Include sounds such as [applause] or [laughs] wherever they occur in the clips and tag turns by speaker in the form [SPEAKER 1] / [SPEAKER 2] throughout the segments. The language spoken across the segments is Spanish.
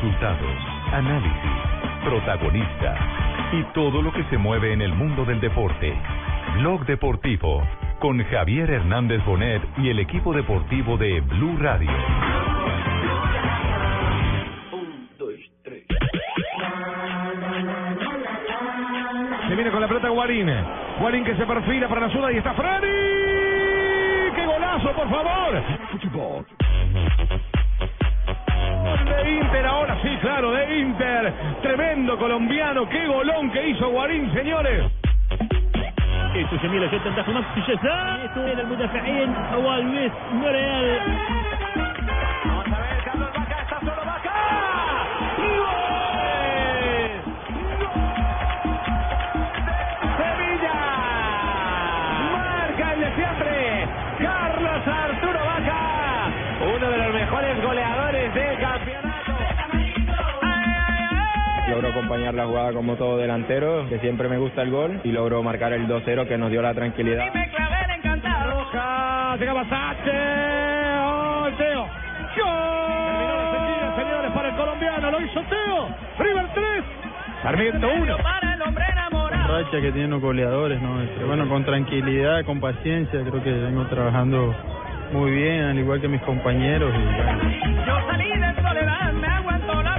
[SPEAKER 1] Resultados, análisis, protagonistas y todo lo que se mueve en el mundo del deporte. Blog Deportivo con Javier Hernández Bonet y el equipo deportivo de Blue Radio.
[SPEAKER 2] Se viene con la pelota Guarín. Guarín que se perfila para la zona y está Freddy. ¡Qué golazo, por favor! Fútbol De Inter ahora, sí, claro, de Inter. Tremendo colombiano. Qué golón que hizo Guarín, señores.
[SPEAKER 3] ايتو جميلة جدا داخل منطقة الجزاء ايتو الى المدافعين هو لويس موريال
[SPEAKER 4] acompañar la jugada como todo delantero, que siempre me gusta el gol, y logró marcar el 2-0 que nos dio la tranquilidad.
[SPEAKER 2] Llegaba Sache. Oh, Teo. ¡Gol! señores, para el colombiano. Lo hizo Teo. River 3. Sarmiento 1.
[SPEAKER 5] racha que tienen los goleadores, ¿no? Este, bueno, con tranquilidad, con paciencia, creo que vengo trabajando muy bien, al igual que mis compañeros. Y, bueno,
[SPEAKER 3] Yo salí de soledad, me aguantó la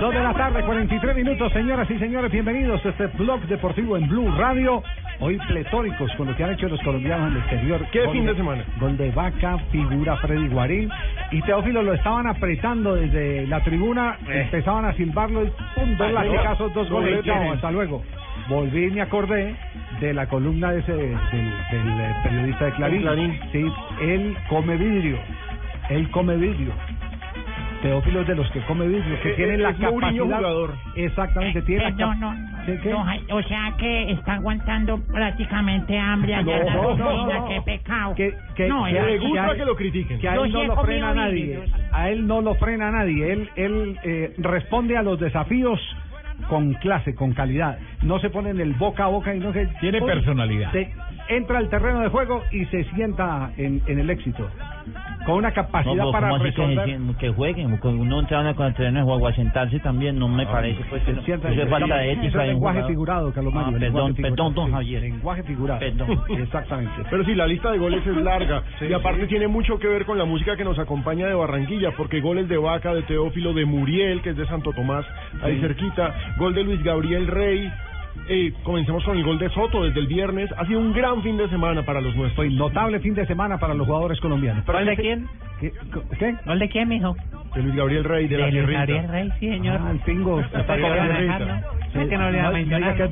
[SPEAKER 3] 2 de
[SPEAKER 2] la tarde, 43 minutos, señoras y señores, bienvenidos a este blog deportivo en Blue Radio. Hoy pletóricos con lo que han hecho los colombianos en el exterior.
[SPEAKER 6] ¿Qué fin de semana?
[SPEAKER 2] Gol de vaca, figura Freddy Guarín. Y Teófilo lo estaban apretando desde la tribuna, eh. empezaban a silbarlo y ¡pum! Dos
[SPEAKER 6] ah,
[SPEAKER 2] latigazos, dos goles. Hasta luego. Volví y me acordé de la columna de ese, del, del, periodista de Clarín.
[SPEAKER 6] Clarín.
[SPEAKER 2] Sí, él come vidrio. Él come vidrio. Teófilo es de los que come vidrio, que
[SPEAKER 6] Eh,
[SPEAKER 2] tienen
[SPEAKER 6] eh,
[SPEAKER 2] la capacidad.
[SPEAKER 6] jugador.
[SPEAKER 2] Exactamente, tiene la
[SPEAKER 7] Eh, no, no,
[SPEAKER 2] ¿Sí, qué?
[SPEAKER 7] no, o sea que está aguantando prácticamente hambre allá en la cocina,
[SPEAKER 2] no.
[SPEAKER 7] qué pecado.
[SPEAKER 2] que, que,
[SPEAKER 7] No,
[SPEAKER 2] que-
[SPEAKER 7] ya-
[SPEAKER 6] Le gusta que lo critiquen.
[SPEAKER 2] que a él no lo frena nadie. A él no lo frena nadie. Él, él eh, responde a los desafíos con clase, con calidad. No se pone en el boca a boca y no se...
[SPEAKER 6] Tiene
[SPEAKER 2] Uy,
[SPEAKER 6] personalidad.
[SPEAKER 2] se- entra al terreno de juego y se sienta en, en el éxito. Con una capacidad para resolver...
[SPEAKER 8] que, jueguen? Uno entra con el juego a sentarse también, no me parece, pues,
[SPEAKER 2] Se
[SPEAKER 8] no, eso es falta de ética.
[SPEAKER 2] es lenguaje figurado, Carlos Mario.
[SPEAKER 8] Ah,
[SPEAKER 2] lenguaje
[SPEAKER 8] perdón,
[SPEAKER 2] figurado,
[SPEAKER 8] perdón, don
[SPEAKER 2] sí,
[SPEAKER 8] Javier.
[SPEAKER 2] Lenguaje figurado.
[SPEAKER 8] Perdón. [laughs]
[SPEAKER 2] Exactamente.
[SPEAKER 6] Pero sí, la lista de goles es larga
[SPEAKER 2] Sí,
[SPEAKER 6] y aparte
[SPEAKER 2] sí.
[SPEAKER 6] tiene mucho que ver con la música que nos acompaña de Barranquilla, porque goles de Vaca, de Teófilo, de Muriel, que es de Santo Tomás, ahí
[SPEAKER 2] Sí.
[SPEAKER 6] cerquita, gol de Luis Gabriel Rey. Eh, comencemos con el gol de Soto desde el viernes. Ha sido un gran fin de semana para los nuestros.
[SPEAKER 2] Fue notable fin de semana para los jugadores colombianos. Pero
[SPEAKER 7] ¿Gol de quién?
[SPEAKER 2] ¿Qué? ¿Qué?
[SPEAKER 7] ¿Gol de quién, mijo?
[SPEAKER 6] De Luis Gabriel Rey, de, la
[SPEAKER 7] Luis
[SPEAKER 6] Tierrita.
[SPEAKER 7] Gabriel Rey, sí, señor.
[SPEAKER 2] Ah, el pingo.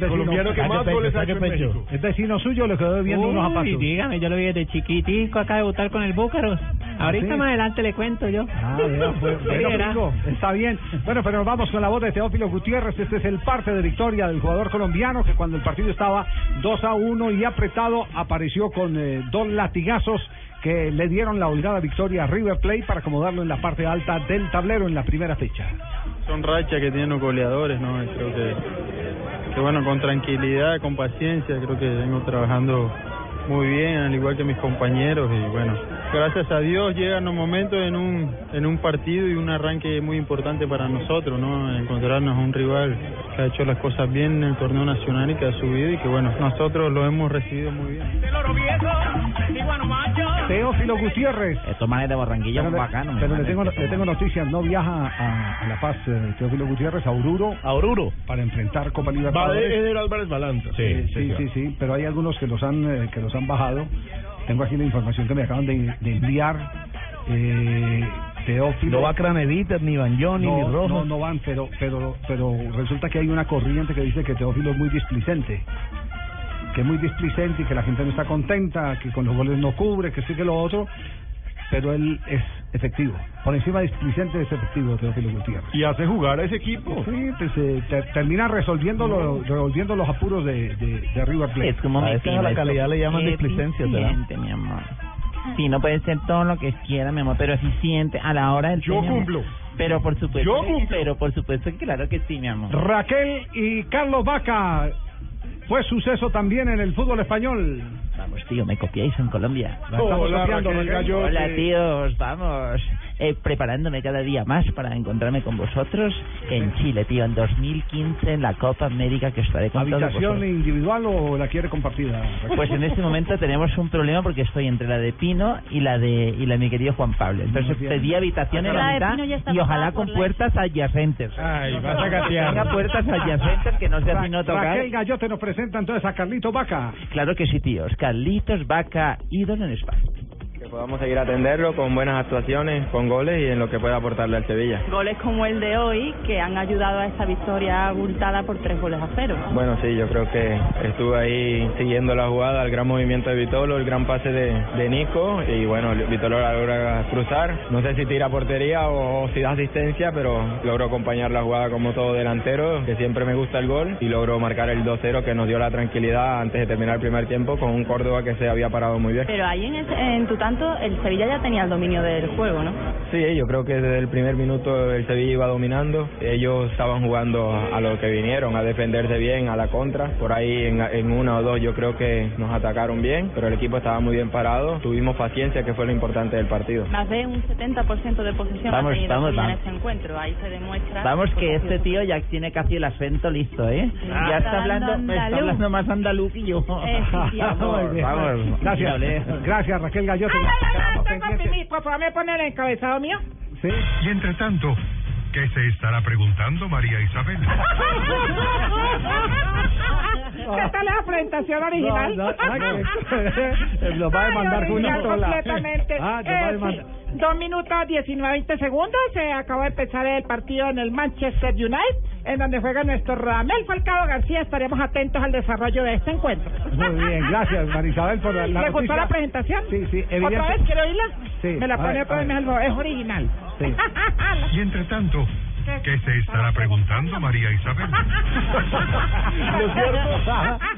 [SPEAKER 6] Colombiano que más goles ha hecho en México.
[SPEAKER 2] ¿Es vecino suyo o le quedó viendo unos zapatos?
[SPEAKER 7] dígame, yo lo vi desde chiquitico acá debutar con el Búcaros. Ahorita
[SPEAKER 2] ¿Sí?
[SPEAKER 7] más adelante le cuento yo.
[SPEAKER 2] Ah, pues, [laughs] bueno, está bien. Bueno, pero nos vamos con la voz de Teófilo Gutiérrez. Este es el parte de victoria del jugador colombiano que cuando el partido estaba 2 a 1 y apretado apareció con eh, dos latigazos que le dieron la holgada victoria a River Plate para acomodarlo en la parte alta del tablero en la primera fecha.
[SPEAKER 5] son rachas que tienen los goleadores, ¿no? Creo que, que, bueno, con tranquilidad, con paciencia, creo que vengo trabajando muy bien, al igual que mis compañeros, y bueno, gracias a Dios llegan los momentos en un, en un partido y un arranque muy importante para nosotros, ¿no? Encontrarnos a un rival que ha hecho las cosas bien en el torneo nacional y que ha subido y que bueno, nosotros lo hemos recibido muy bien.
[SPEAKER 2] Teófilo Gutiérrez.
[SPEAKER 8] Estos manes de Barranquilla
[SPEAKER 2] Pero,
[SPEAKER 8] son bacanos.
[SPEAKER 2] pero le tengo, le tengo noticias, no viaja a, a La Paz eh, Teófilo Gutiérrez, a Oruro,
[SPEAKER 8] A Oruro.
[SPEAKER 2] para enfrentar Copa
[SPEAKER 6] Va de
[SPEAKER 2] Libertadores.
[SPEAKER 6] Eder Álvarez Balanta.
[SPEAKER 2] Sí, sí, sí, sí, pero hay algunos que los han eh, que los han bajado. Tengo aquí la información que me acaban de, de enviar. Eh, Teófilo.
[SPEAKER 8] No va Craneviter, ni Banjón, ni
[SPEAKER 2] no,
[SPEAKER 8] Rojo.
[SPEAKER 2] no, no van, pero, pero, pero resulta que hay una corriente que dice que Teófilo es muy displicente. Que es muy displicente y que la gente no está contenta, que con los goles no cubre, que sí que lo otro. Pero él es efectivo. Por encima de Displicente es efectivo Teófilo Gutiérrez.
[SPEAKER 6] Y hace jugar a ese equipo.
[SPEAKER 2] Sí, pues eh, te- termina resolviendo, lo- resolviendo los apuros de, de, de River Plate.
[SPEAKER 9] Es como mi prima,
[SPEAKER 10] la
[SPEAKER 9] es
[SPEAKER 10] calidad le llaman displicencia,
[SPEAKER 9] mi amor. Sí, no puede ser todo lo que quiera, mi amor, pero eficiente a la hora del
[SPEAKER 6] Yo cumplo.
[SPEAKER 9] Pero por supuesto,
[SPEAKER 6] Yo cumplo.
[SPEAKER 9] pero por supuesto que claro que sí, mi amor.
[SPEAKER 2] Raquel y Carlos Vaca fue suceso también en el fútbol español.
[SPEAKER 9] Vamos, tío, me copiáis en Colombia.
[SPEAKER 6] Hola, Raquel.
[SPEAKER 9] Hola, tíos, vamos. Eh, preparándome cada día más para encontrarme con vosotros en Chile, tío, en 2015 en la Copa América que estaré con todos
[SPEAKER 2] ¿Habitación
[SPEAKER 9] vosotros.
[SPEAKER 2] individual o la quiere compartida?
[SPEAKER 9] Pues en este momento tenemos un problema porque estoy entre la de Pino y la de y la de mi querido Juan Pablo. Entonces pedí habitación en
[SPEAKER 11] La
[SPEAKER 9] la
[SPEAKER 11] de
[SPEAKER 9] mitad
[SPEAKER 11] Pino ya está
[SPEAKER 9] y ojalá con puertas adyacentes.
[SPEAKER 10] Ay, vas a
[SPEAKER 9] Tenga
[SPEAKER 10] gatear.
[SPEAKER 9] puertas adyacentes que no sea
[SPEAKER 2] Ra-
[SPEAKER 9] sino tocar.
[SPEAKER 2] Raquel Gallote nos presenta entonces a Carlito Vaca.
[SPEAKER 9] Claro que sí, tíos. Carlitos Vaca, ídolo en España.
[SPEAKER 4] Que podamos seguir atenderlo con buenas actuaciones, con goles y en lo que pueda aportarle al Sevilla.
[SPEAKER 8] Goles como el de hoy que han ayudado a esta victoria abultada por tres goles a cero.
[SPEAKER 4] Bueno, sí, yo creo que estuve ahí siguiendo la jugada, el gran movimiento de Vitolo, el gran pase de, de Nico y bueno, Vitolo la logra cruzar. No sé si tira portería o, o si da asistencia, pero logró acompañar la jugada como todo delantero, que siempre me gusta el gol y logró marcar el 2-0 que nos dio la tranquilidad antes de terminar el primer tiempo con un Córdoba que se había parado muy bien.
[SPEAKER 8] Pero ahí en, ese- en tu tanto el Sevilla ya tenía el dominio del juego, ¿no?
[SPEAKER 4] Sí, yo creo que desde el primer minuto el Sevilla iba dominando. Ellos estaban jugando a, lo que vinieron, a defenderse bien, a la contra. Por ahí en, en una o dos yo creo que nos atacaron bien, pero el equipo estaba muy bien parado. Tuvimos paciencia, que fue lo importante del partido.
[SPEAKER 8] Más de un 70% de posesión
[SPEAKER 9] Vamos,
[SPEAKER 8] ha
[SPEAKER 9] vamos,
[SPEAKER 8] Sevilla en
[SPEAKER 9] vamos.
[SPEAKER 8] este encuentro. Ahí se demuestra...
[SPEAKER 9] Vamos que este tío ya tiene casi el acento listo, ¿eh?
[SPEAKER 8] Ah,
[SPEAKER 9] ya
[SPEAKER 8] está
[SPEAKER 9] está hablando, está hablando más andaluz que yo.
[SPEAKER 8] Efectivamente. [laughs]
[SPEAKER 2] Muy bien.
[SPEAKER 9] vamos.
[SPEAKER 2] Gracias. Gracias, Raquel Gallote.
[SPEAKER 11] Ay, ay, ay, ay,
[SPEAKER 2] Quedamos
[SPEAKER 11] tengo
[SPEAKER 2] pendientes.
[SPEAKER 11] pimi, por favor, me pone el encabezado mío.
[SPEAKER 2] Sí.
[SPEAKER 12] Y entre tanto, ¿qué se estará preguntando María Isabel?
[SPEAKER 11] ¿Qué tal la presentación original?
[SPEAKER 2] No, no, Nos va a demandar sola.
[SPEAKER 11] completamente.
[SPEAKER 2] Ah, va a
[SPEAKER 11] Eh,
[SPEAKER 2] demandar.
[SPEAKER 11] Dos minutos 19, 20 segundos. Se acaba de empezar el partido en el Manchester United, en donde juega nuestro Ramel Falcao García. Estaremos atentos al desarrollo de este encuentro.
[SPEAKER 2] Muy bien, gracias, Marisabel, por la, la
[SPEAKER 11] ¿Le gustó la presentación?
[SPEAKER 2] Sí, sí,
[SPEAKER 11] ¿Otra
[SPEAKER 2] evidente-
[SPEAKER 11] vez? ¿Quiere oírla?
[SPEAKER 2] Sí,
[SPEAKER 11] Me la pone otra vez, es original.
[SPEAKER 2] Sí. [laughs]
[SPEAKER 12] Y entre tanto, ¿qué se estará preguntando María Isabel?
[SPEAKER 6] Lo cierto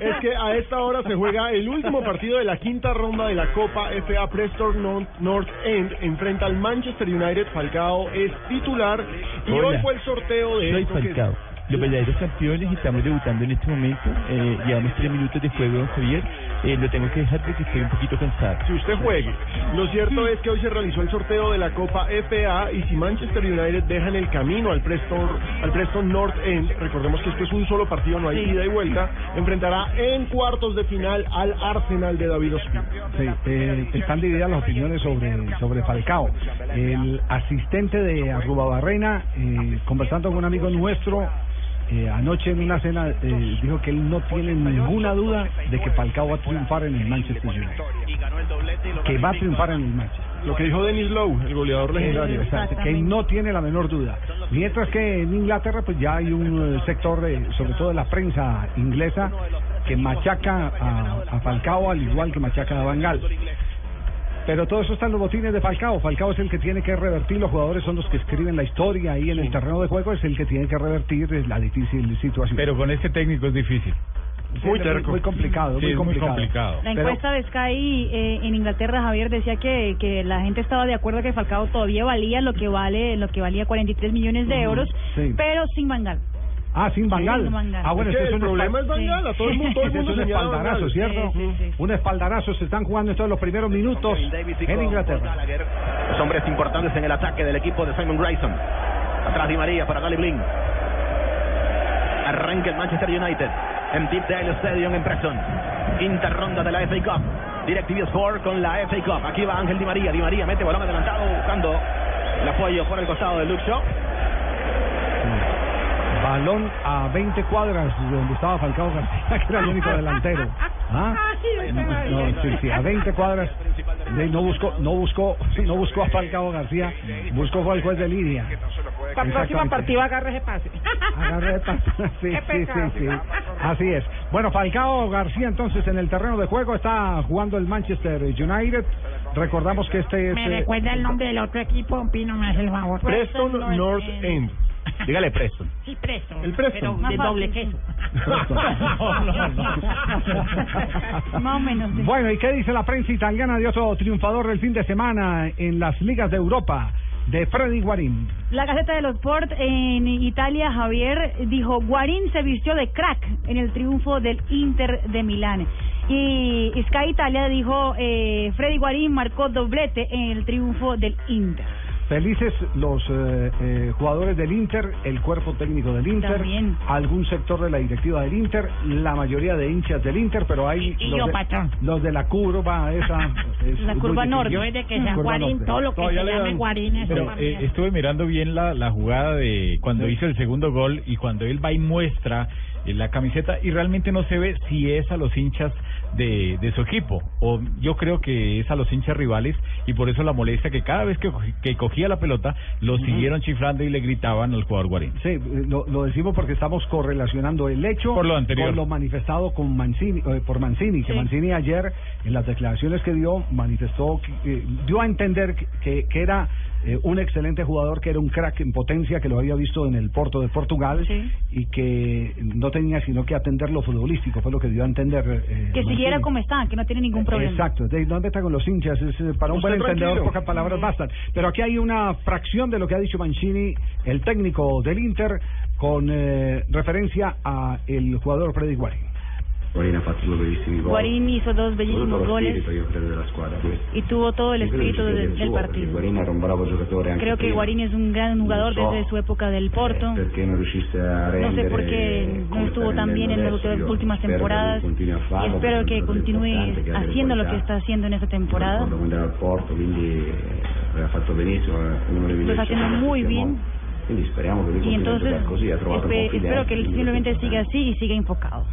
[SPEAKER 6] es que a esta hora se juega el último partido de la quinta ronda de la Copa FA Preston North, End. Enfrenta al Manchester United. Falcao es titular y
[SPEAKER 10] Hola.
[SPEAKER 6] hoy fue el sorteo de
[SPEAKER 10] Soy
[SPEAKER 6] esto que-
[SPEAKER 10] Falcao. Los verdaderos campeones estamos debutando en este momento. Eh, llevamos tres minutos de juego, Javier. Eh, lo tengo que dejar porque estoy un poquito cansado.
[SPEAKER 6] si usted juegue. Lo cierto es que hoy se realizó el sorteo de la Copa FA y si Manchester United deja en el camino al Preston, al Preston North End, recordemos que esto es un solo partido, no hay ida y vuelta, enfrentará en cuartos de final al Arsenal de David Ospina.
[SPEAKER 2] Sí, eh, están divididas las opiniones sobre, sobre Falcao. El asistente de Arrubabarrena, eh, conversando con un amigo nuestro, eh, anoche en una cena, eh, dijo que él no tiene ninguna duda de que Falcao va a triunfar en el Manchester United. Que va a triunfar en el Manchester.
[SPEAKER 6] Lo que dijo Denis Lowe, el goleador legendario.
[SPEAKER 2] Exacto, que él no tiene la menor duda. Mientras que en Inglaterra pues ya hay un eh, sector, de, sobre todo de la prensa inglesa, que machaca a, a Falcao al igual que machaca a Bangal. Pero todo eso está en los botines de Falcao. Falcao es el que tiene que revertir, los jugadores son los que escriben la historia ahí en el terreno de juego, es el que tiene que revertir eh, la difícil situación.
[SPEAKER 10] Pero con este técnico es difícil.
[SPEAKER 2] Sí,
[SPEAKER 6] muy
[SPEAKER 2] es
[SPEAKER 6] terco.
[SPEAKER 2] Muy complicado,
[SPEAKER 10] Sí,
[SPEAKER 2] muy complicado.
[SPEAKER 10] complicado.
[SPEAKER 8] La
[SPEAKER 2] Pero-
[SPEAKER 8] encuesta de Sky eh, en Inglaterra, Javier, decía que, que la gente estaba de acuerdo que Falcao todavía valía lo que vale lo que valía 43 millones de euros,
[SPEAKER 2] sí.
[SPEAKER 8] pero sin Bangal.
[SPEAKER 2] Ah, sin Bangal.
[SPEAKER 8] Gaal.
[SPEAKER 2] Ah, bueno,
[SPEAKER 6] Es que
[SPEAKER 2] este
[SPEAKER 6] el
[SPEAKER 2] un
[SPEAKER 6] problema es Bangal, a todo el mundo, todo el
[SPEAKER 2] Este es
[SPEAKER 6] mundo
[SPEAKER 2] un
[SPEAKER 6] a Van
[SPEAKER 2] espaldarazo. ¿cierto?
[SPEAKER 8] Sí, sí, sí.
[SPEAKER 2] Un espaldarazo, se están jugando en todos los primeros minutos en Inglaterra.
[SPEAKER 13] Los hombres importantes en el ataque del equipo de Simon Grayson. Atrás Di María para Dali Blin. Arranca el Manchester United en Deep Dale Stadium en Preston. Quinta ronda de la FA Cup. DirecTV Sport con la FA Cup. Aquí va Ángel Di María. Di María mete balón adelantado buscando el apoyo por el costado de Luke Shaw.
[SPEAKER 2] Balón a 20 cuadras de donde estaba Falcao García, [laughs] que era el único delantero. ¿Ah? No, sí, sí, a 20 cuadras. De- no buscó, no buscó, no buscó a Falcao García, buscó fue al juez de línea.
[SPEAKER 11] Para próximo
[SPEAKER 2] Exactamente.
[SPEAKER 11] partido agarre ese pase.
[SPEAKER 2] Agarre de pata. [laughs] Sí, sí, sí, sí. Así es. Bueno, Falcao García entonces en el terreno de juego está jugando el Manchester United Recordamos que este es...
[SPEAKER 7] ¿Me
[SPEAKER 2] eh,
[SPEAKER 7] recuerda el nombre del otro equipo? Pino, me hace el favor.
[SPEAKER 6] Preston North End.
[SPEAKER 14] Dígale Preston.
[SPEAKER 7] Sí, Preston.
[SPEAKER 6] El Preston.
[SPEAKER 7] Pero de doble queso. [laughs] [laughs]
[SPEAKER 15] Más o menos. sí.
[SPEAKER 2] Bueno, ¿y qué dice la prensa italiana de otro triunfador del fin de semana en las ligas de Europa? De Freddy Guarín.
[SPEAKER 15] La Gaceta de los Sport en Italia, Javier, dijo, Guarín se vistió de crack en el triunfo del Inter de Milán. Y Sky Italia dijo, eh, Freddy Guarín marcó doblete en el triunfo del Inter.
[SPEAKER 2] Felices los eh, eh, jugadores del Inter, el cuerpo técnico del Inter,
[SPEAKER 15] También.
[SPEAKER 2] algún sector de la directiva del Inter, la mayoría de hinchas del Inter, pero hay
[SPEAKER 7] Y- y
[SPEAKER 2] los,
[SPEAKER 7] yo,
[SPEAKER 2] de,
[SPEAKER 7] patrón.
[SPEAKER 2] los de la curva esa. [laughs] es
[SPEAKER 15] La curva norte.
[SPEAKER 7] Yo desde que sea Guarín,
[SPEAKER 2] norte.
[SPEAKER 7] todo lo que
[SPEAKER 10] Todavía
[SPEAKER 7] se
[SPEAKER 10] le
[SPEAKER 7] llame
[SPEAKER 10] dan-
[SPEAKER 7] Guarín es
[SPEAKER 10] Pero eh, estuve mirando bien la, la jugada de cuando hizo el segundo gol y cuando él va y muestra eh, la camiseta y realmente no se ve si es a los hinchas de, de su equipo o yo creo que es a los hinchas rivales y por eso la molestia que cada vez que, que cogía la pelota lo siguieron chiflando y le gritaban al jugador Guarín.
[SPEAKER 2] Sí, lo, lo decimos porque estamos correlacionando el hecho
[SPEAKER 10] Por lo anterior.
[SPEAKER 2] con lo manifestado con Mancini, eh, por Mancini, que. Mancini ayer en las declaraciones que dio manifestó, eh, dio a entender que, que era eh, un excelente jugador, que era un crack en potencia, que lo había visto en el Porto de Portugal
[SPEAKER 15] Sí.
[SPEAKER 2] y que no tenía sino que atender lo futbolístico, fue lo que dio a entender. eh,
[SPEAKER 15] Que siguiera como está, que no tiene ningún problema.
[SPEAKER 2] Exacto, de dónde está con los hinchas, es, eh, para un buen entendedor
[SPEAKER 6] tranquilo.
[SPEAKER 2] pocas palabras bastan. Pero aquí hay una fracción de lo que ha dicho Mancini, el técnico del Inter, con eh, referencia a el jugador Freddy Guarín.
[SPEAKER 16] Guarín ha fatto due bellissimi gol.
[SPEAKER 15] Guarín hizo dos bellísimos goles y tuvo todo el espíritu del,
[SPEAKER 16] del
[SPEAKER 15] partido. Creo que. Guarín es un gran jugador desde su época del Porto.
[SPEAKER 16] Riuscisse a
[SPEAKER 15] No sé por qué no estuvo tan bien en las últimas temporadas y espero que continúe haciendo lo que está haciendo en esta temporada.
[SPEAKER 16] Porto, eh, dei
[SPEAKER 15] Lo está haciendo muy bien. Y entonces espero que él simplemente siga así y siga enfocado.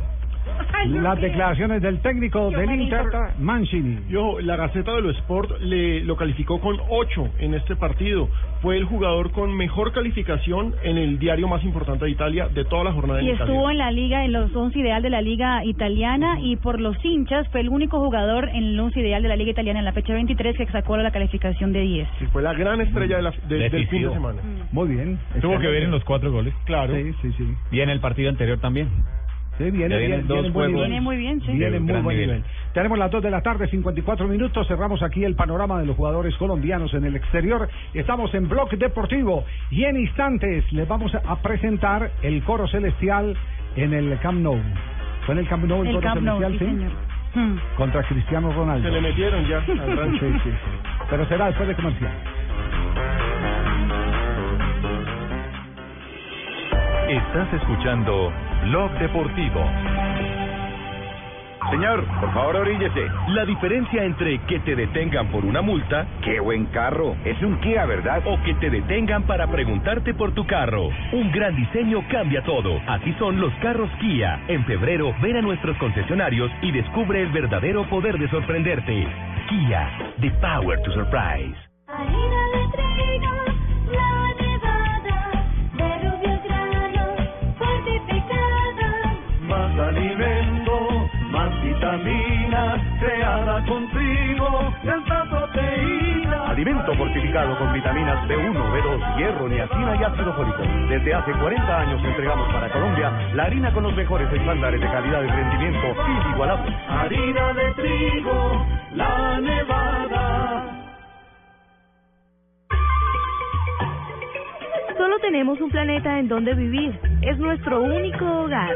[SPEAKER 2] Las declaraciones del técnico
[SPEAKER 7] Yo
[SPEAKER 2] del Inter. Mancini.
[SPEAKER 6] Y ojo, la Gaceta de lo Sport le lo calificó con 8 en este partido. Fue el jugador con mejor calificación en el diario más importante de Italia de toda la jornada
[SPEAKER 15] Y
[SPEAKER 6] en Italia.
[SPEAKER 15] estuvo en la liga, en los 11 ideal de la liga italiana y por los hinchas fue el único jugador en el 11 ideal de la liga italiana en la fecha 23 que sacó la calificación de 10.
[SPEAKER 6] Sí, fue la gran estrella de la- de- del fin de semana.
[SPEAKER 2] Muy bien.
[SPEAKER 10] Tuvo que ver en los cuatro goles.
[SPEAKER 6] Claro.
[SPEAKER 2] Sí, sí, sí.
[SPEAKER 10] Y en el partido anterior también.
[SPEAKER 2] Sí,
[SPEAKER 10] Ya
[SPEAKER 2] viene,
[SPEAKER 10] vienen
[SPEAKER 2] viene,
[SPEAKER 10] dos
[SPEAKER 2] viene en buen
[SPEAKER 10] juegos.
[SPEAKER 2] nivel.
[SPEAKER 15] Viene muy bien, sí.
[SPEAKER 2] Viene muy buen
[SPEAKER 10] nivel.
[SPEAKER 2] nivel. Tenemos las 2 de la tarde, 54 minutos. Cerramos aquí el panorama de los jugadores colombianos en el exterior. Estamos en Blog Deportivo y en instantes les vamos a presentar el coro celestial en el Camp Nou. ¿Fue en el Camp Nou el,
[SPEAKER 15] El
[SPEAKER 2] coro
[SPEAKER 15] Camp Nou,
[SPEAKER 2] celestial?
[SPEAKER 15] sí, señor. Hmm.
[SPEAKER 2] Contra Cristiano Ronaldo.
[SPEAKER 6] Se le metieron ya al [laughs] rancho.
[SPEAKER 2] Sí, sí, sí. Pero será después de comercial.
[SPEAKER 1] Estás escuchando Blog Deportivo.
[SPEAKER 17] Señor, por favor oríllese. La diferencia entre que te detengan por una multa, qué buen carro, es un Kia, ¿verdad? O que te detengan para preguntarte por tu carro. Un gran diseño cambia todo. Así son los carros Kia. En febrero, ven a nuestros concesionarios y descubre el verdadero poder de sorprenderte. Kia, the power to surprise.
[SPEAKER 18] Más alimento, más vitaminas, creada con trigo, alta proteína.
[SPEAKER 19] Alimento fortificado con vitaminas B1, B2, hierro, niacina y ácido fólico. Desde hace 40 años entregamos para Colombia la harina con los mejores estándares de calidad y rendimiento inigualables.
[SPEAKER 18] Harina de trigo, la nevada.
[SPEAKER 20] Solo tenemos un planeta en donde vivir. Es nuestro único hogar.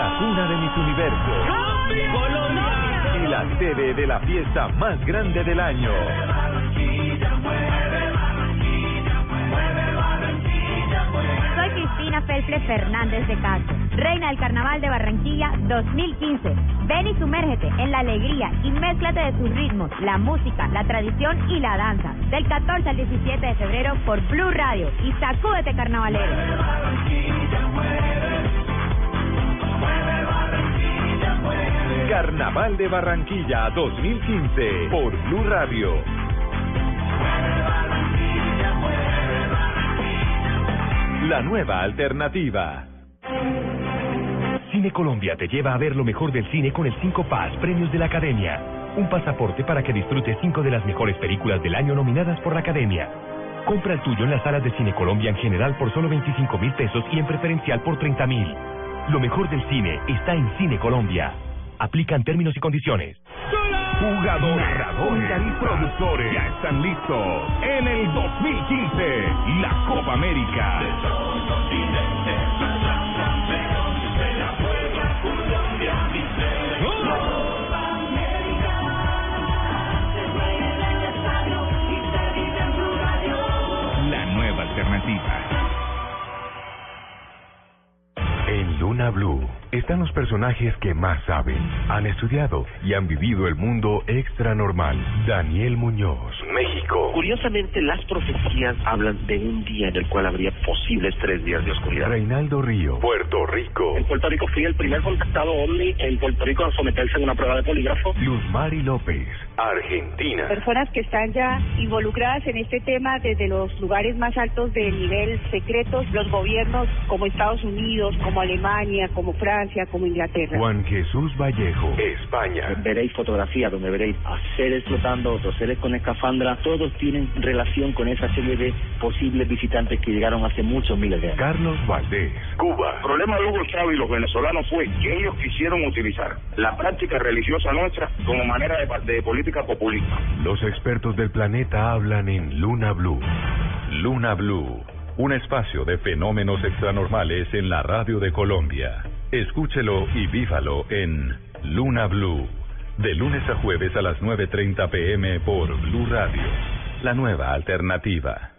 [SPEAKER 1] La cuna de mis universos. Y la sede de la fiesta más grande del año.
[SPEAKER 21] Soy Cristina Felple Fernández de Castro. Reina del Carnaval de Barranquilla 2015. Ven y sumérgete en la alegría y mézclate de tus ritmos, la música, la tradición y la danza. Del 14 al 17 de febrero por Blue Radio y sacúdete carnavalero.
[SPEAKER 1] Carnaval de Barranquilla 2015 por Blue Radio. La nueva alternativa. Cine Colombia te lleva a ver lo mejor del cine con el 5 Paz Premios de la Academia. Un pasaporte para que disfrutes cinco de las mejores películas del año nominadas por la Academia. Compra el tuyo en las salas de Cine Colombia en general por solo 25 mil pesos y en preferencial por 30 mil. Lo mejor del cine está en Cine Colombia. Aplican términos y condiciones.
[SPEAKER 17] Jugadores, narradores y productores ya están listos en el 2015 la Copa América.
[SPEAKER 1] Luna Blue están los personajes que más saben, han estudiado y han vivido el mundo extra normal. Daniel Muñoz, México.
[SPEAKER 22] Curiosamente, las profecías hablan de un día en el cual habría posibles tres días de oscuridad.
[SPEAKER 1] Reinaldo Río, Puerto Rico.
[SPEAKER 22] En Puerto Rico fui el primer contactado OVNI en Puerto Rico a someterse a una prueba de polígrafo.
[SPEAKER 1] Luz Mari López, Argentina.
[SPEAKER 23] Personas que están ya involucradas en este tema desde los lugares más altos del nivel secretos, los gobiernos como Estados Unidos, como Alemania, como Francia, como Inglaterra.
[SPEAKER 1] Juan Jesús Vallejo, España.
[SPEAKER 22] Veréis fotografías donde veréis a seres flotando, otros seres con escafandra. Todos tienen relación con esa serie de posibles visitantes que llegaron hace muchos miles de años.
[SPEAKER 1] Carlos Valdés, Cuba.
[SPEAKER 24] El problema de Hugo Chávez y los venezolanos fue que ellos quisieron utilizar la práctica religiosa nuestra como manera de, de política populista.
[SPEAKER 1] Los expertos del planeta hablan en Luna Blue. Luna Blue, un espacio de fenómenos extranormales en la radio de Colombia. Escúchelo y vívalo en Luna Blue, de lunes a jueves a las 9.30 pm por Blue Radio, la nueva alternativa.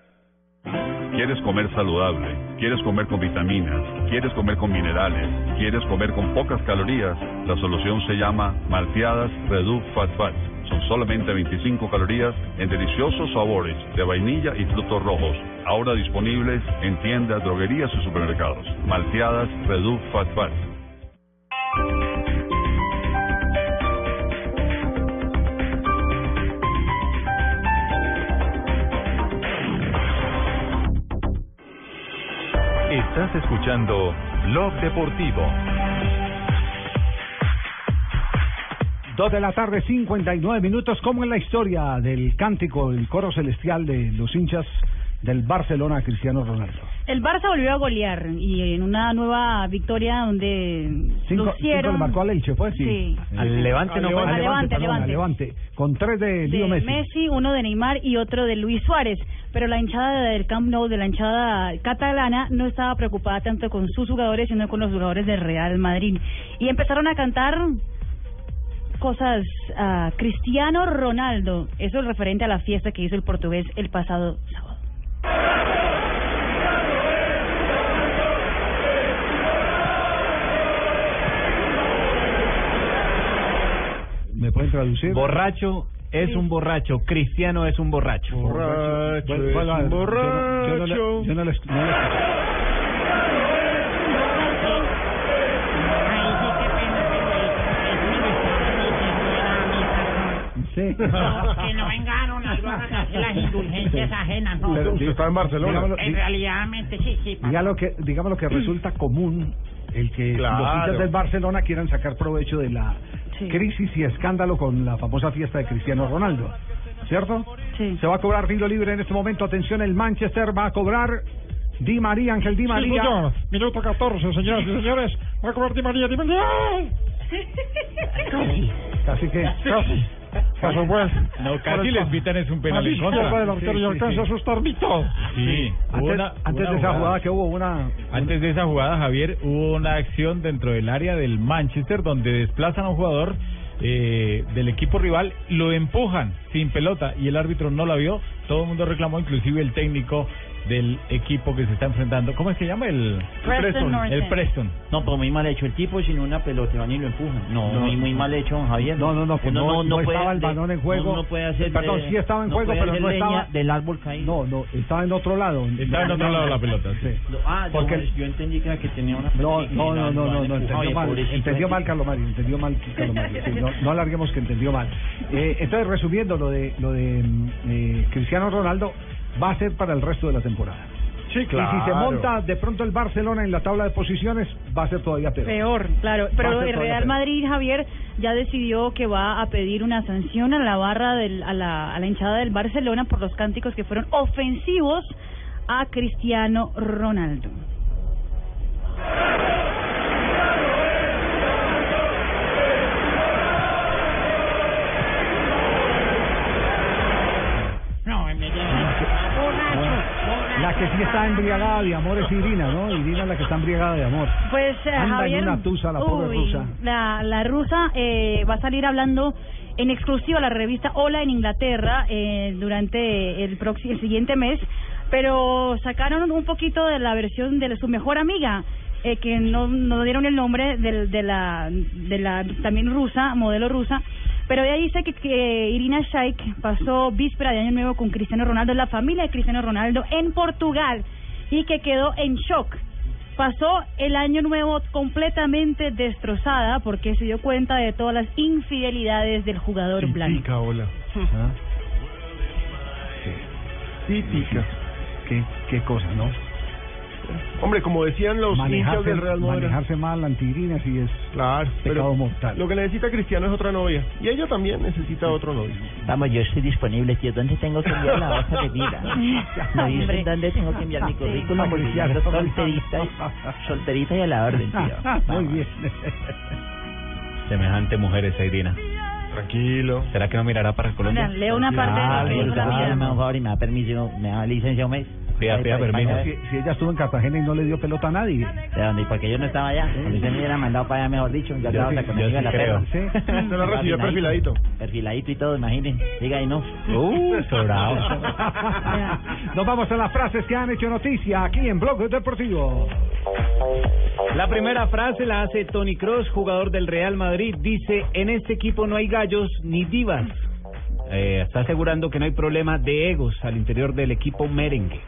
[SPEAKER 25] ¿Quieres comer saludable? ¿Quieres comer con vitaminas? ¿Quieres comer con minerales? ¿Quieres comer con pocas calorías? La solución se llama Malteadas Reduc Fat Fat. Solamente 25 calorías en deliciosos sabores de vainilla y frutos rojos. Ahora disponibles en tiendas, droguerías y supermercados. Malteadas Reduc Fat Fat.
[SPEAKER 1] Estás escuchando Blog Deportivo.
[SPEAKER 2] Dos de la tarde, 59 minutos. ¿Cómo es la historia del cántico, el coro celestial de los hinchas del Barcelona, Cristiano Ronaldo?
[SPEAKER 15] El Barça volvió a golear y en una nueva victoria donde
[SPEAKER 2] Cinco, cinco
[SPEAKER 15] lucieron
[SPEAKER 2] le marcó al Elche, ¿fue? Sí.
[SPEAKER 15] Sí.
[SPEAKER 2] Al Levante no fue.
[SPEAKER 15] Al Levante,
[SPEAKER 2] perdón,
[SPEAKER 15] Levante.
[SPEAKER 2] al Levante. Con tres de
[SPEAKER 15] de
[SPEAKER 2] Leo Messi.
[SPEAKER 15] Messi, uno de Neymar y otro de Luis Suárez. Pero la hinchada del Camp Nou, de la hinchada catalana, no estaba preocupada tanto con sus jugadores, sino con los jugadores del Real Madrid. Y empezaron a cantar cosas a Cristiano Ronaldo. Eso es referente a la fiesta que hizo el portugués el pasado sábado.
[SPEAKER 2] ¿Me pueden traducir?
[SPEAKER 10] Borracho es un borracho, cristiano es un borracho.
[SPEAKER 2] Borracho es un yo no- yo no le-
[SPEAKER 10] borracho.
[SPEAKER 2] yo no le- no Sí.
[SPEAKER 26] que no vengaron a las indulgencias ajenas, no.
[SPEAKER 2] Pero, Usted está en Barcelona.
[SPEAKER 26] en realidad, sí, sí.
[SPEAKER 2] Diga lo que, digamos lo que resulta común, el que
[SPEAKER 26] Claro.
[SPEAKER 2] los hinchas del Barcelona quieran sacar provecho de la crisis y escándalo con la famosa fiesta de Cristiano Ronaldo. ¿Cierto?
[SPEAKER 15] Sí.
[SPEAKER 2] Se va a cobrar tiro libre en este momento. Atención, el Manchester va a cobrar Di María, Ángel Di María.
[SPEAKER 27] señor. Minuto 14, señoras y señores. Va a cobrar Di María, Di María.
[SPEAKER 2] Casi. Casi que.
[SPEAKER 27] Casi. Por supuesto.
[SPEAKER 10] No, casi
[SPEAKER 27] el-
[SPEAKER 10] les pitan es un penal en contra.
[SPEAKER 27] izquierda del arquero y
[SPEAKER 10] Sí, sí,
[SPEAKER 27] alcanza
[SPEAKER 10] sí.
[SPEAKER 27] a asustar Vito.
[SPEAKER 10] Sí,
[SPEAKER 2] Antes,
[SPEAKER 10] una-
[SPEAKER 2] antes
[SPEAKER 10] una
[SPEAKER 2] de esa jugada que hubo una...
[SPEAKER 10] Antes de esa jugada, Javier, hubo una acción dentro del área del Manchester donde desplazan a un jugador eh, del equipo rival, lo empujan sin pelota y el árbitro no la vio. Todo el mundo reclamó, inclusive el técnico del equipo que se está enfrentando. ¿Cómo es que se llama? El
[SPEAKER 9] Preston North
[SPEAKER 10] El. Preston.
[SPEAKER 9] No, pero muy mal hecho. El tipo sin una pelota van y lo empujan. No,
[SPEAKER 2] No.
[SPEAKER 9] muy, muy mal hecho, don Javier.
[SPEAKER 2] No, no, no, pues
[SPEAKER 9] Uno
[SPEAKER 2] no, no
[SPEAKER 9] puede
[SPEAKER 2] estaba el
[SPEAKER 9] de-
[SPEAKER 2] balón en juego.
[SPEAKER 9] No, no puede hacer.
[SPEAKER 2] Perdón,
[SPEAKER 9] de-
[SPEAKER 2] sí estaba en
[SPEAKER 9] no
[SPEAKER 2] juego, pero no estaba
[SPEAKER 9] del árbol caído.
[SPEAKER 2] No, no, estaba en otro lado.
[SPEAKER 10] Estaba en otro lado la pelota, sí.
[SPEAKER 9] Ah, yo,
[SPEAKER 2] Porque-
[SPEAKER 9] yo entendí que era que tenía una
[SPEAKER 2] No,
[SPEAKER 9] pelota
[SPEAKER 2] no, no, no, no, no, entendió mal, entendió mal Calomari, entendió mal Calomari, sí, no, no alarguemos que entendió mal. Eh, entonces, resumiendo, lo de, lo de mm, eh, Cristiano Ronaldo va a ser para el resto de la temporada.
[SPEAKER 6] Sí,
[SPEAKER 2] Y si se
[SPEAKER 6] claro.
[SPEAKER 2] monta de pronto el Barcelona en la tabla de posiciones, va a ser todavía peor.
[SPEAKER 15] Peor, claro. Pero el Real. Madrid, Javier, ya decidió que va a pedir una sanción a la barra, del, a, la, a la hinchada del Barcelona por los cánticos que fueron ofensivos a Cristiano Ronaldo.
[SPEAKER 2] Que está embriagada de amor es Irina, ¿no? Irina es la que está embriagada de amor.
[SPEAKER 15] Pues eh,
[SPEAKER 2] Anda en
[SPEAKER 15] Javier,
[SPEAKER 2] una tusa la pobre rusa.
[SPEAKER 15] La, la rusa eh, va a salir hablando en exclusiva a la revista Hola en Inglaterra eh, durante el, el siguiente mes, pero sacaron un poquito de la versión de su mejor amiga. eh, que no, no dieron el nombre del- de, la de la también rusa modelo rusa pero ella dice que, que Irina Shayk pasó víspera de año nuevo con Cristiano Ronaldo la familia de Cristiano Ronaldo en Portugal y que quedó en shock pasó el año nuevo completamente destrozada porque se dio cuenta de todas las infidelidades del jugador blanco.
[SPEAKER 6] Típica, hola. Típica.
[SPEAKER 2] Qué, qué cosa, ¿no?
[SPEAKER 6] Hombre, como decían los hinchas
[SPEAKER 2] Manejarse,
[SPEAKER 6] del Real Madrid.
[SPEAKER 2] manejarse mal anti-Irina sí es
[SPEAKER 6] Claro,
[SPEAKER 2] pecado
[SPEAKER 6] pero
[SPEAKER 2] mortal.
[SPEAKER 6] lo que necesita Cristiano es otra novia. Y ella también necesita otro novio.
[SPEAKER 9] Vamos, yo estoy disponible, tío. ¿Dónde tengo que enviar la hoja de vida? [laughs] Dicen
[SPEAKER 15] Hombre.
[SPEAKER 9] dónde tengo que enviar mi currículum solterita, y- [laughs] solterita y a la orden, tío. [laughs]
[SPEAKER 2] Muy bien.
[SPEAKER 10] Semejante mujer esa Irina.
[SPEAKER 6] Tranquilo.
[SPEAKER 10] ¿Será que no mirará para Colombia?
[SPEAKER 15] Mira, leo una parte de la
[SPEAKER 9] también
[SPEAKER 15] mía.
[SPEAKER 9] me da un favor y me da permiso, me da licencia un mes.
[SPEAKER 2] Si, si ella estuvo en Cartagena y no le dio pelota a nadie.
[SPEAKER 9] ¿De dónde? ¿Y por qué yo no estaba allá? A mí se me hubiera mandado para allá, mejor dicho. Yo estaba hasta con
[SPEAKER 2] yo
[SPEAKER 9] mi
[SPEAKER 2] sí
[SPEAKER 9] amiga la perra.
[SPEAKER 2] Sí. [laughs]
[SPEAKER 6] Se lo recibió perfiladito.
[SPEAKER 9] Perfiladito y todo, imaginen. Diga ahí no.
[SPEAKER 10] Uh, [laughs] sobrado. [laughs]
[SPEAKER 2] Nos vamos a las frases que han hecho noticia aquí en Blog Deportivo.
[SPEAKER 28] La primera frase la hace Tony Cross, jugador del Real Madrid. Dice, en este equipo no hay gallos ni divas. Eh, está asegurando que no hay problema de egos al interior del equipo merengue.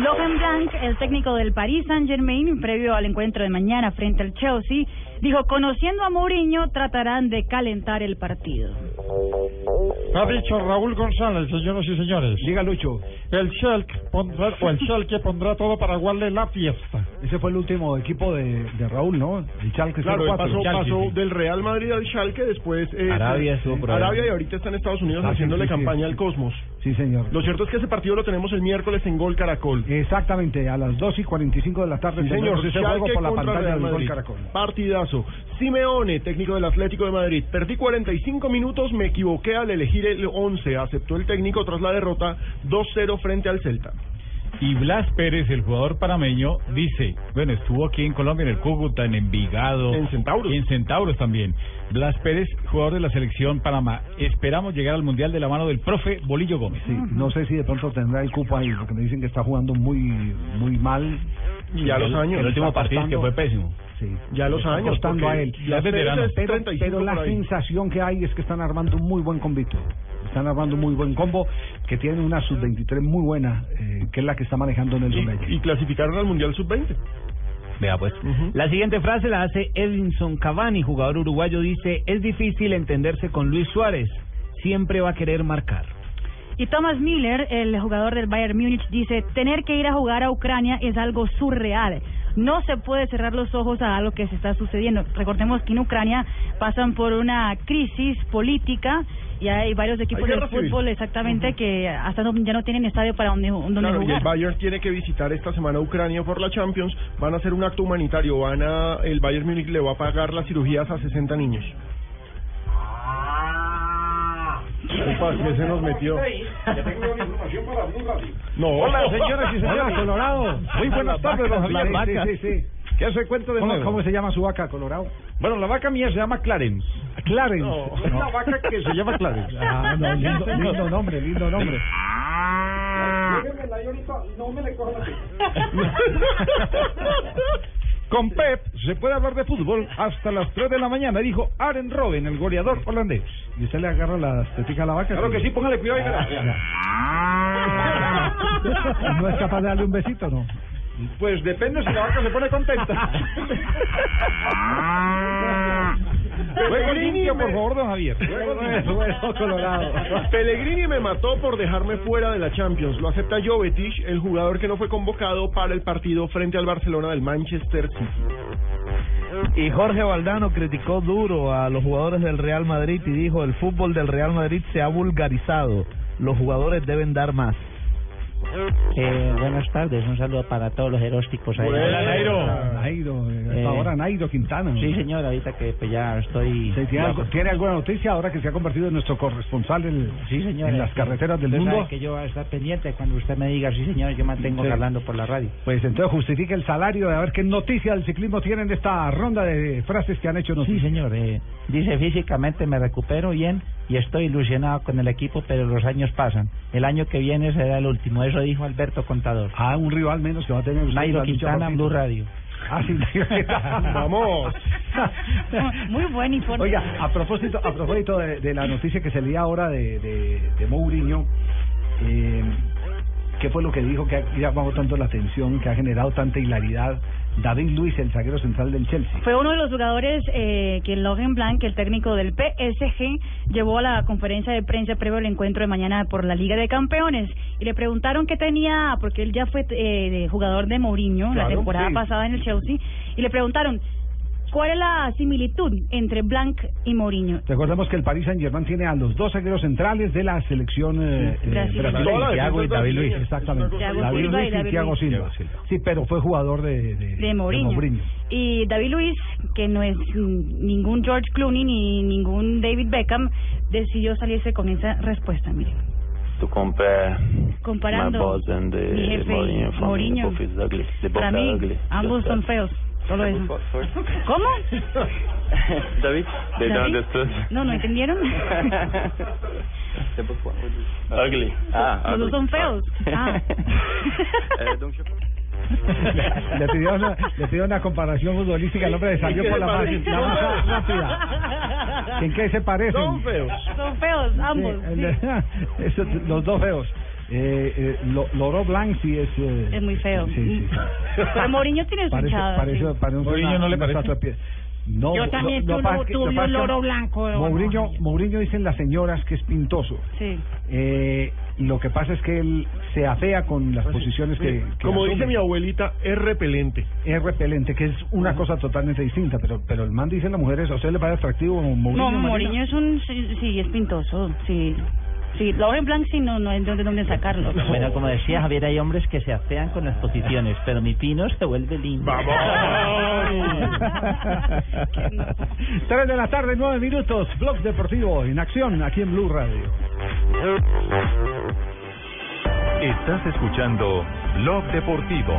[SPEAKER 15] Logan Blanc, el técnico del Paris Saint-Germain, previo al encuentro de mañana frente al Chelsea, dijo, conociendo a Mourinho, tratarán de calentar el partido.
[SPEAKER 27] Ha dicho Raúl González, señoras y señores.
[SPEAKER 2] Diga Lucho.
[SPEAKER 27] El Schalke pondrá, o el Schalke pondrá todo para aguarle la fiesta.
[SPEAKER 2] Ese fue el último equipo de, de Raúl, ¿no? El Schalke
[SPEAKER 6] Claro, él
[SPEAKER 2] 04.
[SPEAKER 6] pasó,
[SPEAKER 2] Schalke,
[SPEAKER 6] pasó
[SPEAKER 2] sí.
[SPEAKER 6] del Real Madrid al Schalke, después eh,
[SPEAKER 10] Arabia ahí.
[SPEAKER 6] Arabia y ahorita está en Estados Unidos
[SPEAKER 2] Ah, sí,
[SPEAKER 6] haciéndole
[SPEAKER 2] sí,
[SPEAKER 6] campaña
[SPEAKER 2] sí.
[SPEAKER 6] al Cosmos.
[SPEAKER 2] Sí, señor.
[SPEAKER 6] Lo cierto es que ese partido lo tenemos el miércoles en Gol Caracol.
[SPEAKER 2] Exactamente, a las 2 y 45 de la tarde
[SPEAKER 6] Sí, señor,
[SPEAKER 2] ese juego por la pantalla
[SPEAKER 6] Real
[SPEAKER 2] del Gol. Caracol.
[SPEAKER 6] Partidazo. Simeone, técnico del Atlético de Madrid. Perdí 45 minutos, me equivoqué al elegir el 11. Aceptó el técnico tras la derrota 2-0 frente al Celta.
[SPEAKER 10] Y Blas Pérez, el jugador parameño, dice, bueno, estuvo aquí en Colombia, en el Cúcuta, en Envigado.
[SPEAKER 6] En Centauros.
[SPEAKER 10] Y en Centauros también. Blas Pérez, jugador de la selección Panamá. Esperamos llegar al Mundial de la mano del profe Bolillo Gómez.
[SPEAKER 2] Sí, no sé si de pronto tendrá el cupo ahí, porque me dicen que está jugando muy muy mal.
[SPEAKER 6] Ya los años.
[SPEAKER 10] El último partido que fue pésimo.
[SPEAKER 2] Sí.
[SPEAKER 6] Ya los
[SPEAKER 2] Está
[SPEAKER 6] años,
[SPEAKER 2] costando a él.
[SPEAKER 6] ya veterano.
[SPEAKER 2] Pero,
[SPEAKER 6] 35
[SPEAKER 2] pero la sensación que hay es que están armando un muy buen convito. Están armando un muy buen combo que tiene una sub-23 muy buena, eh, que es la que está manejando Nelson Reyes.
[SPEAKER 6] Y, y clasificaron al Mundial Sub-20.
[SPEAKER 28] Vea pues. La siguiente frase la hace Edinson Cavani, jugador uruguayo. Dice, es difícil entenderse con Luis Suárez. Siempre va a querer marcar.
[SPEAKER 15] Y Thomas Miller, el jugador del Bayern Múnich, dice, tener que ir a jugar a Ucrania es algo surreal. No se puede cerrar los ojos a algo que se está sucediendo. Recordemos que en Ucrania pasan por una crisis política y hay varios equipos de fútbol exactamente que hasta no- ya no tienen estadio para donde, donde
[SPEAKER 6] Claro, y el
[SPEAKER 15] jugar.
[SPEAKER 6] Bayern tiene que visitar esta semana Ucrania por la Champions. Van a hacer un acto humanitario. Van a, el Bayern Múnich le va a pagar las cirugías a 60 niños. Upa, ¿qué se nos metió? No.
[SPEAKER 2] Hola, señoras y señores, Colorado. Muy buenas tardes, don Javier. Sí, sí, sí.
[SPEAKER 27] ¿Qué hace cuento de
[SPEAKER 2] ¿Cómo,
[SPEAKER 27] nuevo?
[SPEAKER 2] cómo se llama su vaca, Colorado?
[SPEAKER 27] Bueno, la vaca mía se llama Clarence.
[SPEAKER 2] Clarence.
[SPEAKER 27] Es una vaca que se llama Clarence.
[SPEAKER 2] Ah, no, lindo, lindo nombre, lindo nombre. ahorita no me le [laughs] Con Pep se puede hablar de fútbol hasta las 3 de la mañana, dijo Aren Robben, el goleador holandés. ¿Y usted le agarra la estética a la vaca?
[SPEAKER 6] Claro que sí, póngale cuidado y verá.
[SPEAKER 2] ¿No es capaz de darle un besito, no?
[SPEAKER 6] Pues depende si la vaca se pone contenta. [laughs]
[SPEAKER 2] Limpio, por favor, don Javier.
[SPEAKER 6] Colorado. Pellegrini me mató por dejarme fuera de la Champions. Lo acepta Jovetic, el jugador que no fue convocado para el partido frente al Barcelona del Manchester City.
[SPEAKER 29] Y Jorge Valdano criticó duro a los jugadores del Real Madrid y dijo, el fútbol del Real Madrid se ha vulgarizado, los jugadores deben dar más.
[SPEAKER 9] Eh, buenas tardes, un saludo para todos los erósticos ahí.
[SPEAKER 2] Nairo. Nairo, eh, ahora Nairo Quintana.
[SPEAKER 9] Sí, señor, ahorita que pues, ya estoy...
[SPEAKER 2] Sí, ¿Tiene, algo- tiene alguna noticia ahora que se ha convertido en nuestro corresponsal en,
[SPEAKER 9] Sí, señor.
[SPEAKER 2] en las carreteras del
[SPEAKER 9] usted
[SPEAKER 2] mundo?
[SPEAKER 9] que yo voy a estar pendiente cuando usted me diga, sí, señor, yo mantengo
[SPEAKER 2] Sí.
[SPEAKER 9] hablando por la radio.
[SPEAKER 2] Pues entonces justifique el salario de a ver qué noticia del ciclismo tienen de esta ronda de frases que han hecho
[SPEAKER 9] Sí, señor. eh, dice, físicamente me recupero bien y estoy ilusionado con el equipo, pero los años pasan. El año que viene será el último. Eso dijo Alberto Contador.
[SPEAKER 2] Ah, un rival menos que va a tener usted
[SPEAKER 9] Nairo Quintana, Blue. Radio.
[SPEAKER 2] Ah, sí. [laughs]
[SPEAKER 6] Vamos.
[SPEAKER 15] Muy buen informe.
[SPEAKER 2] Oiga, a propósito, a propósito de, de la noticia que se leía ahora de, de, de Mourinho, eh, ¿qué fue lo que dijo que ha llamado tanto la atención, que ha generado tanta hilaridad? David Luis, el zaguero central del Chelsea.
[SPEAKER 15] Fue uno de los jugadores que que Logan Blanc, el técnico del PSG, llevó a la conferencia de prensa previo al encuentro de mañana por la Liga de Campeones y le preguntaron qué tenía, porque él ya fue eh, jugador de Mourinho la temporada
[SPEAKER 2] sí.
[SPEAKER 15] pasada en el Chelsea y le preguntaron cuál es la similitud entre Blanc y Mourinho.
[SPEAKER 2] Recordemos que el Paris Saint Germain tiene a los dos zagueros centrales de la selección eh, eh,
[SPEAKER 15] Brasileña.
[SPEAKER 2] Thiago y David Luis, exactamente. David Luis y Thiago. Silva. Sí, pero fue jugador de, de,
[SPEAKER 15] de Mourinho. Y David Luis, que no es ningún George Clooney ni ningún David Beckham, decidió salirse con esa respuesta, miren.
[SPEAKER 30] to compare
[SPEAKER 15] Comparando
[SPEAKER 30] my boss and the
[SPEAKER 15] mi jefe
[SPEAKER 30] Mourinho the
[SPEAKER 15] Para mí,
[SPEAKER 30] ugly.
[SPEAKER 15] ambos son
[SPEAKER 30] that.
[SPEAKER 15] feos. Solo eso. [laughs] ¿Cómo? [laughs]
[SPEAKER 30] David, they don't understand.
[SPEAKER 15] No, ¿no entendieron? [laughs]
[SPEAKER 30] Ugly. Ah,
[SPEAKER 15] Los dos
[SPEAKER 30] ugly.
[SPEAKER 15] son feos. Ah.
[SPEAKER 30] Eh, donc je-
[SPEAKER 2] Le pidió, una, le pidió una comparación futbolística, el hombre le salió
[SPEAKER 6] ¿En qué
[SPEAKER 2] por
[SPEAKER 6] se
[SPEAKER 2] la,
[SPEAKER 6] parecen?
[SPEAKER 2] más, la más rápida. ¿En qué se parecen?
[SPEAKER 6] Son feos.
[SPEAKER 15] Son feos, ambos.
[SPEAKER 2] Sí,
[SPEAKER 15] sí.
[SPEAKER 2] el- eso, los dos feos. Eh, eh, Lo- Loro Blanc sí es... eh,
[SPEAKER 15] Es muy feo.
[SPEAKER 2] Sí, sí. [laughs]
[SPEAKER 15] Pero Mourinho tiene su
[SPEAKER 2] Parece,
[SPEAKER 15] hinchada,
[SPEAKER 2] parece,
[SPEAKER 15] sí.
[SPEAKER 2] parece
[SPEAKER 10] Mourinho
[SPEAKER 2] una-
[SPEAKER 10] no le parece.
[SPEAKER 2] No,
[SPEAKER 7] Yo también
[SPEAKER 2] no, no
[SPEAKER 7] tuve un-
[SPEAKER 2] que- no
[SPEAKER 7] un
[SPEAKER 2] que
[SPEAKER 7] loro blanco,
[SPEAKER 2] Mourinho,
[SPEAKER 7] bueno.
[SPEAKER 2] Mourinho dicen las señoras que es pintoso.
[SPEAKER 15] Sí.
[SPEAKER 2] Eh, lo que pasa es que él se afea con las posiciones que, que
[SPEAKER 6] Pues Como dice
[SPEAKER 2] asume.
[SPEAKER 6] mi abuelita, es repelente.
[SPEAKER 2] es repelente, que es una cosa totalmente distinta, pero pero el man dice las mujeres, ¿a usted le parece atractivo Mourinho?
[SPEAKER 15] No? Mourinho es un... Sí, sí, es pintoso, sí. Sí, Laurent Blanc sí no, no hay de dónde sacarlo.
[SPEAKER 9] Bueno, como decía Javier, hay hombres que se afean con las posiciones, pero mi pino se vuelve lindo. [laughs]
[SPEAKER 2] Tres de la tarde, nueve minutos, Blog Deportivo en acción aquí en Blue Radio.
[SPEAKER 1] Estás escuchando Blog Deportivo.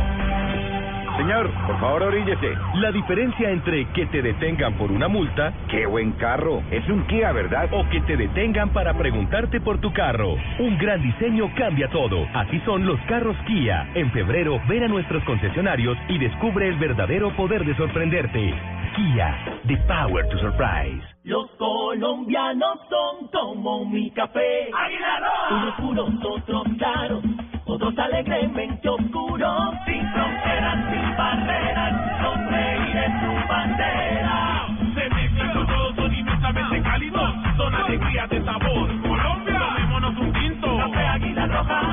[SPEAKER 17] Señor, por favor oríllese. La diferencia entre que te detengan por una multa, qué buen carro, es un Kia, ¿verdad? O que te detengan para preguntarte por tu carro. Un gran diseño cambia todo. Así son los carros Kia. En febrero, ven a nuestros concesionarios y descubre el verdadero poder de sorprenderte. Kia, the power to surprise.
[SPEAKER 18] Los colombianos son como mi café. Unos puros, otros claros, otros alegremente oscuros. Sin fronteras, sin barreras, sonreír es su bandera. Se mezclan con todos, son inmensamente cálidos. Son alegrías de sabor. Colombia, tomémonos un tinto. Café Águila Roja.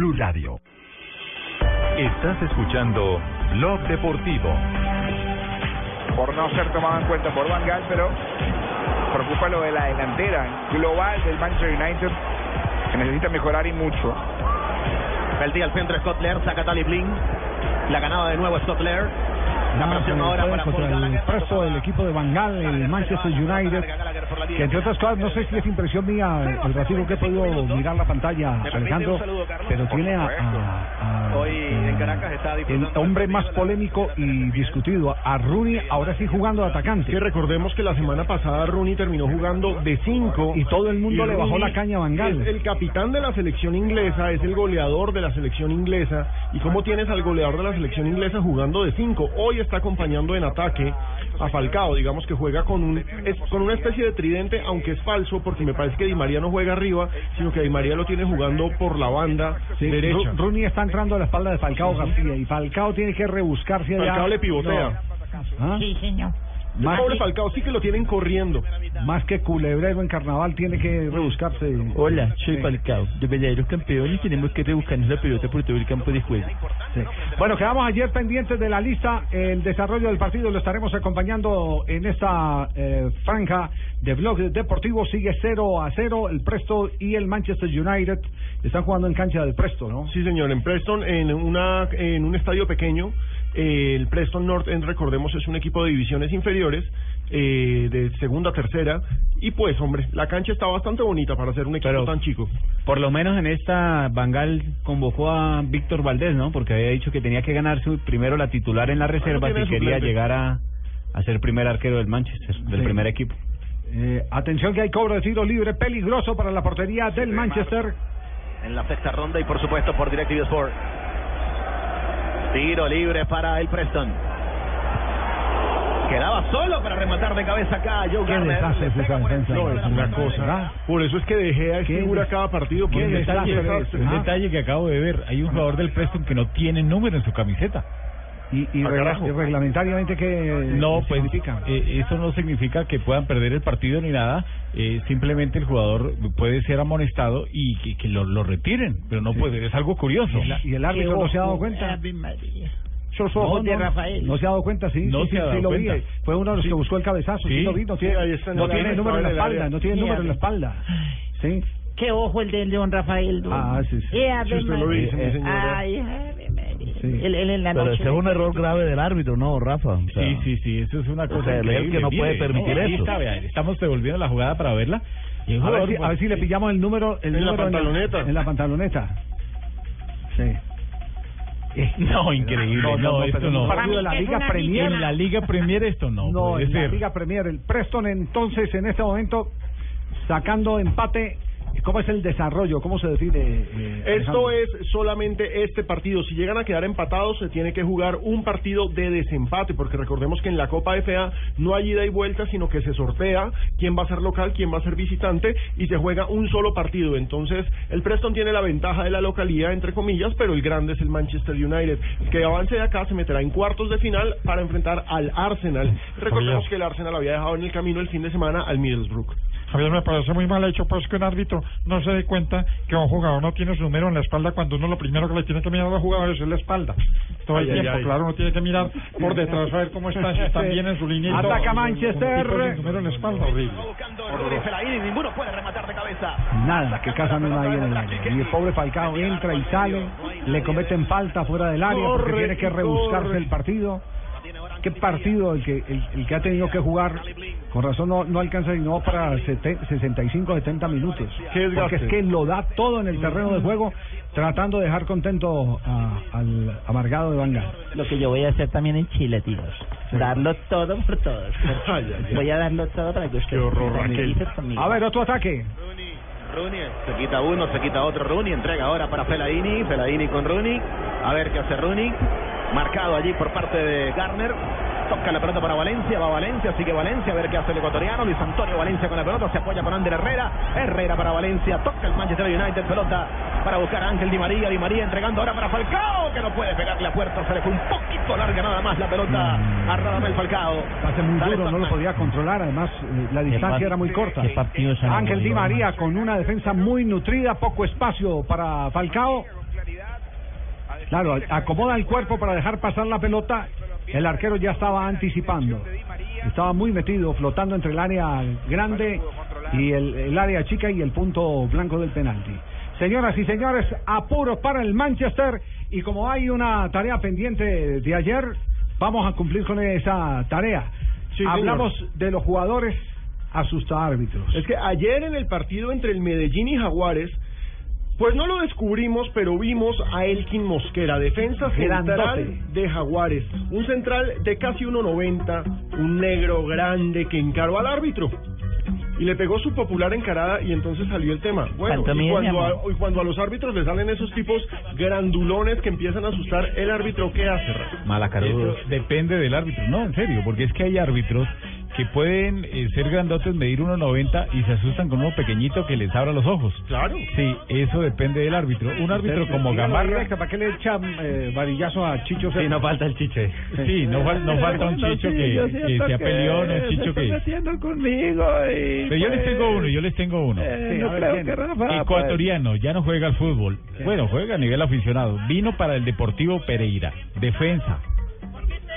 [SPEAKER 31] Blue Radio.
[SPEAKER 1] Estás escuchando Blog Deportivo.
[SPEAKER 32] por no ser tomado en cuenta por Van Gaal, pero preocupa lo de la delantera global del Manchester United, que necesita mejorar y mucho.
[SPEAKER 13] Peltí al centro Scott Lair, saca Tali Blin. La ganada de nuevo Scott Lair. La presión ahora para Paul
[SPEAKER 2] contra el presto del equipo de Bangal, el Manchester United, que entre otras cosas, no sé si es impresión mía, el ratito que he podido mirar la pantalla, Alejandro, pero tiene a, a- a-
[SPEAKER 13] Hoy en Caracas está
[SPEAKER 2] el
[SPEAKER 13] disfrutando.
[SPEAKER 2] hombre más polémico y discutido, a Rooney, ahora sí jugando de atacante.
[SPEAKER 6] Que recordemos que la semana pasada Rooney terminó jugando de 5
[SPEAKER 2] Y todo el mundo le bajó la caña a.
[SPEAKER 6] Es el capitán de la selección inglesa, es el goleador de la selección inglesa. ¿Y cómo tienes al goleador de la selección inglesa jugando de 5? Hoy está acompañando en ataque a Falcao, digamos que juega con un es, con una especie de tridente, aunque es falso porque me parece que Di María no juega arriba, sino que Di María lo tiene jugando por la banda
[SPEAKER 2] Sí,
[SPEAKER 6] derecha.
[SPEAKER 2] Ru- Rooney está entrando a la espalda de Falcao García y Falcao tiene que rebuscarse allá.
[SPEAKER 6] Falcao le pivotea.
[SPEAKER 2] ¿Ah?
[SPEAKER 7] Sí, señor.
[SPEAKER 2] Más
[SPEAKER 6] pobre
[SPEAKER 2] que-
[SPEAKER 6] Falcao sí que lo tienen corriendo.
[SPEAKER 2] Más que culebrero en carnaval tiene que rebuscarse.
[SPEAKER 33] Hola, soy Falcao. Los verdaderos campeones tenemos que rebuscarnos la pelota por todo el campo de juego.
[SPEAKER 2] Sí. Bueno, quedamos ayer pendientes de la lista. El desarrollo del partido lo estaremos acompañando en esta eh, franja de blog deportivo. Sigue 0 a 0 el Presto y el Manchester United. Están jugando en cancha del Presto, ¿no?
[SPEAKER 6] Sí, señor, en Preston, en, una, en un estadio pequeño. Eh, el Preston North End, recordemos, es un equipo de divisiones inferiores, eh, de segunda, tercera. Y pues, hombre, la cancha está bastante bonita para ser un equipo tan chico.
[SPEAKER 28] Por lo menos en esta, Bangal convocó a Víctor Valdés, ¿no? Porque había dicho que tenía que ganarse primero la titular en la reserva
[SPEAKER 2] tiene
[SPEAKER 28] si quería
[SPEAKER 2] suplente.
[SPEAKER 28] llegar a, a ser primer arquero del Manchester, del
[SPEAKER 2] Sí.
[SPEAKER 28] primer equipo.
[SPEAKER 2] Eh, atención que hay cobro de tiro libre peligroso para la portería del Manchester.
[SPEAKER 13] En la sexta ronda y por supuesto por DirecTV Sport. Tiro libre para el Preston. Quedaba solo para rematar de cabeza acá Joe
[SPEAKER 2] Qué
[SPEAKER 13] Garner.
[SPEAKER 6] No, es una cosa. Por eso es que De Gea es
[SPEAKER 2] Qué
[SPEAKER 6] figura cada partido.
[SPEAKER 10] Un detalle, un
[SPEAKER 6] Ah.
[SPEAKER 10] detalle que acabo de ver. Hay un jugador del Preston que no tiene número en su camiseta.
[SPEAKER 2] Y, y,
[SPEAKER 10] Ah,
[SPEAKER 2] regla- reglamentariamente que
[SPEAKER 10] No, pues eh, eso no significa que puedan perder el partido ni nada. Eh, simplemente el jugador puede ser amonestado y que, que lo, lo retiren, pero no puede. Es algo curioso.
[SPEAKER 2] Y, la- y el árbitro no se ha dado cuenta.
[SPEAKER 7] No, de Rafael.
[SPEAKER 2] no se ha dado cuenta, sí.
[SPEAKER 10] No
[SPEAKER 2] sí,
[SPEAKER 10] se ha dado
[SPEAKER 2] sí lo vi.
[SPEAKER 10] cuenta.
[SPEAKER 2] Fue uno de los
[SPEAKER 10] Sí.
[SPEAKER 2] que buscó el cabezazo. Sí,
[SPEAKER 10] Sí.
[SPEAKER 2] lo vi. No
[SPEAKER 6] Sí,
[SPEAKER 2] tiene,
[SPEAKER 6] ahí está en
[SPEAKER 2] no
[SPEAKER 6] el
[SPEAKER 2] tiene
[SPEAKER 6] área,
[SPEAKER 2] número en la espalda. No tiene
[SPEAKER 7] Sí,
[SPEAKER 2] número en la espalda. Sí.
[SPEAKER 7] Qué ojo el del León Rafael. ¿no?
[SPEAKER 2] Ah, sí, sí.
[SPEAKER 7] Eh, Ave María.
[SPEAKER 6] señora.
[SPEAKER 7] Ay, Ave.
[SPEAKER 2] Sí.
[SPEAKER 7] Él, él en la
[SPEAKER 29] Pero
[SPEAKER 7] noche.
[SPEAKER 29] ese es un error grave del árbitro, ¿no, Rafa? O sea,
[SPEAKER 10] Sí, sí, sí, eso es una cosa
[SPEAKER 29] sea, él
[SPEAKER 10] increíble.
[SPEAKER 29] que no puede permitir
[SPEAKER 10] ahí
[SPEAKER 29] eso.
[SPEAKER 10] está, vea, estamos devolviendo la jugada para verla. Y
[SPEAKER 2] A ver, si, a ver si le pillamos el número, el
[SPEAKER 6] En la
[SPEAKER 2] número
[SPEAKER 6] pantaloneta.
[SPEAKER 2] En la, pantaloneta. Sí. [laughs]
[SPEAKER 10] No, increíble.
[SPEAKER 2] No,
[SPEAKER 10] No,
[SPEAKER 2] no, no,
[SPEAKER 10] esto no.
[SPEAKER 2] un partido de la Liga Premier.
[SPEAKER 10] En la Liga Premier esto no,
[SPEAKER 2] No,
[SPEAKER 10] puede
[SPEAKER 2] en la
[SPEAKER 10] ser.
[SPEAKER 2] Liga Premier. El Preston entonces en este momento sacando empate. ¿Cómo es el desarrollo? ¿Cómo se define? eh,
[SPEAKER 6] Esto es solamente este partido. Si llegan a quedar empatados, se tiene que jugar un partido de desempate, porque recordemos que en la Copa FA no hay ida y vuelta, sino que se sortea quién va a ser local, quién va a ser visitante, y se juega un solo partido. Entonces, el Preston tiene la ventaja de la localidad, entre comillas, pero el grande es el Manchester United. El que avance de acá se meterá en cuartos de final para enfrentar al Arsenal. Recordemos que el Arsenal había dejado en el camino el fin de semana al Middlesbrough.
[SPEAKER 27] Javier, me parece muy mal hecho, pues que un árbitro no se dé cuenta que un jugador no tiene su número en la espalda cuando uno lo primero que le tiene que mirar a los jugadores es la espalda. Todo el
[SPEAKER 6] Ay,
[SPEAKER 27] tiempo,
[SPEAKER 6] ay.
[SPEAKER 27] claro, uno tiene que mirar por detrás a ver cómo están, si están [laughs] bien en su línea. y todo.
[SPEAKER 2] Ataca
[SPEAKER 27] Un
[SPEAKER 2] Manchester.
[SPEAKER 27] sin número en la espalda, horrible.
[SPEAKER 13] Ninguno puede rematar de cabeza.
[SPEAKER 2] Nada, que casa no hay en el área. Y el pobre Falcao entra y sale, le cometen falta fuera del área porque tiene que rebuscarse el partido. ¿Qué partido el que el, el que ha tenido que jugar? Con razón no, no alcanza sino para sete- 65, 70 minutos. Porque es que lo da todo en el terreno de juego, tratando de dejar contento a- al amargado de Vanga.
[SPEAKER 9] Lo que yo voy a hacer también en Chile, tíos. Darlo todo por todos. [laughs]
[SPEAKER 6] Ay, ay, ay.
[SPEAKER 9] Voy a darlo todo para que ustedes
[SPEAKER 6] Qué horror, Raquel.
[SPEAKER 2] A ver, otro ataque.
[SPEAKER 13] Rooney. Se quita uno, se quita otro. Rooney, entrega ahora para Fellaini, Fellaini con Rooney, a ver qué hace Rooney, marcado allí por parte de Garner, toca la pelota para Valencia, va Valencia, sigue Valencia, a ver qué hace el ecuatoriano, Luis Antonio Valencia con la pelota, se apoya con Ander Herrera, Herrera para Valencia, toca el Manchester United, pelota para buscar a Ángel Di María, Di María entregando ahora para Falcao, que no puede pegarle a puerta, se le fue un poquito larga nada más la pelota a Radamel Falcao.
[SPEAKER 2] Hace muy duro, no lo podía controlar. Además, eh, la distancia era muy corta. Ángel Di María con una defensa muy nutrida, poco espacio para Falcao. Claro, acomoda el cuerpo para dejar pasar la pelota El arquero ya estaba anticipando. Estaba muy metido, flotando entre el área grande y el, el área chica y el punto blanco del penalti. Señoras y señores, apuros para el Manchester y como hay una tarea pendiente de ayer, vamos a cumplir con esa tarea.
[SPEAKER 6] Sí, señor.
[SPEAKER 2] Hablamos de los jugadores asustaárbitros.
[SPEAKER 6] Es que ayer en el partido entre el Medellín y Jaguares, pues no lo descubrimos, pero vimos a Elkin Mosquera, defensa central
[SPEAKER 2] Grandote.
[SPEAKER 6] de Jaguares. Un central de casi 1.90, un negro grande que encaró al árbitro. Y le pegó su popular encarada y entonces salió el tema. Bueno,
[SPEAKER 33] ¿Cuánto
[SPEAKER 6] y cuando, a, y cuando a los árbitros les salen esos tipos grandulones que empiezan a asustar, ¿el árbitro qué hace?
[SPEAKER 10] Eso depende del árbitro. No, en serio, porque es que hay árbitros que pueden eh, ser grandotes, medir 1.90 y se asustan con uno pequeñito que les abra los ojos.
[SPEAKER 6] Claro.
[SPEAKER 10] Sí, eso depende del árbitro. Un árbitro
[SPEAKER 2] Usted-
[SPEAKER 10] como Gamarra...
[SPEAKER 2] ¿Para qué le echan eh, varillazo a Chicho?
[SPEAKER 10] Sí, no falta el chiche. Sí, no, fal- no falta un chicho que, que sea peleón, un chicho que...
[SPEAKER 33] metiendo conmigo y
[SPEAKER 10] Pero yo les tengo uno, yo les tengo uno.
[SPEAKER 33] Eh, no creo que Rafa, pues.
[SPEAKER 10] Ecuatoriano, ya no juega al fútbol. Bueno, juega a nivel aficionado. Vino para el Deportivo Pereira. Defensa.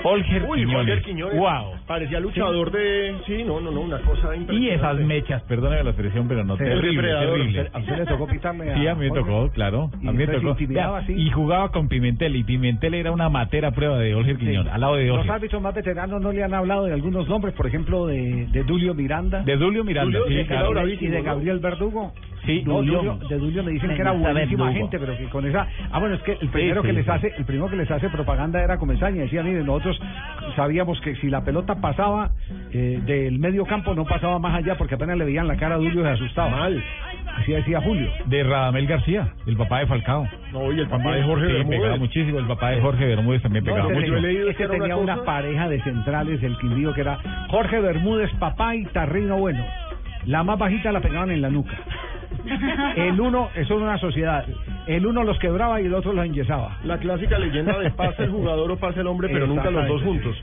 [SPEAKER 10] Holger
[SPEAKER 6] Uy,
[SPEAKER 10] Quiñones.
[SPEAKER 6] Holger Quiñones.
[SPEAKER 10] Wow.
[SPEAKER 6] Parecía luchador de... Sí, no, no, no, una cosa
[SPEAKER 10] Y esas mechas, perdóname la expresión, pero no,
[SPEAKER 2] Sí,
[SPEAKER 10] terrible, terrible.
[SPEAKER 2] ¿A usted le tocó pitarle
[SPEAKER 10] Sí, a mí me tocó, claro.
[SPEAKER 2] ¿Y
[SPEAKER 10] A mí me tocó.
[SPEAKER 2] así?
[SPEAKER 10] Y jugaba con Pimentel, y Pimentel era una matera prueba de Holger Quiñones, al lado de
[SPEAKER 2] Los
[SPEAKER 10] Holger.
[SPEAKER 2] árbitros más veteranos no le han hablado de algunos nombres, por ejemplo, de, de Dulio Miranda.
[SPEAKER 10] De Dulio Miranda,
[SPEAKER 2] Dulio,
[SPEAKER 10] sí, claro.
[SPEAKER 2] y de Gabriel Verdugo.
[SPEAKER 10] Sí,
[SPEAKER 2] No,
[SPEAKER 10] Dulio.
[SPEAKER 2] Dulio- de Dulio me dicen que era buenísima gente, pero que con esa... Ah, bueno, es que el primero
[SPEAKER 10] sí,
[SPEAKER 2] que les hace el primero que les hace propaganda era Comesaña. Decía, miren, nosotros sabíamos que si la pelota pasaba eh, del medio campo no pasaba más allá porque apenas le veían la cara a Dulio se asustaba.
[SPEAKER 6] Mal.
[SPEAKER 2] Así decía Julio.
[SPEAKER 10] De Radamel García, el papá de Falcao.
[SPEAKER 6] No, y el papá de Jorge
[SPEAKER 10] sí,
[SPEAKER 6] Bermúdez.
[SPEAKER 10] pegaba muchísimo. El papá de Jorge Bermúdez también
[SPEAKER 2] No,
[SPEAKER 10] pegaba
[SPEAKER 2] este
[SPEAKER 10] mucho.
[SPEAKER 6] yo he leído
[SPEAKER 2] este
[SPEAKER 6] que
[SPEAKER 2] tenía
[SPEAKER 6] una
[SPEAKER 2] pareja de centrales del Quindío que era Jorge Bermúdez, papá y Tarrino Bueno. La más bajita la pegaban en la nuca. [laughs] El uno, eso era una sociedad. El uno los quebraba y el otro los enyesaba.
[SPEAKER 6] La clásica leyenda de pasa el jugador o pasa el hombre, pero nunca los dos juntos.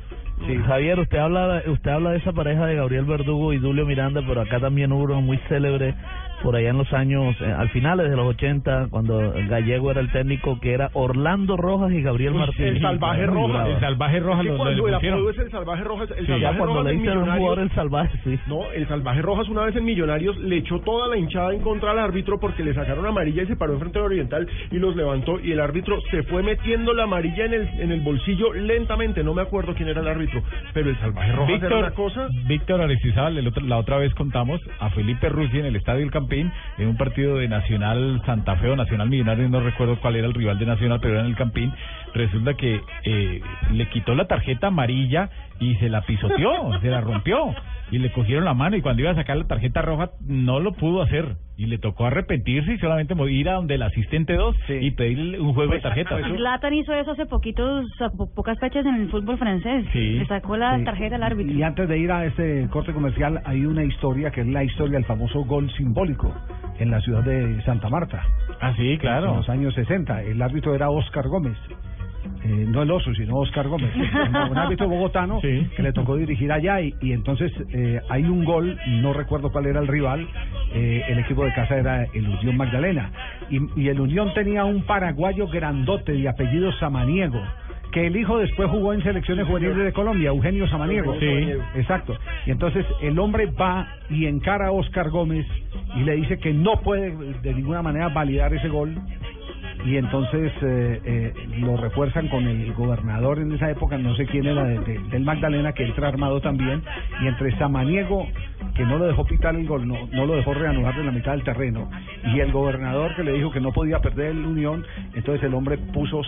[SPEAKER 29] Sí, Javier, usted habla, usted habla de esa pareja de Gabriel Verdugo y Dulio Miranda, pero acá también hubo uno muy célebre por allá en los años, eh, al finales de los 80, cuando Gallego era el técnico, que era Orlando Rojas y Gabriel Martínez.
[SPEAKER 6] el salvaje Rojas.
[SPEAKER 10] El salvaje roja
[SPEAKER 6] Es que
[SPEAKER 10] lo,
[SPEAKER 6] cuando el
[SPEAKER 10] pusieron.
[SPEAKER 6] apodo es el salvaje Rojas, el
[SPEAKER 29] Sí, ya
[SPEAKER 6] salvaje
[SPEAKER 29] cuando
[SPEAKER 6] Rojas
[SPEAKER 29] le
[SPEAKER 6] en
[SPEAKER 29] dicen a un jugador el salvaje, sí.
[SPEAKER 6] No, el salvaje Rojas una vez en Millonarios le echó toda la hinchada en contra al árbitro porque le sacaron amarilla y se paró enfrente del Oriental y los levantó y el árbitro se fue metiendo la amarilla en el en el bolsillo lentamente, no me acuerdo quién era el árbitro, pero el salvaje Rojas era una
[SPEAKER 10] Víctor,
[SPEAKER 6] cosa
[SPEAKER 10] Víctor otro- la otra vez contamos a Felipe Ruzzi en el Estadio El En un partido de Nacional Santa Fe o Nacional Millonario, no recuerdo cuál era el rival de Nacional, pero era en el Campín. Resulta que eh, le quitó la tarjeta amarilla y se la pisoteó, se la rompió y le cogieron la mano y cuando iba a sacar la tarjeta roja no lo pudo hacer y le tocó arrepentirse y solamente ir a donde el asistente 2 y pedirle un juego de tarjetas.
[SPEAKER 15] Zlatan hizo eso hace poquitos, po- pocas fechas en el fútbol francés.
[SPEAKER 2] Sí.
[SPEAKER 15] Le sacó la
[SPEAKER 2] Sí.
[SPEAKER 15] tarjeta al árbitro.
[SPEAKER 2] Y antes de ir a este corte comercial, hay una historia que es la historia del famoso gol simbólico en la ciudad de Santa Marta.
[SPEAKER 10] Ah, sí, claro.
[SPEAKER 2] En los años 60. El árbitro era Oscar Gómez. Eh, no el oso, sino Oscar Gómez. un árbitro bogotano que le tocó dirigir allá y, y entonces eh, hay un gol, no recuerdo cuál era el rival, eh, el equipo de casa era el Unión Magdalena y, y el Unión tenía un paraguayo grandote de apellido Samaniego que el hijo después jugó en selecciones juveniles de Colombia, Eugenio Samaniego.
[SPEAKER 10] Sí.
[SPEAKER 2] Exacto. Y entonces el hombre va y encara a Oscar Gómez y le dice que no puede de ninguna manera validar ese gol. Y entonces eh, eh, lo refuerzan con el gobernador en esa época, no sé quién era, de- de- del Magdalena, que entra armado también. Y entre Samaniego, que no lo dejó pitar el gol, no, no lo dejó reanudar en la mitad del terreno, y el gobernador que le dijo que no podía perder el Unión, entonces el hombre puso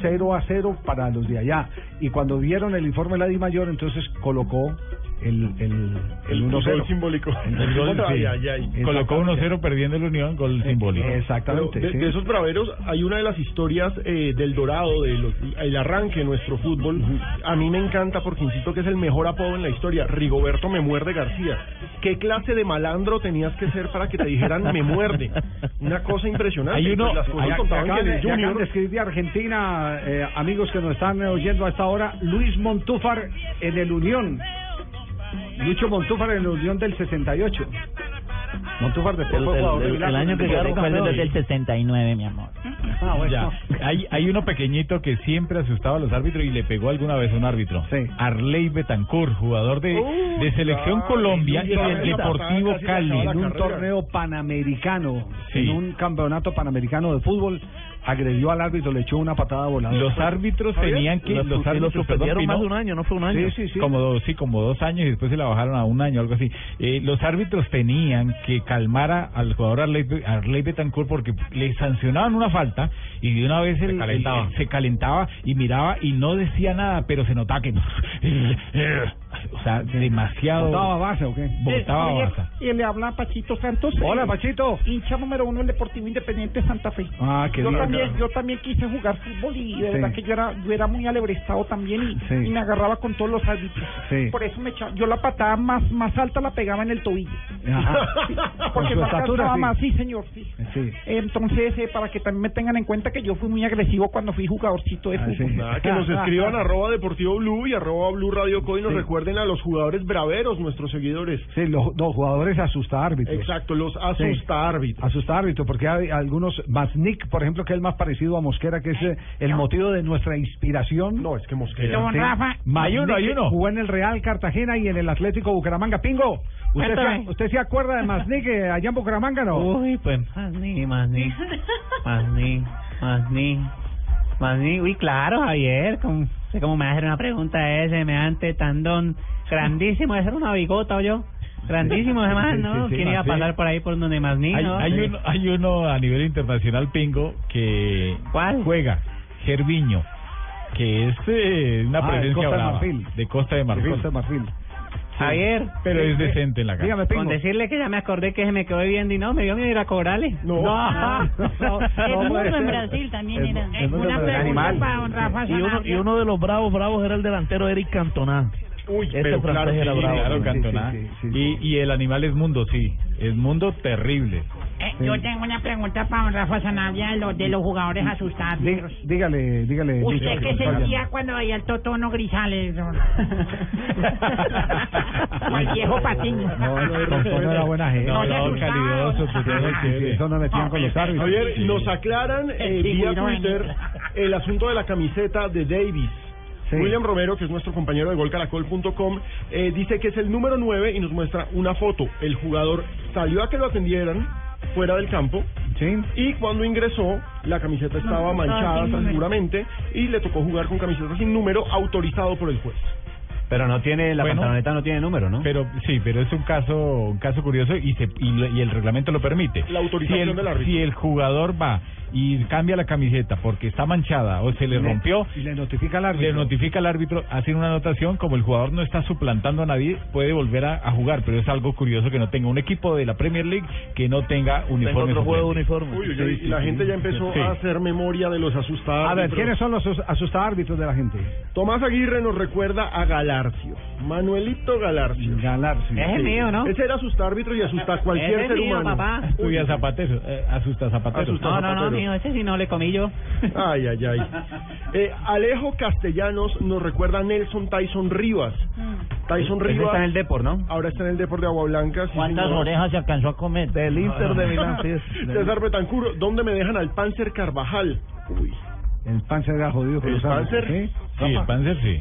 [SPEAKER 2] 0 a 0 para los de allá. Y cuando vieron el informe de la Di Mayor, entonces colocó el, el, el 1-0.
[SPEAKER 6] gol simbólico.
[SPEAKER 10] El gol, [laughs] sí.
[SPEAKER 6] Ay, ay, ay.
[SPEAKER 10] Colocó 1-0 perdiendo el Unión, gol simbólico.
[SPEAKER 2] Exactamente.
[SPEAKER 6] De,
[SPEAKER 2] sí.
[SPEAKER 6] de esos braveros hay una de las historias eh, del Dorado, de los- el arranque de nuestro fútbol. A mí me encanta porque insisto que es el mejor apodo en la historia. Rigoberto Me Muerde García. ¿Qué clase de malandro tenías que ser para que te dijeran Me Muerde? Una cosa impresionante.
[SPEAKER 2] Hay uno,
[SPEAKER 6] Pues las cosas
[SPEAKER 2] Ay,
[SPEAKER 6] contaban
[SPEAKER 2] acaban
[SPEAKER 6] el Junior...
[SPEAKER 2] de escribir de Argentina, eh, amigos que nos están eh, oyendo hasta ahora, Luis Montúfar en el Unión. Lucho Montúfar en el Unión del 68. Montúfar después
[SPEAKER 33] El-
[SPEAKER 2] fue
[SPEAKER 33] el-
[SPEAKER 2] jugador
[SPEAKER 33] el-
[SPEAKER 2] Milán.
[SPEAKER 33] el año que quedó
[SPEAKER 2] campeón.
[SPEAKER 33] campeón. desde el 69, mi amor.
[SPEAKER 2] Ah, bueno.
[SPEAKER 10] Ya. Hay, hay uno pequeñito que siempre asustaba a los árbitros y le pegó alguna vez a un árbitro. Arley Betancourt, jugador de, de Selección Colombia y del Deportivo Cali.
[SPEAKER 2] En un torneo panamericano,
[SPEAKER 10] Sí.
[SPEAKER 2] en un campeonato panamericano de fútbol, agredió al árbitro, le echó una patada volada.
[SPEAKER 10] Los árbitros tenían que los, árbitros perdón, Pino,
[SPEAKER 29] ¿no fue un
[SPEAKER 2] año? Sí, sí, sí.
[SPEAKER 10] como dos sí como dos años y después se la bajaron a un año algo así Eh, los árbitros tenían que calmar a- al jugador Arley, Arley Betancourt porque le sancionaban una falta y de una vez el-
[SPEAKER 13] calentaba.
[SPEAKER 10] el- se calentaba y miraba y no decía nada pero se notaba que [laughs] o sea demasiado
[SPEAKER 2] ¿Botaba base o qué?
[SPEAKER 10] botaba
[SPEAKER 7] Eh, oye,
[SPEAKER 10] base
[SPEAKER 7] Y le habla Pachito Santos.
[SPEAKER 2] Hola,
[SPEAKER 7] eh,
[SPEAKER 2] Pachito.
[SPEAKER 7] Hincha número uno del Deportivo Independiente de Santa Fe.
[SPEAKER 2] Ah, qué
[SPEAKER 7] yo
[SPEAKER 2] bien.
[SPEAKER 7] también, yo también quise jugar fútbol y de
[SPEAKER 2] Sí.
[SPEAKER 7] verdad que yo era, yo era muy alebrestado también y,
[SPEAKER 2] Sí.
[SPEAKER 7] y me agarraba con todos los árbitros.
[SPEAKER 2] Sí.
[SPEAKER 7] Por eso me echaba, yo la patada más, más alta la pegaba en el tobillo.
[SPEAKER 2] Ajá. [laughs]
[SPEAKER 7] Porque no
[SPEAKER 2] estatura,
[SPEAKER 7] alcanzaba
[SPEAKER 2] sí.
[SPEAKER 7] más, sí señor, sí.
[SPEAKER 2] Sí.
[SPEAKER 7] Entonces, eh, para que también me tengan en cuenta que yo fui muy agresivo cuando fui jugadorcito de
[SPEAKER 2] Ah,
[SPEAKER 7] fútbol.
[SPEAKER 2] sí.
[SPEAKER 6] Nada, que nos [laughs] escriban arroba Deportivo Blue y arroba Blue Radio Co y nos recuerden a los jugadores braveros, nuestros seguidores.
[SPEAKER 2] Sí, los, los jugadores asusta árbitros.
[SPEAKER 6] Exacto, los asusta árbitros.
[SPEAKER 2] Asusta árbitros, porque hay algunos, Masnik, por ejemplo, que es más parecido a Mosquera, que es eh, el motivo de nuestra inspiración.
[SPEAKER 6] No, es que Mosquera.
[SPEAKER 7] Don Rafa.
[SPEAKER 2] Masnik
[SPEAKER 10] Hay uno, hay uno.
[SPEAKER 2] Jugó en el Real Cartagena y en el Atlético Bucaramanga. Pingo, ¿usted, se, ¿usted se acuerda de Masnik eh, allá en Bucaramanga, no?
[SPEAKER 29] Uy, pues más ni, más ni, más ni, más ni, más ni. Uy, claro, Javier, como, sé cómo me va a hacer una pregunta ese, me ante tandón grandísimo, de ser una bigota o yo. Grandísimo, ese
[SPEAKER 10] Sí,
[SPEAKER 29] ¿no?
[SPEAKER 10] sí, sí,
[SPEAKER 29] ¿Quién iba a
[SPEAKER 10] sí.
[SPEAKER 29] pasar por ahí por donde más ni,
[SPEAKER 10] hay,
[SPEAKER 29] no?
[SPEAKER 10] hay
[SPEAKER 29] Sí.
[SPEAKER 10] uno, hay uno a nivel internacional pingo que juega Gerviño que es eh, una
[SPEAKER 2] Ah, de
[SPEAKER 10] presencia
[SPEAKER 2] de
[SPEAKER 10] de Costa de Marfil.
[SPEAKER 2] De Costa de Marfil.
[SPEAKER 29] Javier.
[SPEAKER 10] pero es decente en la casa.
[SPEAKER 29] Con decirle que ya me acordé que se me quedó viendo y no, me dio miedo ir a cobrarle.
[SPEAKER 6] No. [laughs]
[SPEAKER 15] El mundo en Brasil también era.
[SPEAKER 7] Una pregunta para don Rafa
[SPEAKER 29] Y uno, y uno de los bravos, bravos era el delantero Eric Cantona.
[SPEAKER 6] Uy,
[SPEAKER 29] Ese
[SPEAKER 6] pero claro,
[SPEAKER 29] era
[SPEAKER 6] sí,
[SPEAKER 29] bravo.
[SPEAKER 10] Claro,
[SPEAKER 29] Sí,
[SPEAKER 10] Cantona.
[SPEAKER 29] sí, sí,
[SPEAKER 10] Y, y el animal es mundo, sí. Es mundo terrible.
[SPEAKER 7] Eh, Yo tengo una pregunta para don Rafa Sanabria de los, de los jugadores asustados.
[SPEAKER 2] Dí- dígale, dígale.
[SPEAKER 7] ¿Usted qué sentía cuando veía el Totono Grisales? o el [laughs] viejo Patiño.
[SPEAKER 2] No, no, Totono era buena gente.
[SPEAKER 7] No,
[SPEAKER 10] No, calidoso,
[SPEAKER 2] eso no metían con los árbitros.
[SPEAKER 6] Javier, nos aclaran eh, vía. Twitter el asunto de la camiseta de Davis.
[SPEAKER 2] Sí.
[SPEAKER 6] William Romero, que es nuestro compañero de golcaracol.com, eh, dice que es el número 9 y nos muestra una foto. El jugador salió a que lo atendieran fuera del campo
[SPEAKER 2] Sí.
[SPEAKER 6] y cuando ingresó la camiseta estaba
[SPEAKER 15] No,
[SPEAKER 6] manchada seguramente y le tocó jugar con camiseta sin número autorizado por el juez.
[SPEAKER 13] Pero no tiene, la
[SPEAKER 10] Bueno.
[SPEAKER 13] pantaloneta no tiene número, ¿no?
[SPEAKER 10] Pero sí, pero es un caso un caso curioso y se y, lo- y el reglamento lo permite.
[SPEAKER 6] La autorización
[SPEAKER 10] si el,
[SPEAKER 6] del árbitro.
[SPEAKER 10] Si el jugador va y cambia la camiseta porque está manchada o se le rompió,
[SPEAKER 2] Y le notifica al árbitro.
[SPEAKER 10] le notifica al árbitro, hacen una anotación, como el jugador no está suplantando a nadie, puede volver a, a jugar, pero es algo curioso que no tenga un equipo de la Premier League que no tenga uniforme.
[SPEAKER 29] otro juego de uniforme.
[SPEAKER 6] Uy, uy, uy, y la gente ya empezó
[SPEAKER 10] Sí.
[SPEAKER 6] a hacer memoria de los asustados.
[SPEAKER 2] A ver, ¿quiénes son los asus- asusta árbitros de la gente?
[SPEAKER 6] Tomás Aguirre nos recuerda a Galarcio, Manuelito Galarcio.
[SPEAKER 2] Galarcio.
[SPEAKER 29] Es el mío, ¿no?
[SPEAKER 6] Ese era asusta árbitro y asusta a cualquier
[SPEAKER 29] es
[SPEAKER 6] ser
[SPEAKER 29] mío,
[SPEAKER 6] humano.
[SPEAKER 29] papá.
[SPEAKER 10] Estudia Zapatero, eh, asusta Zapatero.
[SPEAKER 6] Asusta
[SPEAKER 29] No, no, no,
[SPEAKER 6] Zapatero.
[SPEAKER 29] Mío, ese sí no le comí yo.
[SPEAKER 6] Ay, ay, ay. [laughs] Eh, Alejo Castellanos nos recuerda a Nelson Tyson Rivas. Tyson
[SPEAKER 13] Ese
[SPEAKER 6] Rivas
[SPEAKER 13] está en el Depor, ¿no?
[SPEAKER 6] ahora está en el Depor de Agua Blanca. sí,
[SPEAKER 9] ¿Cuántas
[SPEAKER 6] señor.
[SPEAKER 9] orejas se alcanzó a comer?
[SPEAKER 29] Del Inter de Milán, [laughs] sí. es-
[SPEAKER 6] César Betancur, ¿dónde me dejan al Panzer Carvajal? Uy,
[SPEAKER 2] El Panzer era jodido con
[SPEAKER 6] ¿El
[SPEAKER 2] los árbitros,
[SPEAKER 6] Panzer?
[SPEAKER 2] ¿sí?
[SPEAKER 10] Sí, el Panzer sí.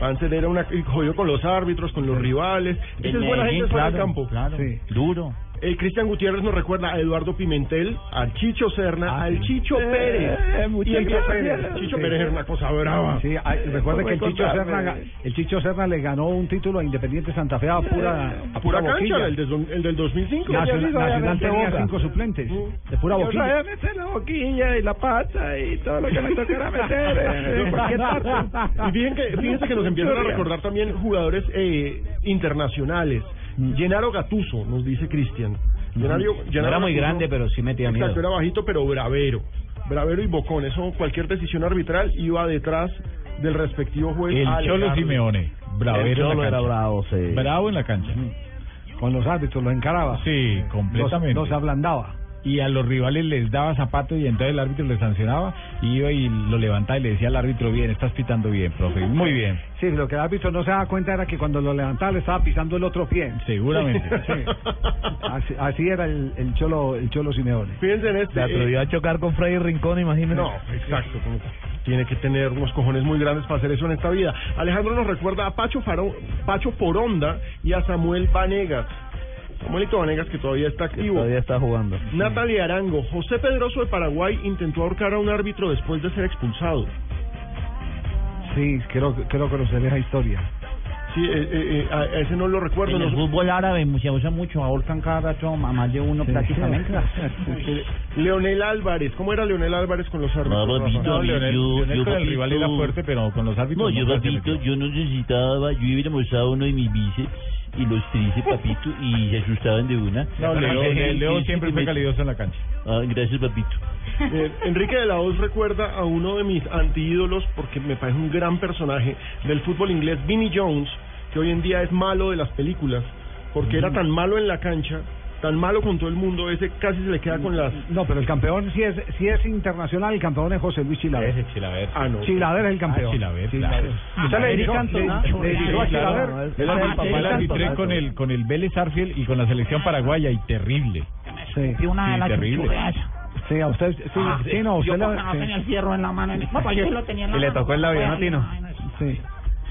[SPEAKER 6] Panzer era una jodido con los árbitros, con los rivales. Esa es buena gente fuera del campo.
[SPEAKER 9] Claro,
[SPEAKER 2] Sí.
[SPEAKER 9] duro.
[SPEAKER 6] El Cristian Gutiérrez nos recuerda a Eduardo Pimentel, al Chicho Serna,
[SPEAKER 2] Ah,
[SPEAKER 6] al. Chicho
[SPEAKER 2] Eh,
[SPEAKER 6] Pérez.
[SPEAKER 2] muchas
[SPEAKER 6] y el. Pérez. Chicho
[SPEAKER 2] Sí.
[SPEAKER 6] Pérez era una cosa brava.
[SPEAKER 2] Sí, ay, recuerde que el
[SPEAKER 6] ¿Cómo
[SPEAKER 2] Chicho? Serna, el Chicho Serna le ganó un título a Independiente Santa Fe a pura, a
[SPEAKER 6] Pura cancha, el, del- el del 2005.
[SPEAKER 2] Nacional, Nacional tenía cinco suplentes de pura
[SPEAKER 9] Yo
[SPEAKER 2] boquilla.
[SPEAKER 9] sabía meter la boquilla y la pata y todo lo que me tocara meter eh. [laughs] [laughs]
[SPEAKER 6] Y fíjense que, fíjense que nos empiezan a recordar también jugadores eh, internacionales. Gennaro Gatuso, nos dice Cristian. Gennaro-
[SPEAKER 13] No era muy
[SPEAKER 6] Gattuso-
[SPEAKER 13] grande, pero sí metía miedo.
[SPEAKER 6] Exacto, era bajito pero bravero. Bravero y bocón. Eso, cualquier decisión arbitral iba detrás del respectivo juez.
[SPEAKER 10] El Cholo. Simeone, bravero
[SPEAKER 29] El
[SPEAKER 10] en
[SPEAKER 29] Cholo
[SPEAKER 10] la
[SPEAKER 29] era
[SPEAKER 10] cancha.
[SPEAKER 29] bravo, sí.
[SPEAKER 10] Bravo en la cancha.
[SPEAKER 2] Con los árbitros, lo encaraba.
[SPEAKER 10] Sí,
[SPEAKER 2] Los,
[SPEAKER 10] completamente.
[SPEAKER 2] los ablandaba.
[SPEAKER 10] Y a los rivales les daba zapatos y entonces el árbitro les sancionaba y iba y lo levantaba y le decía al árbitro, bien, estás pitando bien, profe, [laughs] muy bien.
[SPEAKER 2] Sí, lo que el árbitro no se daba cuenta era que cuando lo levantaba le estaba pisando el otro pie.
[SPEAKER 10] Seguramente. [laughs]
[SPEAKER 2] Sí. Así, así era el, el cholo el cholo Simeone.
[SPEAKER 6] Fíjense en este.
[SPEAKER 29] Se atrevió a chocar con Freddy Rincón, imagínate.
[SPEAKER 6] No, exacto. como Tiene que tener unos cojones muy grandes para hacer eso en esta vida. Alejandro nos recuerda a Pacho, Faro, Pacho Foronda y a Samuel Vanegas. Samuelito Vanegas que todavía está activo.
[SPEAKER 29] Todavía está jugando.
[SPEAKER 6] Natalia Arango. José Pedroso de Paraguay intentó ahorcar a un árbitro después de ser expulsado.
[SPEAKER 2] Sí, creo, creo que conocer esa historia.
[SPEAKER 6] Sí, eh, eh, eh, a ese no lo recuerdo.
[SPEAKER 9] En el
[SPEAKER 6] no-
[SPEAKER 9] fútbol árabe se usa mucho, ahorcan cada rato a más de uno prácticamente. [laughs]
[SPEAKER 6] Eh, Leonel Álvarez. ¿Cómo era Leonel Álvarez con los árbitros?
[SPEAKER 34] No, papito, a mí, yo, yo, papito-
[SPEAKER 10] pero con los árbitros
[SPEAKER 34] No, yo,
[SPEAKER 10] nunca se
[SPEAKER 34] papito, yo no necesitaba, yo iba a almorzar a uno de mis bíceps y los tríceps, papito, y se asustaban de una.
[SPEAKER 10] No, Leo, Leo- siempre fue calidoso en la cancha.
[SPEAKER 34] Ah, gracias, papito. [laughs]
[SPEAKER 6] Eh, Enrique de la Hoz recuerda a uno de mis antiídolos porque me parece un gran personaje del fútbol inglés, Vinnie Jones, que hoy en día es malo de las películas, porque era tan malo en la cancha, tan malo con todo el mundo, ese casi se le queda con las...
[SPEAKER 2] No, pero el campeón si es si es internacional, el campeón es José Luis Chilaver.
[SPEAKER 10] Ese Chilaver.
[SPEAKER 6] Ah, no.
[SPEAKER 2] Chilaver es el campeón.
[SPEAKER 10] Ah, Chilaver,
[SPEAKER 2] Chilaver.
[SPEAKER 10] claro.
[SPEAKER 2] ¿Usted le dirigió,
[SPEAKER 10] American
[SPEAKER 2] le-
[SPEAKER 10] Tonazo.
[SPEAKER 2] le dirigió a
[SPEAKER 10] Sí.
[SPEAKER 2] Chilaver?
[SPEAKER 10] Él es el papá con el, con el Vélez Arfield y con la selección paraguaya y terrible.
[SPEAKER 2] Sí.
[SPEAKER 9] Y una de
[SPEAKER 10] Sí,
[SPEAKER 9] las
[SPEAKER 10] terrible.
[SPEAKER 2] Sí, a usted, sí,
[SPEAKER 9] Ah,
[SPEAKER 2] sí, no,
[SPEAKER 9] yo
[SPEAKER 2] usted le-
[SPEAKER 9] cuando no
[SPEAKER 2] sí.
[SPEAKER 9] tenía el fierro en la mano. No, pues yo sí lo tenía en la
[SPEAKER 2] Y le tocó el labio, ¿no, Tino? Sí.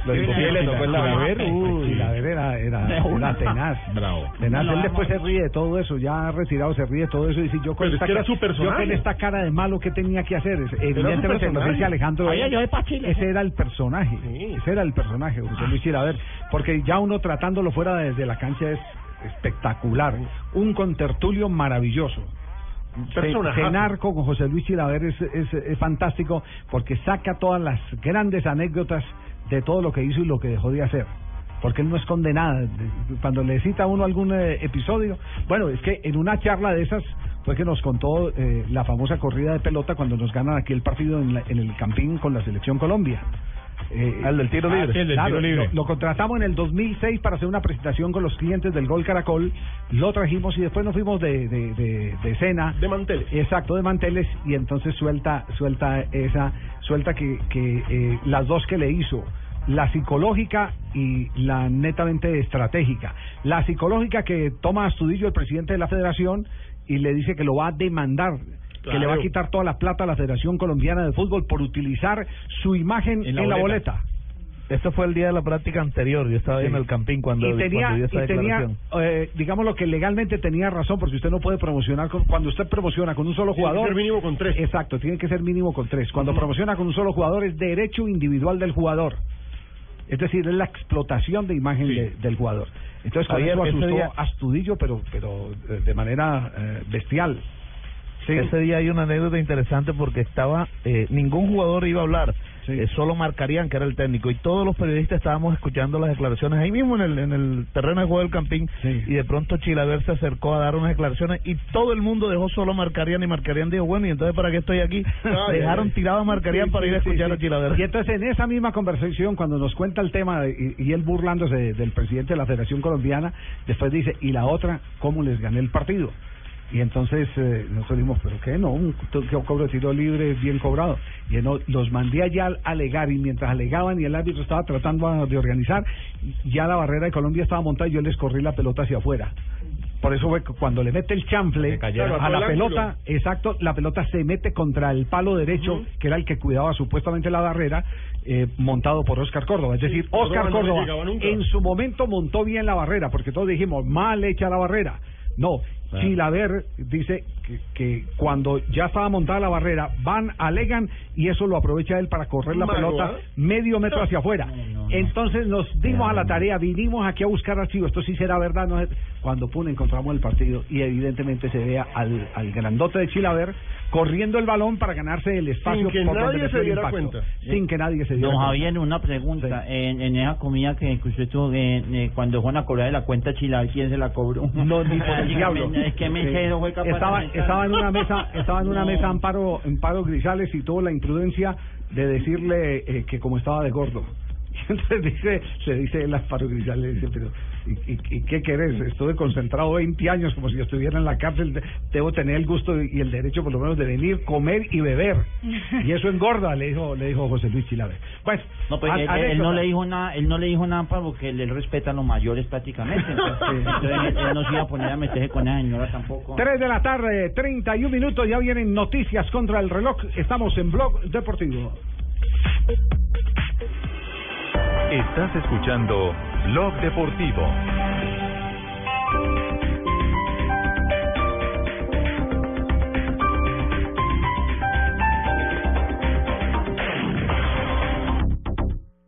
[SPEAKER 2] Lo y le tocó el labio.
[SPEAKER 9] uy.
[SPEAKER 2] Chilaver era, era,
[SPEAKER 9] una.
[SPEAKER 2] era tenaz. [laughs]
[SPEAKER 10] Bravo.
[SPEAKER 2] Tenaz, él después se ríe de todo eso, ya retirado se ríe de todo eso y dice yo con esta
[SPEAKER 6] que era
[SPEAKER 2] ca-
[SPEAKER 6] su personaje.
[SPEAKER 2] yo con esta cara de malo que tenía que hacer, evidentemente lo
[SPEAKER 6] personaje.
[SPEAKER 2] dice Alejandro, ese era el personaje, ese era el personaje, José Luis Chilaver, porque ya uno tratándolo fuera desde la cancha es espectacular, un contertulio maravilloso. Cenar con José Luis Chilaver es, es, es fantástico porque saca todas las grandes anécdotas de todo lo que hizo y lo que dejó de hacer. Porque él no esconde nada. Cuando le cita a uno algún eh, episodio, bueno, es que en una charla de esas fue que nos contó eh, la famosa corrida de pelota cuando nos ganan aquí el partido en, la- en el Campín con la selección Colombia. Eh,
[SPEAKER 29] Al del tiro
[SPEAKER 10] Ah,
[SPEAKER 29] libre.
[SPEAKER 10] sí, el del
[SPEAKER 2] Claro,
[SPEAKER 10] tiro libre.
[SPEAKER 2] Lo, lo contratamos en el 2006 para hacer una presentación con los clientes del Gol Caracol. Lo trajimos y después nos fuimos de, de, de, de cena.
[SPEAKER 6] De manteles.
[SPEAKER 2] Exacto, de manteles. Y entonces suelta suelta esa, suelta que, que eh, las dos que le hizo. La psicológica y la netamente estratégica. La psicológica que toma a Astudillo, el presidente de la federación, y le dice que lo va a demandar, que le va a quitar toda la plata a la Federación Colombiana de Fútbol por utilizar su imagen en
[SPEAKER 10] En
[SPEAKER 2] la, boleta.
[SPEAKER 29] Eso fue el día de la práctica anterior. Yo estaba ahí en el Campín cuando,
[SPEAKER 2] y tenía,
[SPEAKER 29] cuando
[SPEAKER 2] y eh, digamos lo que legalmente tenía razón, porque usted no puede promocionar con, cuando usted promociona con un solo
[SPEAKER 6] Tiene que
[SPEAKER 2] jugador.
[SPEAKER 6] ser mínimo con tres.
[SPEAKER 2] Exacto, tiene que ser mínimo con tres. Cuando promociona con un solo jugador es derecho individual del jugador. Es decir, es la explotación de imagen de- del jugador. Entonces, con
[SPEAKER 29] Javier,
[SPEAKER 2] eso asustó
[SPEAKER 29] día-
[SPEAKER 2] a Astudillo, pero, pero eh, de manera eh, bestial. Sí.
[SPEAKER 29] Ese día hay una anécdota interesante porque estaba, eh, ningún jugador iba a hablar,
[SPEAKER 2] Sí.
[SPEAKER 29] eh, solo Marcarían, que era el técnico, y todos los periodistas estábamos escuchando las declaraciones ahí mismo en el, en el terreno de juego del Campín,
[SPEAKER 2] Sí.
[SPEAKER 29] y de pronto Chilaver se acercó a dar unas declaraciones y todo el mundo dejó solo Marcarían y Marcarían dijo, bueno, y entonces para qué estoy aquí, [laughs] dejaron tirado a Marcarían
[SPEAKER 2] Sí,
[SPEAKER 29] para ir a escuchar a Chilaver.
[SPEAKER 2] Y entonces en esa misma conversación, cuando nos cuenta el tema, de- y, y él burlándose de- del presidente de la Federación Colombiana, después dice, y la otra, ¿cómo les gané el partido? Y entonces eh, nosotros dijimos, ¿pero qué? No, un cobro de tiro libre bien cobrado. Y no, los mandé allá a alegar, y mientras alegaban y el árbitro estaba tratando de organizar, ya la barrera de Colombia estaba montada y yo les corrí la pelota hacia afuera. Por eso fue que cuando le mete el chanfle a la pelota, exacto, la pelota se mete contra el palo derecho, que era el que cuidaba supuestamente la barrera, eh, montado por Oscar Córdoba. Es decir, Oscar Córdoba en su momento montó bien la barrera, porque todos dijimos, mal hecha la barrera. No,
[SPEAKER 29] Claro.
[SPEAKER 2] Chilaver dice que, que cuando ya estaba montada la barrera, van, alegan y eso lo aprovecha él para correr la pelota medio metro hacia afuera. Entonces nos dimos a la tarea, vinimos aquí a buscar archivos, esto sí será verdad, no es- cuando pum, encontramos el partido y evidentemente se ve al, al grandote de Chilaver corriendo el balón para ganarse el espacio
[SPEAKER 6] Sin que
[SPEAKER 2] por
[SPEAKER 6] nadie se diera
[SPEAKER 2] impacto.
[SPEAKER 6] cuenta.
[SPEAKER 2] Sin que nadie se diera
[SPEAKER 9] Don
[SPEAKER 2] cuenta.
[SPEAKER 9] Javier, una pregunta. En, en esa comida que, que usted tuvo, eh, eh, cuando fueron a cobrar de la cuenta Chilar, ¿quién se la cobró?
[SPEAKER 2] No, ni por [laughs] el diablo.
[SPEAKER 9] Es que de
[SPEAKER 2] estaba,
[SPEAKER 9] meter-
[SPEAKER 2] estaba en una mesa, [laughs] estaba en una
[SPEAKER 9] No.
[SPEAKER 2] mesa Amparo, Amparo Grisales y tuvo la imprudencia de decirle eh, que como estaba de gordo. [laughs] Entonces dice, le dice el Asparo Grisal, le dice, pero ¿y, y, y qué querés? Estuve concentrado 20 años como si yo estuviera en la cárcel, de- debo tener el gusto y el derecho por lo menos de venir, comer y beber. Y eso engorda, le dijo, le dijo José Luis Chilaver. Bueno,
[SPEAKER 9] No, pues
[SPEAKER 2] a-
[SPEAKER 9] él, él- él
[SPEAKER 2] anécdota.
[SPEAKER 9] no le dijo nada, él no le dijo nada porque él, él respeta a los mayores prácticamente. Entonces, [laughs] él no se iba a poner a meterse con esa señora tampoco.
[SPEAKER 2] 3 de la tarde, 31 minutos, ya vienen noticias contra el reloj. Estamos en Blog Deportivo.
[SPEAKER 1] Estás escuchando Blog Deportivo.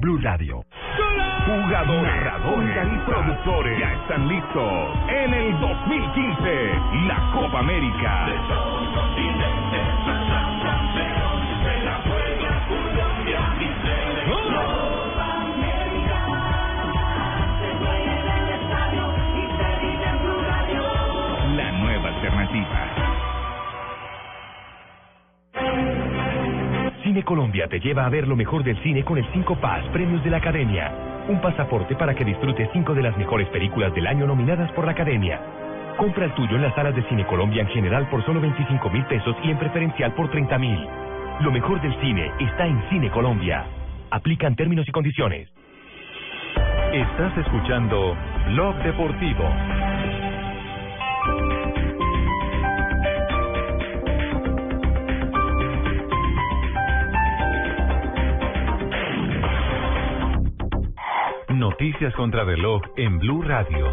[SPEAKER 31] Blue Radio.
[SPEAKER 17] Jugadores, narradores y productores ya están listos en el 2015, la Copa América. Cine Colombia te lleva a ver lo mejor del cine con el 5 Paz Premios de la Academia. Un pasaporte para que disfrutes cinco de las mejores películas del año nominadas por la Academia. Compra el tuyo en las salas de Cine Colombia en general por solo 25 mil pesos y en preferencial por 30 mil. Lo mejor del cine está en Cine Colombia. Aplican términos y condiciones.
[SPEAKER 1] Estás escuchando Blog Deportivo. Noticias contra reloj en Blue Radio.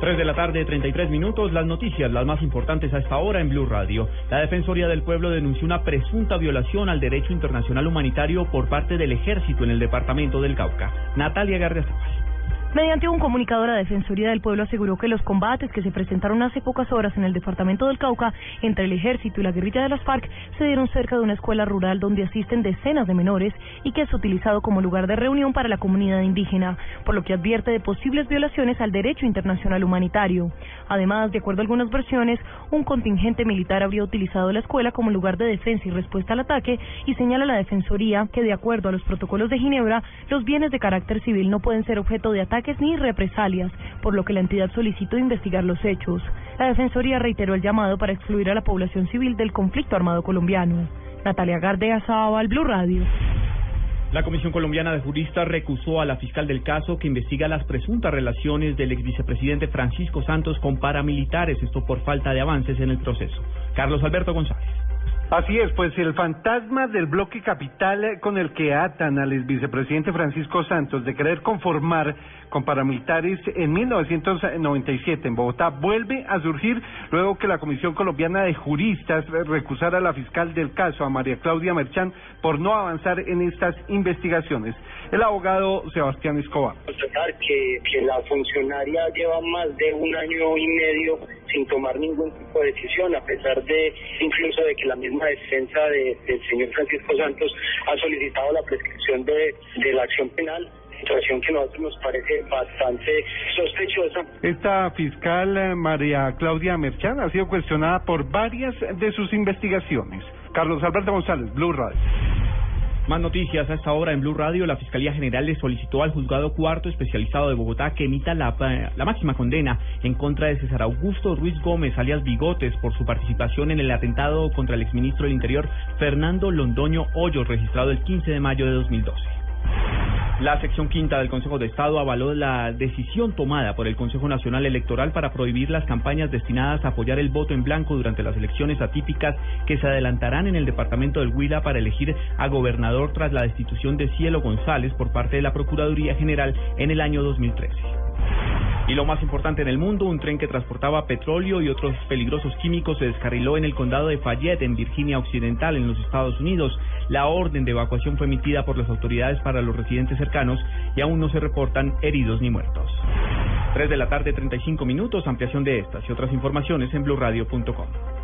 [SPEAKER 35] 3 de la tarde, 33 minutos. Las noticias, las más importantes a esta hora en Blue Radio. La Defensoría del Pueblo denunció una presunta violación al derecho internacional humanitario por parte del ejército en el departamento del Cauca. Natalia García.
[SPEAKER 36] Mediante un comunicado, la Defensoría del Pueblo aseguró que los combates que se presentaron hace pocas horas en el departamento del Cauca entre el ejército y la guerrilla de las FARC se dieron cerca de una escuela rural donde asisten decenas de menores y que es utilizado como lugar de reunión para la comunidad indígena, por lo que advierte de posibles violaciones al derecho internacional humanitario. Además, de acuerdo a algunas versiones, un contingente militar habría utilizado la escuela como lugar de defensa y respuesta al ataque y señala la Defensoría que, de acuerdo a los protocolos de Ginebra, los bienes de carácter civil no pueden ser objeto de ataques ni represalias, por lo que la entidad solicitó investigar los hechos. La Defensoría reiteró el llamado para excluir a la población civil del conflicto armado colombiano. Natalia Gardea al Blue Radio.
[SPEAKER 35] La Comisión Colombiana de Juristas recusó a la fiscal del caso que investiga las presuntas relaciones del ex vicepresidente Francisco Santos con paramilitares, esto por falta de avances en el proceso. Carlos Alberto González.
[SPEAKER 37] Así es, pues el fantasma del bloque capital eh, con el que atan al vicepresidente Francisco Santos de querer conformar con paramilitares en 1997 en Bogotá vuelve a surgir luego que la Comisión Colombiana de Juristas eh, recusara a la fiscal del caso, a María Claudia Merchán, por no avanzar en estas investigaciones. El abogado Sebastián Escobar.
[SPEAKER 38] que, que la funcionaria lleva más de un año y medio sin tomar ningún tipo de decisión, a pesar de incluso de que la misma defensa de- del señor Francisco Santos ha solicitado la prescripción de, de la acción penal, situación que a nosotros nos parece bastante sospechosa.
[SPEAKER 37] Esta fiscal eh, María Claudia Merchán ha sido cuestionada por varias de sus investigaciones. Carlos Alberto González, Blue Radio.
[SPEAKER 35] Más noticias a esta hora en Blue Radio. La Fiscalía General le solicitó al Juzgado Cuarto Especializado de Bogotá que emita la, eh, la máxima condena en contra de César Augusto Ruiz Gómez, alias Bigotes, por su participación en el atentado contra el exministro del Interior Fernando Londoño Hoyos, registrado el 15 de mayo de 2012. La sección quinta del Consejo de Estado avaló la decisión tomada por el Consejo Nacional Electoral para prohibir las campañas destinadas a apoyar el voto en blanco durante las elecciones atípicas que se adelantarán en el departamento del Huila para elegir a gobernador tras la destitución de Cielo González por parte de la Procuraduría General en el año 2013. Y lo más importante en el mundo, un tren que transportaba petróleo y otros peligrosos químicos se descarriló en el condado de Fayette, en Virginia Occidental, en los Estados Unidos. La orden de evacuación fue emitida por las autoridades para los residentes cercanos y aún no se reportan heridos ni muertos. 3 de la tarde, 35 minutos. Ampliación de estas y otras informaciones en blurradio.com.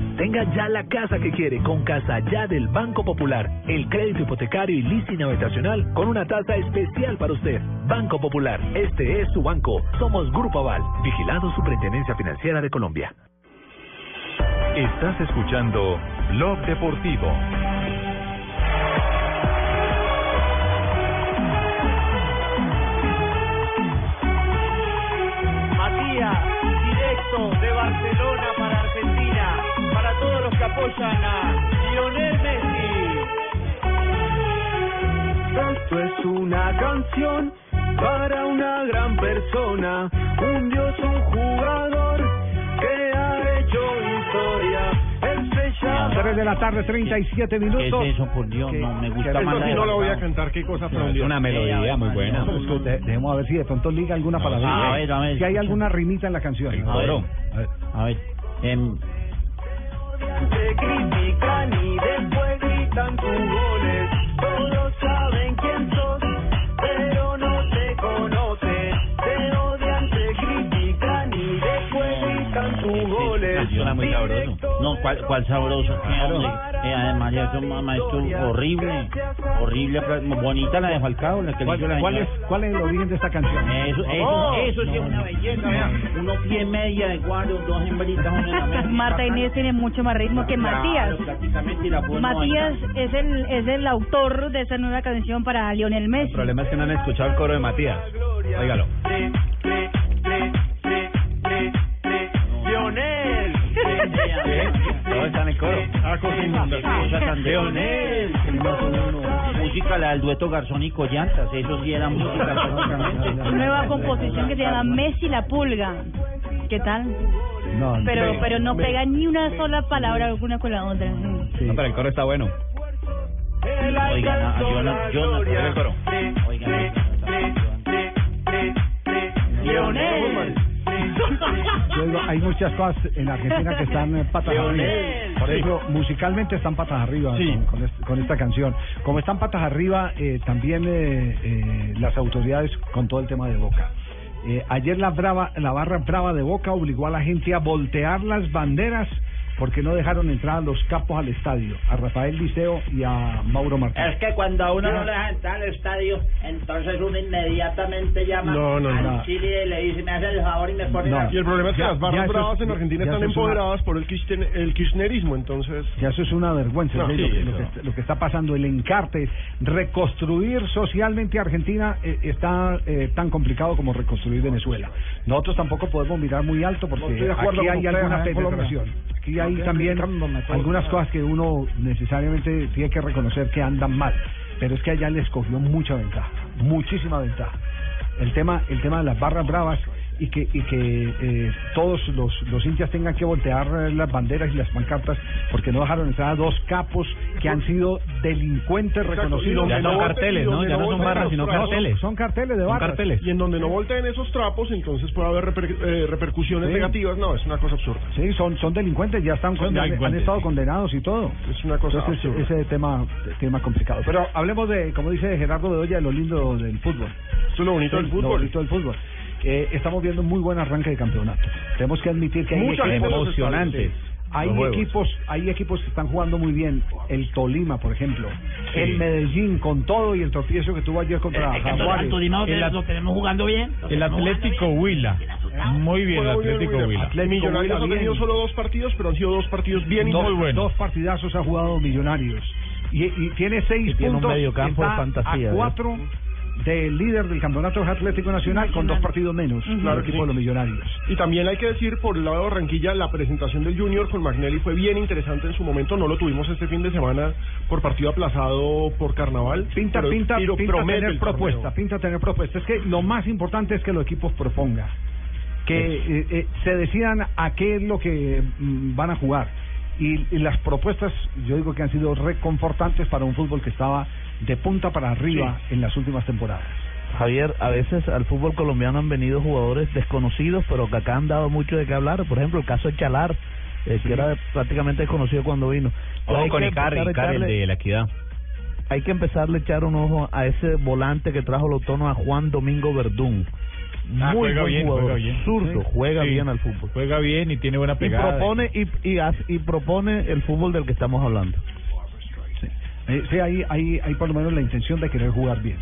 [SPEAKER 39] Tenga ya la casa que quiere con Casa Ya del Banco Popular. El crédito hipotecario y leasing habitacional con una tasa especial para usted. Banco Popular, este es su banco. Somos Grupo Aval, vigilado Superintendencia Financiera de Colombia.
[SPEAKER 1] Estás escuchando Blog Deportivo.
[SPEAKER 40] Matías, directo de Barcelona todos los que apoyan a Lionel Messi.
[SPEAKER 41] Esto es una canción para una gran persona, un dios, un jugador que ha hecho historia. Llama...
[SPEAKER 2] 3 de la tarde, 37 minutos.
[SPEAKER 9] ¿Qué es eso, por Dios? No, me gusta más la
[SPEAKER 2] sí no la voy a cantar, qué cosa
[SPEAKER 9] tan Es una melodía muy buena.
[SPEAKER 2] No, pero es que de- dejemos a ver si de pronto liga alguna palabra.
[SPEAKER 9] a ver, a ver,
[SPEAKER 2] si hay alguna rimita en la canción.
[SPEAKER 9] A ver, a ver, em,
[SPEAKER 41] Critican y después gritan tus goles. Todos saben quién sos,
[SPEAKER 9] ¿cuál, cuál sabroso? ¿Qué, hombre? Eh, además, ya es un maestro horrible, horrible, bonita la de Falcao, la que le
[SPEAKER 2] ¿Cuál,
[SPEAKER 9] hizo la
[SPEAKER 2] cuál es, ¿Cuál es el origen de esta canción?
[SPEAKER 9] Eso, eso, eso sí es una belleza, vea. Uno pie media de guardo, dos hembritas, una. [laughs]
[SPEAKER 15] Marta Inés tiene mucho más ritmo que Matías.
[SPEAKER 9] Claro,
[SPEAKER 15] Matías es el es el autor de esta nueva canción para Lionel Messi.
[SPEAKER 28] El problema es que no han escuchado el coro de Matías. Óigalo.
[SPEAKER 40] Lionel.
[SPEAKER 28] Todos están en coro.
[SPEAKER 9] Ah, cosa tan Leonel, música la del dueto Garzón y Collantas, eso sí era música.
[SPEAKER 15] Nueva composición que se llama Messi la pulga. ¿Qué tal?
[SPEAKER 2] No,
[SPEAKER 15] Pero pero no
[SPEAKER 2] Me-
[SPEAKER 15] pega ni una sola palabra una con la otra.
[SPEAKER 28] No, pero el coro está bueno.
[SPEAKER 9] Oigan, a Jonathan, Jonathan,
[SPEAKER 28] el coro.
[SPEAKER 9] Oigan.
[SPEAKER 2] Yo digo, hay muchas cosas en Argentina que están eh, patas arriba. Por ejemplo, musicalmente están patas arriba con, con este- con esta canción. Como están patas arriba, eh, también eh, eh, las autoridades con todo el tema de Boca. Eh, ayer la brava, la barra brava de Boca obligó a la gente a voltear las banderas porque no dejaron entrar a los capos al estadio, a Rafael Liceo y a Mauro Martínez.
[SPEAKER 9] Es que cuando a uno no le deja entrar al estadio, entonces uno inmediatamente llama
[SPEAKER 6] No, no,
[SPEAKER 9] al
[SPEAKER 6] no.
[SPEAKER 9] Chile y le dice, me hace el favor y me pone
[SPEAKER 2] No.
[SPEAKER 9] la...
[SPEAKER 6] Y el problema es que
[SPEAKER 2] Ya-
[SPEAKER 6] las barras bravas
[SPEAKER 2] es-
[SPEAKER 6] en Argentina están
[SPEAKER 2] una-
[SPEAKER 6] empoderadas por el, kirchner- el kirchnerismo, entonces...
[SPEAKER 2] Ya eso es una vergüenza,
[SPEAKER 6] No,
[SPEAKER 2] ¿sí?
[SPEAKER 6] sí,
[SPEAKER 2] lo, que, lo que está, lo que está pasando, el encarte, reconstruir socialmente Argentina eh, está eh, tan complicado como reconstruir Venezuela. Nosotros tampoco podemos mirar muy alto porque aquí hay alguna penetración. Aquí hay
[SPEAKER 42] Estoy
[SPEAKER 2] también algunas cosas que uno necesariamente tiene que reconocer que andan mal, pero es que allá les cogió mucha ventaja, muchísima ventaja. El tema, el tema de las barras bravas y que y que eh, todos los, los hinchas tengan que voltear eh, las banderas y las pancartas porque no dejaron entrar a dos capos que han sido delincuentes reconocidos.
[SPEAKER 6] Ya son carteles, ¿no? Ya no son barras, sino carteles.
[SPEAKER 2] Son carteles de barras.
[SPEAKER 6] Y en donde no volteen esos trapos, entonces puede haber reper- eh, repercusiones
[SPEAKER 2] Sí.
[SPEAKER 6] negativas. No, es una cosa absurda.
[SPEAKER 2] Sí, son son delincuentes, ya están
[SPEAKER 6] Son
[SPEAKER 2] han- estado
[SPEAKER 6] sí.
[SPEAKER 2] condenados y todo.
[SPEAKER 6] Es una cosa
[SPEAKER 2] Entonces,
[SPEAKER 6] absurda.
[SPEAKER 2] ese tema tema complicado. Pero hablemos de, como dice Gerardo Bedoya, de lo lindo del fútbol.
[SPEAKER 6] Eso es lo bonito
[SPEAKER 2] Sí,
[SPEAKER 6] del fútbol.
[SPEAKER 2] Lo bonito del fútbol. Eh, estamos viendo un muy buen arranque de campeonato. Tenemos que admitir que hay
[SPEAKER 28] Muchas
[SPEAKER 2] equipos
[SPEAKER 28] emocionantes.
[SPEAKER 2] Hay equipos, hay equipos que están jugando muy bien. El Tolima, por ejemplo.
[SPEAKER 28] Sí.
[SPEAKER 2] El Medellín con todo y el tropiezo que tuvo ayer contra Jaguares.
[SPEAKER 28] El-
[SPEAKER 9] tenemos jugando bien.
[SPEAKER 28] El Atlético Huila. Muy bien, el
[SPEAKER 6] muy
[SPEAKER 28] Atlético
[SPEAKER 6] muy bien.
[SPEAKER 28] Huila.
[SPEAKER 2] Atlético
[SPEAKER 6] Millonarios
[SPEAKER 2] Huila
[SPEAKER 6] ha tenido solo dos partidos, pero han sido dos partidos bien
[SPEAKER 2] dos,
[SPEAKER 6] intensos.
[SPEAKER 2] dos partidazos ha jugado Millonarios. Y, y tiene seis
[SPEAKER 29] Y tiene un
[SPEAKER 2] puntos.
[SPEAKER 29] mediocampo de fantasía,
[SPEAKER 2] A
[SPEAKER 29] ¿eh?
[SPEAKER 2] Del líder del campeonato Atlético Nacional con dos partidos menos,
[SPEAKER 6] Claro
[SPEAKER 2] el
[SPEAKER 6] que
[SPEAKER 2] equipo
[SPEAKER 6] sí.
[SPEAKER 2] de los millonarios.
[SPEAKER 6] Y también hay que decir, por el lado de Barranquilla, la presentación del Junior con Magnelli fue bien interesante en su momento. No lo tuvimos este fin de semana por partido aplazado por Carnaval.
[SPEAKER 2] Pinta,
[SPEAKER 6] pero-
[SPEAKER 2] pinta,
[SPEAKER 6] pero
[SPEAKER 2] pinta tener propuesta, pinta tener propuesta. Es que lo más importante es que los equipos propongan, que eh, eh, se decidan a qué es lo que mm, van a jugar. Y, y las propuestas, yo digo que han sido reconfortantes para un fútbol que estaba de punta para arriba en las últimas temporadas.
[SPEAKER 29] Javier, a veces al fútbol colombiano han venido jugadores desconocidos, pero que acá han dado mucho de qué hablar. Por ejemplo, el caso de Chalar, eh, que era prácticamente desconocido cuando vino.
[SPEAKER 28] Ojo
[SPEAKER 29] Hay
[SPEAKER 28] con
[SPEAKER 29] que
[SPEAKER 28] Icarri, el de la equidad.
[SPEAKER 29] Hay que empezarle a echar un ojo a ese volante que trajo el autónomo a Juan Domingo Verdún.
[SPEAKER 10] Ah,
[SPEAKER 29] Muy
[SPEAKER 10] juega
[SPEAKER 29] buen
[SPEAKER 10] bien,
[SPEAKER 29] jugador,
[SPEAKER 10] juega bien.
[SPEAKER 29] zurdo, juega
[SPEAKER 10] Sí.
[SPEAKER 29] bien al fútbol.
[SPEAKER 10] Juega bien y tiene buena
[SPEAKER 29] Y
[SPEAKER 10] pegada.
[SPEAKER 29] propone, y, y, hace- y propone el fútbol del que estamos hablando.
[SPEAKER 2] Eh, sí, hay, hay, hay por lo menos la intención de querer jugar bien.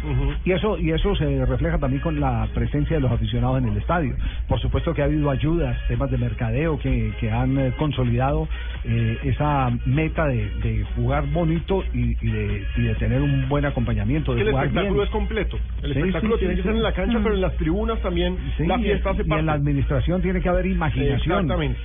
[SPEAKER 2] Y eso y eso se refleja también con la presencia de los aficionados en el estadio. Por supuesto que ha habido ayudas, temas de mercadeo que, que han eh, consolidado eh, esa meta de, de jugar bonito y, y de, y de tener un buen acompañamiento, de
[SPEAKER 6] el
[SPEAKER 2] jugar
[SPEAKER 6] espectáculo
[SPEAKER 2] bien.
[SPEAKER 6] es completo. El
[SPEAKER 2] Sí,
[SPEAKER 6] espectáculo
[SPEAKER 2] sí,
[SPEAKER 6] tiene que ser en la cancha,
[SPEAKER 2] Mm.
[SPEAKER 6] pero en las tribunas también la fiesta hace
[SPEAKER 2] y, en la administración tiene que haber imaginación.
[SPEAKER 6] Exactamente.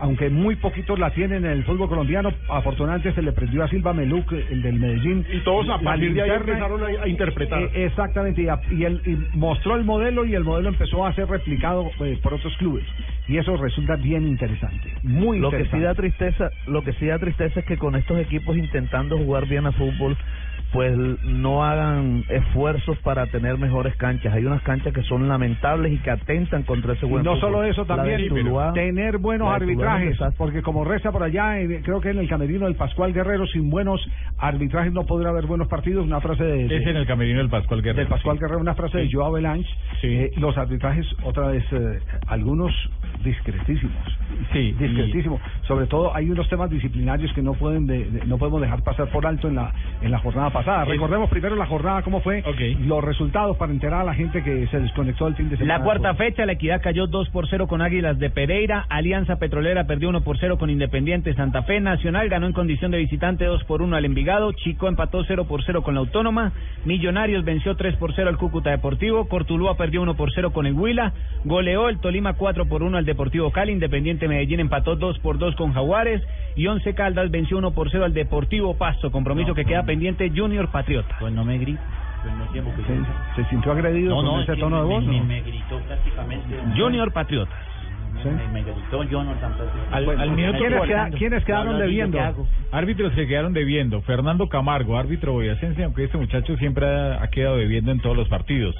[SPEAKER 2] Aunque muy poquitos la tienen en el fútbol colombiano, afortunadamente se le prendió a Silva Meluc, el del Medellín.
[SPEAKER 6] Y todos a
[SPEAKER 2] La
[SPEAKER 6] partir de ahí
[SPEAKER 2] linterna-
[SPEAKER 6] empezaron a, a interpretar.
[SPEAKER 2] Eh, exactamente, y, a- y él y mostró el modelo y el modelo empezó a ser replicado eh, por otros clubes. Y eso resulta bien interesante, muy
[SPEAKER 29] Lo que sí da tristeza, lo que sí da tristeza es que con estos equipos intentando jugar bien a fútbol, pues no hagan esfuerzos para tener mejores canchas. Hay unas canchas que son lamentables y que atentan contra ese
[SPEAKER 2] Y
[SPEAKER 29] buen
[SPEAKER 2] no
[SPEAKER 29] fútbol.
[SPEAKER 2] solo eso, también
[SPEAKER 29] Tuluá,
[SPEAKER 2] tener buenos arbitrajes, porque como reza por allá, creo que en el camerino del Pascual Guerrero, sin buenos arbitrajes no podrá haber buenos partidos, una frase de... de-
[SPEAKER 10] Es en el camerino del Pascual Guerrero.
[SPEAKER 2] del Pascual
[SPEAKER 10] sí.
[SPEAKER 2] Guerrero, una frase de
[SPEAKER 10] Sí.
[SPEAKER 2] Joao Belange, eh, los arbitrajes, otra vez, eh, algunos discretísimos.
[SPEAKER 10] Sí,
[SPEAKER 2] Discretísimos. Sobre todo hay unos temas disciplinarios que no pueden de- de- no podemos dejar pasar por alto en la en la jornada pasada. Recordemos primero la jornada, cómo fue, los resultados para enterar a la gente que se desconectó el fin de semana.
[SPEAKER 28] La cuarta fecha, la Equidad cayó 2 por 0 con Águilas de Pereira, Alianza Petrolera perdió 1 por 0 con Independiente Santa Fe, Nacional ganó en condición de visitante 2 por 1 al Envigado, Chico empató 0 por 0 con la Autónoma, Millonarios venció 3 por 0 al Cúcuta Deportivo, Cortulúa perdió 1 por 0 con el Huila, goleó el Tolima 4 por 1 al Deportivo Cali, Independiente Medellín empató 2 por 2 con Jaguares. Y Once Caldas venció 1 por 0 al Deportivo Pasto, compromiso que queda pendiente Junior Patriota.
[SPEAKER 43] Pues no me grito. Pues no tiempo que
[SPEAKER 2] ¿Se, se sintió agredido
[SPEAKER 43] No,
[SPEAKER 2] con
[SPEAKER 43] no,
[SPEAKER 2] ese tono de voz?
[SPEAKER 43] me,
[SPEAKER 2] no?
[SPEAKER 43] me gritó prácticamente.
[SPEAKER 28] Junior Patriota.
[SPEAKER 43] Me, me, me gritó Jonathan.
[SPEAKER 10] Al,
[SPEAKER 43] Bueno,
[SPEAKER 10] al minuto
[SPEAKER 2] ¿quiénes, queda-
[SPEAKER 10] 40.
[SPEAKER 2] quiénes quedaron debiendo?
[SPEAKER 10] Árbitros que quedaron debiendo. Fernando Camargo, árbitro boyacense, aunque este muchacho siempre ha, ha quedado debiendo en todos los partidos.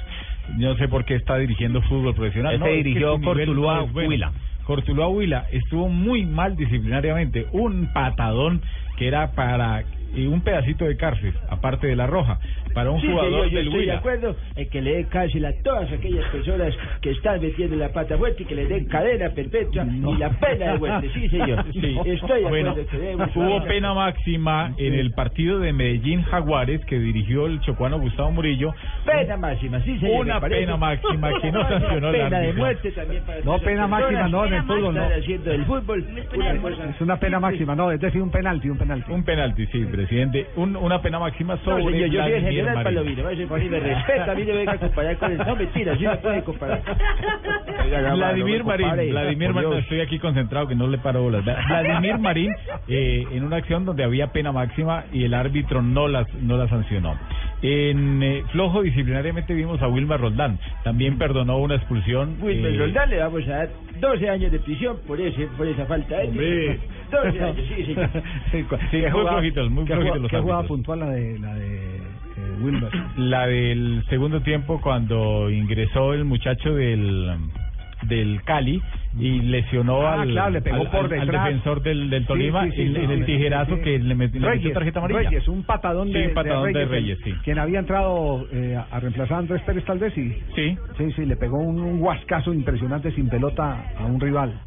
[SPEAKER 10] No sé por qué está dirigiendo fútbol profesional.
[SPEAKER 28] Ese
[SPEAKER 10] No, es que
[SPEAKER 28] dirigió Cortuluá
[SPEAKER 10] es bueno.
[SPEAKER 28] Huila.
[SPEAKER 10] Cortuluá Huila estuvo muy mal disciplinariamente. Un patadón que era para y un pedacito de cárcel, aparte de la roja, para un
[SPEAKER 44] Sí,
[SPEAKER 10] jugador
[SPEAKER 44] señor, yo
[SPEAKER 10] del
[SPEAKER 44] estoy de
[SPEAKER 10] Huila.
[SPEAKER 44] acuerdo en que le dé cárcel a todas aquellas personas que están metiendo la pata fuerte y que le den cadena perpetua y la pena de muerte. Sí, señor. [laughs]
[SPEAKER 10] Sí.
[SPEAKER 44] Estoy de
[SPEAKER 10] Bueno,
[SPEAKER 44] acuerdo que
[SPEAKER 10] hubo pena máxima en el partido de Medellín Jaguares que dirigió el chocuano Gustavo Murillo.
[SPEAKER 44] Pena máxima, sí, señor.
[SPEAKER 10] Una pena máxima que no [laughs] sancionó el
[SPEAKER 44] Pena de muerte también para
[SPEAKER 2] No, pena máxima, no, en el fútbol, no.
[SPEAKER 44] Haciendo del fútbol.
[SPEAKER 2] Es una pena máxima, no, es decir, un penalti, un penalti.
[SPEAKER 10] Un penalti, sí, presidente. Un- una pena máxima
[SPEAKER 44] No,
[SPEAKER 10] sobre
[SPEAKER 44] señor, yo el
[SPEAKER 10] Marín.
[SPEAKER 44] Palomino. Vaya, por ahí me respeta, a mí no me venga a comparar con él. No, mentira, sí me puede comparar.
[SPEAKER 10] Vladimir Marín, Vladimir Marín, estoy aquí concentrado que no le paro bolas. Vla- Vladimir Marín, eh, en una acción donde había pena máxima y el árbitro no las no la sancionó. En eh, flojo disciplinariamente vimos a Wilmar Roldán, también perdonó una expulsión.
[SPEAKER 44] Wilmer
[SPEAKER 10] eh,
[SPEAKER 44] Roldán le vamos a dar 12 años de prisión por ese por esa falta de
[SPEAKER 10] Hombre.
[SPEAKER 44] 12 años, sí. [laughs]
[SPEAKER 2] Sí,
[SPEAKER 10] Sí,
[SPEAKER 2] ¿qué
[SPEAKER 10] muy
[SPEAKER 2] jugada-
[SPEAKER 10] flojitos, muy flojitos los
[SPEAKER 2] ¿Qué jugada
[SPEAKER 10] árbitros.
[SPEAKER 2] puntual la de, la de Wilmer?
[SPEAKER 10] La del segundo tiempo cuando ingresó el muchacho del del Cali y lesionó
[SPEAKER 2] Ah,
[SPEAKER 10] al,
[SPEAKER 2] claro, le pegó
[SPEAKER 10] al-
[SPEAKER 2] por
[SPEAKER 10] al- al
[SPEAKER 2] detrás.
[SPEAKER 10] defensor del, Tolima
[SPEAKER 2] sí, sí,
[SPEAKER 10] en, el tijerazo que le, met- le metió
[SPEAKER 2] Reyes,
[SPEAKER 10] tarjeta amarilla.
[SPEAKER 2] Reyes, un patadón de,
[SPEAKER 10] un patadón de Reyes,
[SPEAKER 2] quien-
[SPEAKER 10] sí.
[SPEAKER 2] Quien había entrado eh, a reemplazar a Andrés Pérez tal vez y
[SPEAKER 10] sí,
[SPEAKER 2] sí, sí, le pegó un, un guascazo impresionante sin pelota a un rival.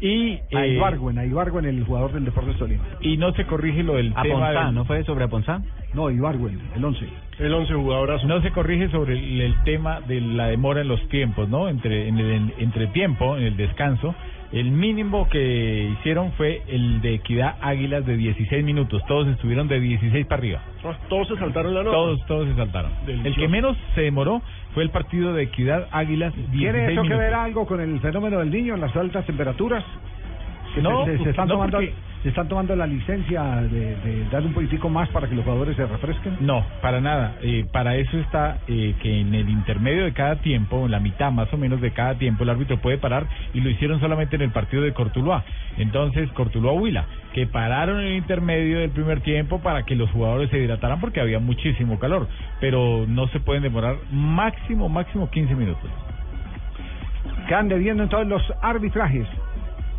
[SPEAKER 10] Y
[SPEAKER 2] a
[SPEAKER 10] eh,
[SPEAKER 2] Ibargüen, a Ibargüen, el jugador del Deportes Tolima.
[SPEAKER 10] y no se corrige lo del
[SPEAKER 2] A
[SPEAKER 10] tema
[SPEAKER 2] Ponzá,
[SPEAKER 10] del-
[SPEAKER 2] ¿no
[SPEAKER 28] fue sobre Aponzá?
[SPEAKER 2] No, Ibargüen, el 11.
[SPEAKER 6] El 11 jugadorazo.
[SPEAKER 10] No se corrige sobre el, el tema de la demora en los tiempos, ¿no? Entre en el en- entre tiempo, en el descanso, El mínimo que hicieron fue el de Equidad Águilas de 16 minutos. Todos estuvieron de 16 para arriba.
[SPEAKER 6] Todos se saltaron la nota.
[SPEAKER 10] Todos, todos se saltaron. El que menos se demoró fue el partido de Equidad Águilas. 16
[SPEAKER 2] ¿Tiene eso que
[SPEAKER 10] minutos.
[SPEAKER 2] ver algo con el fenómeno del niño en las altas temperaturas? Que
[SPEAKER 10] No,
[SPEAKER 2] se, se- se están
[SPEAKER 10] no,
[SPEAKER 2] tomando,
[SPEAKER 10] porque-
[SPEAKER 2] se están tomando la licencia de, de dar un poquitico más para que los jugadores se refresquen.
[SPEAKER 10] No, para nada. Eh, para eso está eh, que en el intermedio de cada tiempo, en la mitad más o menos de cada tiempo, el árbitro puede parar y lo hicieron solamente en el partido de Cortuluá. Entonces, Cortuluá Huila, que pararon en el intermedio del primer tiempo para que los jugadores se hidrataran porque había muchísimo calor, pero no se pueden demorar máximo, máximo 15 minutos.
[SPEAKER 2] Quedan debiendo entonces los arbitrajes.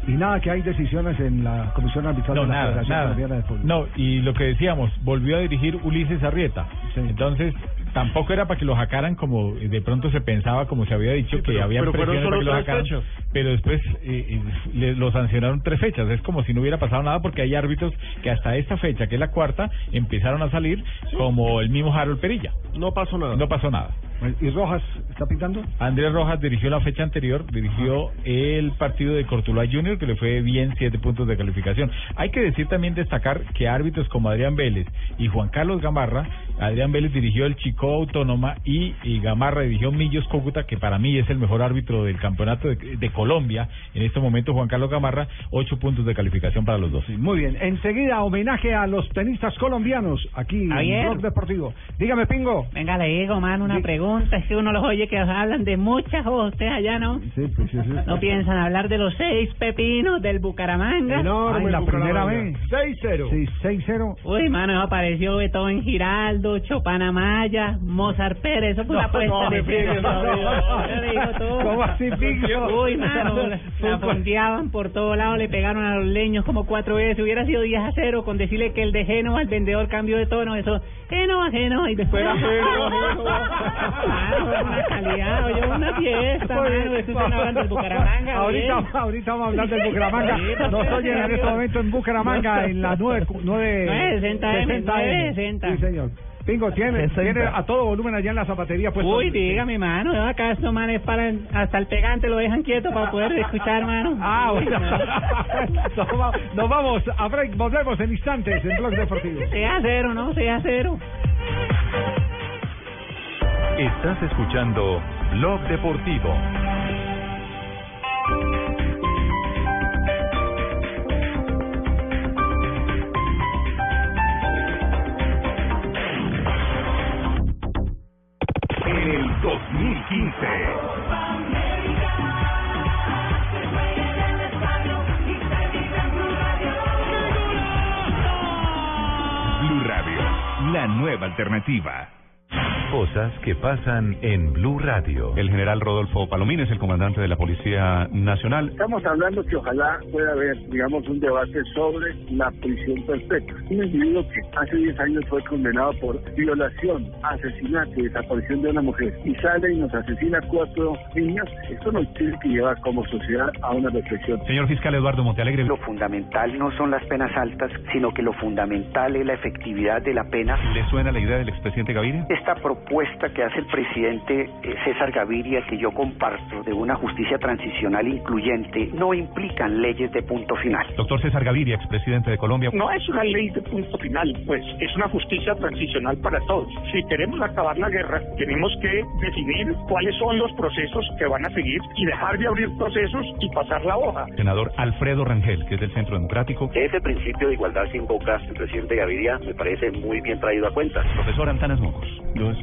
[SPEAKER 2] Y nada que hay decisiones en la Comisión Arbitral
[SPEAKER 10] No,
[SPEAKER 2] de la
[SPEAKER 10] nada,
[SPEAKER 2] Federación
[SPEAKER 10] nada.
[SPEAKER 2] Colombiana de Fútbol.
[SPEAKER 10] No, y lo que decíamos, volvió a dirigir Ulises Arrieta. Entonces, tampoco era para que lo sacaran como de pronto se pensaba, como se había dicho, que
[SPEAKER 6] pero-
[SPEAKER 10] había
[SPEAKER 6] pero fueron
[SPEAKER 10] presiones para que lo sacaran.
[SPEAKER 6] fechas.
[SPEAKER 10] Pero después eh, eh, le- lo sancionaron tres fechas. Es como si no hubiera pasado nada porque hay árbitros que hasta esta fecha, que es la cuarta, empezaron a salir como el mismo Harold Perilla.
[SPEAKER 6] No pasó nada.
[SPEAKER 10] No pasó nada.
[SPEAKER 2] ¿Y Rojas está pitando?
[SPEAKER 10] Andrés Rojas dirigió la fecha anterior, dirigió el partido de Cortuluá Junior, que le fue bien siete puntos de calificación. Hay que decir también destacar que árbitros como Adrián Vélez y Juan Carlos Gamarra, Adrián Vélez dirigió el Chico Autónoma y, y Gamarra dirigió Millos Cúcuta, que para mí es el mejor árbitro del campeonato de, de Colombia. En este momento Juan Carlos Gamarra, ocho puntos de calificación para los dos.
[SPEAKER 2] Muy bien, enseguida homenaje a los tenistas colombianos aquí
[SPEAKER 45] Javier.
[SPEAKER 2] en Blog Deportivo. Dígame, Pingo.
[SPEAKER 45] Venga, le digo, mano, una pregunta. Es que uno los oye que hablan de muchas cosas. Ustedes allá, ¿no?
[SPEAKER 2] Sí, pues sí, sí.
[SPEAKER 45] No piensan hablar de los seis pepinos del Bucaramanga.
[SPEAKER 2] Ay, la primera vez.
[SPEAKER 6] 6-0.
[SPEAKER 2] Sí, 6-0.
[SPEAKER 45] Uy, mano, apareció Beethoven Giraldo, Chopin Amaya, Mozart Pérez. Eso fue una
[SPEAKER 2] No,
[SPEAKER 45] puesta
[SPEAKER 2] no,
[SPEAKER 45] de
[SPEAKER 2] friegue, no, no. ¿Cómo así, Pingo?
[SPEAKER 45] Uy, mano, la, la fondeaban por todos lados, le pegaron a los leños como cuatro veces. Hubiera sido 10 a 0 con decirle que el de Génova, el vendedor, cambió de tono. Eso, Génova, Génova, y después era [laughs] una calidad, oye, una fiesta, mano. Eso del Bucaramanga.
[SPEAKER 2] Ahorita, ahorita vamos a hablar del Bucaramanga. Nos oyen en este momento en Bucaramanga en la 9, 9,
[SPEAKER 45] 960M, 960.
[SPEAKER 2] Sí, señor. Pingo, tiene,
[SPEAKER 45] 60.
[SPEAKER 2] tiene a todo volumen allá en la zapatería. Pues,
[SPEAKER 45] Uy, dígame, mano, yo acá estos manes paran, hasta el pegante lo dejan quieto para poder escuchar, mano.
[SPEAKER 2] Ah,
[SPEAKER 45] Uy,
[SPEAKER 2] bueno.
[SPEAKER 45] mano. [laughs]
[SPEAKER 2] nos, va- nos vamos a break, volvemos en instantes en Blog Deportivo.
[SPEAKER 45] Sea cero, ¿no? Sea cero.
[SPEAKER 1] Estás escuchando Blog Deportivo.
[SPEAKER 46] Nueva alternativa.
[SPEAKER 1] Cosas que pasan en Blue Radio.
[SPEAKER 47] El general Rodolfo Palomines, el comandante de la Policía Nacional.
[SPEAKER 48] Estamos hablando que ojalá pueda haber, digamos, un debate sobre la prisión perpetua. Un individuo que hace 10 años fue condenado por violación, asesinato y desaparición de una mujer y sale y nos asesina a cuatro niños, esto nos tiene que llevar como sociedad a una reflexión.
[SPEAKER 47] Señor fiscal Eduardo Montealegre.
[SPEAKER 49] Lo fundamental no son las penas altas, sino que lo fundamental es la efectividad de la pena.
[SPEAKER 47] ¿Le suena la idea del expresidente Gaviria?
[SPEAKER 49] Esta propuesta que hace el presidente eh, César Gaviria, que yo comparto, de una justicia transicional incluyente, no implican leyes de punto final.
[SPEAKER 47] Doctor César Gaviria, expresidente de Colombia.
[SPEAKER 50] No es una ley de punto final, pues es una justicia transicional para todos. Si queremos acabar la guerra, tenemos que definir cuáles son los procesos que van a seguir y dejar de abrir procesos y pasar la hoja.
[SPEAKER 47] Senador Alfredo Rangel, que es del Centro Democrático.
[SPEAKER 51] Ese principio de igualdad que invoca el presidente Gaviria me parece muy bien traído a cuenta.
[SPEAKER 47] Profesor Antanas Mocos.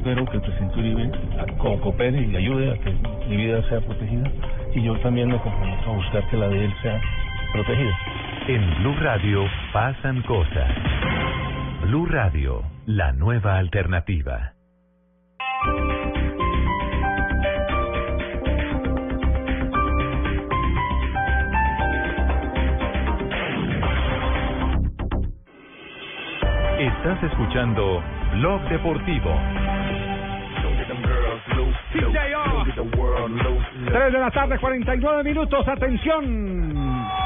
[SPEAKER 52] Espero que el presidente Uribe co- coopere y ayude a que mi vida sea protegida y yo también me comprometo a buscar que la de él sea protegida.
[SPEAKER 1] En Blue Radio pasan cosas. Blue Radio, la nueva alternativa. Estás escuchando Blog Deportivo.
[SPEAKER 2] 3 de la tarde, 49 minutos. Atención.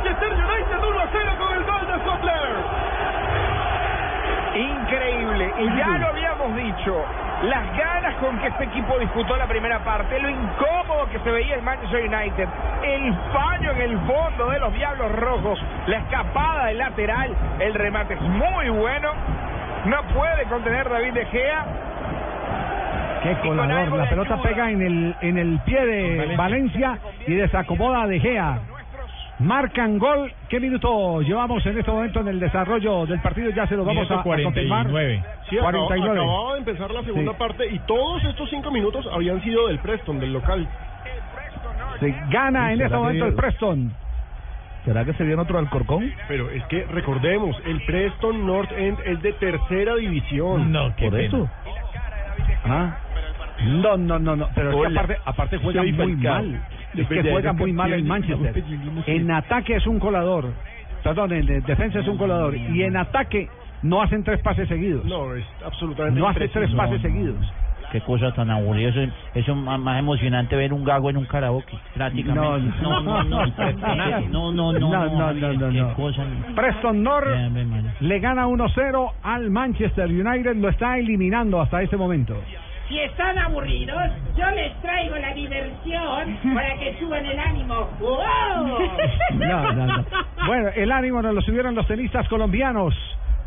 [SPEAKER 6] Manchester United 1 a 0 con el gol de Sopler.
[SPEAKER 53] Increíble, y ya lo habíamos dicho, las ganas con que este equipo disputó la primera parte, lo incómodo que se veía el Manchester United, el fallo en el fondo de los Diablos Rojos, la escapada del lateral, el remate es muy bueno, no puede contener David De Gea,
[SPEAKER 2] Qué colador. La pelota pega en el, en el pie de Valencia y desacomoda a De Gea. Marcan gol. ¿Qué minuto llevamos en este momento en el desarrollo del partido? Ya se lo vamos a, a confirmar.
[SPEAKER 6] Sí, acababa-
[SPEAKER 2] 49.
[SPEAKER 6] acababa de empezar la segunda
[SPEAKER 2] Sí.
[SPEAKER 6] parte y todos estos cinco minutos habían sido del Preston, del local.
[SPEAKER 2] Se gana en
[SPEAKER 6] ¿Será
[SPEAKER 2] este momento el Preston.
[SPEAKER 29] ¿Será que se viene otro Alcorcón?
[SPEAKER 6] Pero es que recordemos, el Preston North End es de tercera división.
[SPEAKER 29] No, qué Por pena. eso.
[SPEAKER 2] Ah. No, no, no, no. Pero es que aparte, aparte juega muy
[SPEAKER 6] Falcao.
[SPEAKER 2] mal. Es que juega muy mal en Manchester. En ataque es un colador. Perdón, en defensa es un colador. Y en ataque no hacen tres pases seguidos.
[SPEAKER 6] No, es absolutamente
[SPEAKER 2] No hace tres pases seguidos.
[SPEAKER 43] Qué cosa tan aburrida. Eso, eso es más emocionante ver un gago en un karaoke, prácticamente.
[SPEAKER 2] No,
[SPEAKER 43] no, no, no, no, no, no,
[SPEAKER 2] No, no, no, no,
[SPEAKER 43] qué
[SPEAKER 2] no.
[SPEAKER 43] cosa.
[SPEAKER 2] Preston North le gana 1-0 al Manchester United. Lo está eliminando hasta este momento.
[SPEAKER 11] Si están aburridos, yo les traigo la diversión para que suban el ánimo. ¡Wow!
[SPEAKER 2] No, no, no. Bueno, el ánimo nos lo subieron los tenistas colombianos.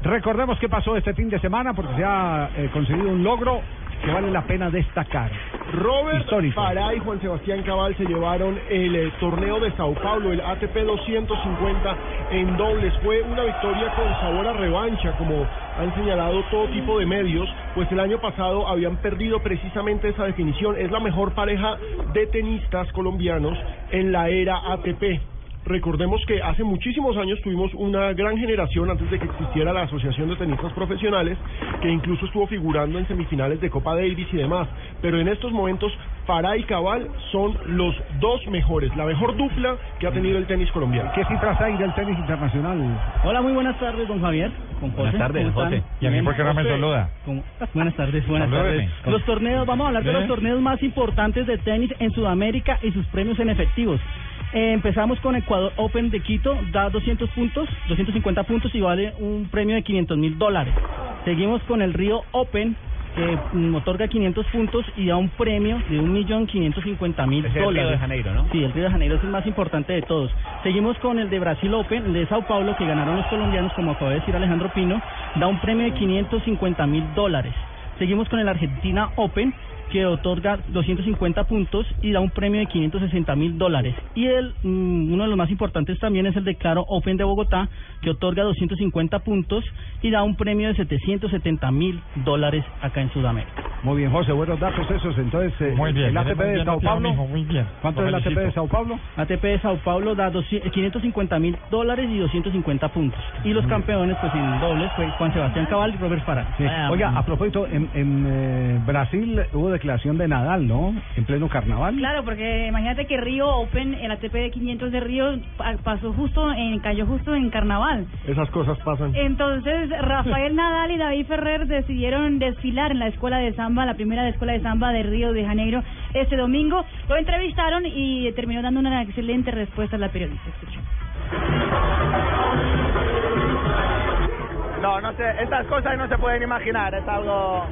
[SPEAKER 2] Recordemos qué pasó este fin de semana porque se ha eh, conseguido un logro que vale la pena destacar.
[SPEAKER 6] Robert
[SPEAKER 2] Histórico.
[SPEAKER 6] Pará y Juan Sebastián Cabal se llevaron el eh, torneo de Sao Paulo, el ATP 250 en dobles. Fue una victoria con sabor a revancha, como han señalado todo tipo de medios, pues el año pasado habían perdido precisamente esa definición. Es la mejor pareja de tenistas colombianos en la era ATP. Recordemos que hace muchísimos años tuvimos una gran generación antes de que existiera la Asociación de Tenistas Profesionales, que incluso estuvo figurando en semifinales de Copa Davis y demás. Pero en estos momentos, Farah y Cabal son los dos mejores, la mejor dupla que ha tenido el tenis colombiano.
[SPEAKER 2] ¿Qué cifras hay del tenis internacional?
[SPEAKER 54] Hola, muy buenas tardes, don Javier. Con José.
[SPEAKER 2] Buenas tardes,
[SPEAKER 54] ¿Cómo
[SPEAKER 2] José. ¿Y a mí por qué no me.
[SPEAKER 54] Buenas tardes, buenas tardes. Los torneos, vamos a hablar de
[SPEAKER 2] ¿Eh?
[SPEAKER 54] los torneos más importantes de tenis en Sudamérica y sus premios en efectivos. Eh, empezamos con Ecuador Open de Quito, da 200 puntos, 250 puntos y vale un premio de 500 mil dólares. Seguimos con el Río Open, que mm, otorga 500 puntos y da un premio de 1.550.000
[SPEAKER 28] Ese es el Río
[SPEAKER 54] dólares.
[SPEAKER 28] de Janeiro, ¿no?
[SPEAKER 54] Sí, el Río de Janeiro es el más importante de todos. Seguimos con el de Brasil Open, el de Sao Paulo, que ganaron los colombianos, como acaba de decir Alejandro Pino, da un premio de 550 mil dólares. Seguimos con el Argentina Open, que otorga 250 puntos y da un premio de 560 mil dólares. Y el, mm, uno de los más importantes también es el de Claro Open de Bogotá, que otorga 250 puntos y da un premio de 770 mil dólares acá en Sudamérica.
[SPEAKER 2] Muy bien, José, buenos datos esos. Entonces, eh,
[SPEAKER 54] Muy bien,
[SPEAKER 2] el ATP de Sao Paulo.
[SPEAKER 54] bien, muy bien.
[SPEAKER 2] ¿Cuánto es el ATP de. Sao Paulo?
[SPEAKER 54] ATP de Sao Paulo da 200 550 mil dólares y 250 puntos. Y los campeones, pues en dobles, fue Juan Sebastián Cabal y Robert Farah.
[SPEAKER 2] Sí. Oiga, a propósito, en, en, eh, Brasil hubo declaración de Nadal, ¿no? En pleno carnaval.
[SPEAKER 15] Claro, porque imagínate que Río Open, el ATP de 500 de Río, pa- pasó justo en, cayó justo en carnaval.
[SPEAKER 6] Esas cosas pasan.
[SPEAKER 15] Entonces, Rafael Nadal y David Ferrer decidieron desfilar en la escuela de samba, la primera escuela de samba de Río de Janeiro, este domingo. Lo entrevistaron y terminó dando una excelente respuesta a la periodista.
[SPEAKER 55] No, no sé, estas cosas no se pueden imaginar, es algo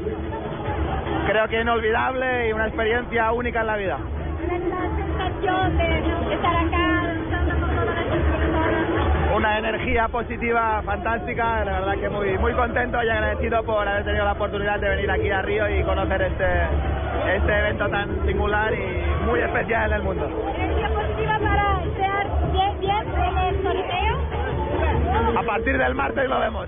[SPEAKER 55] creo que inolvidable y una experiencia única en la vida.
[SPEAKER 11] sensación de estar acá.
[SPEAKER 55] Una energía positiva fantástica, la verdad que muy muy contento y agradecido por haber tenido la oportunidad de venir aquí a Río y conocer este este evento tan singular y muy especial en el mundo.
[SPEAKER 11] Energía positiva para bien, bien en el sorteo.
[SPEAKER 55] A partir del martes lo vemos.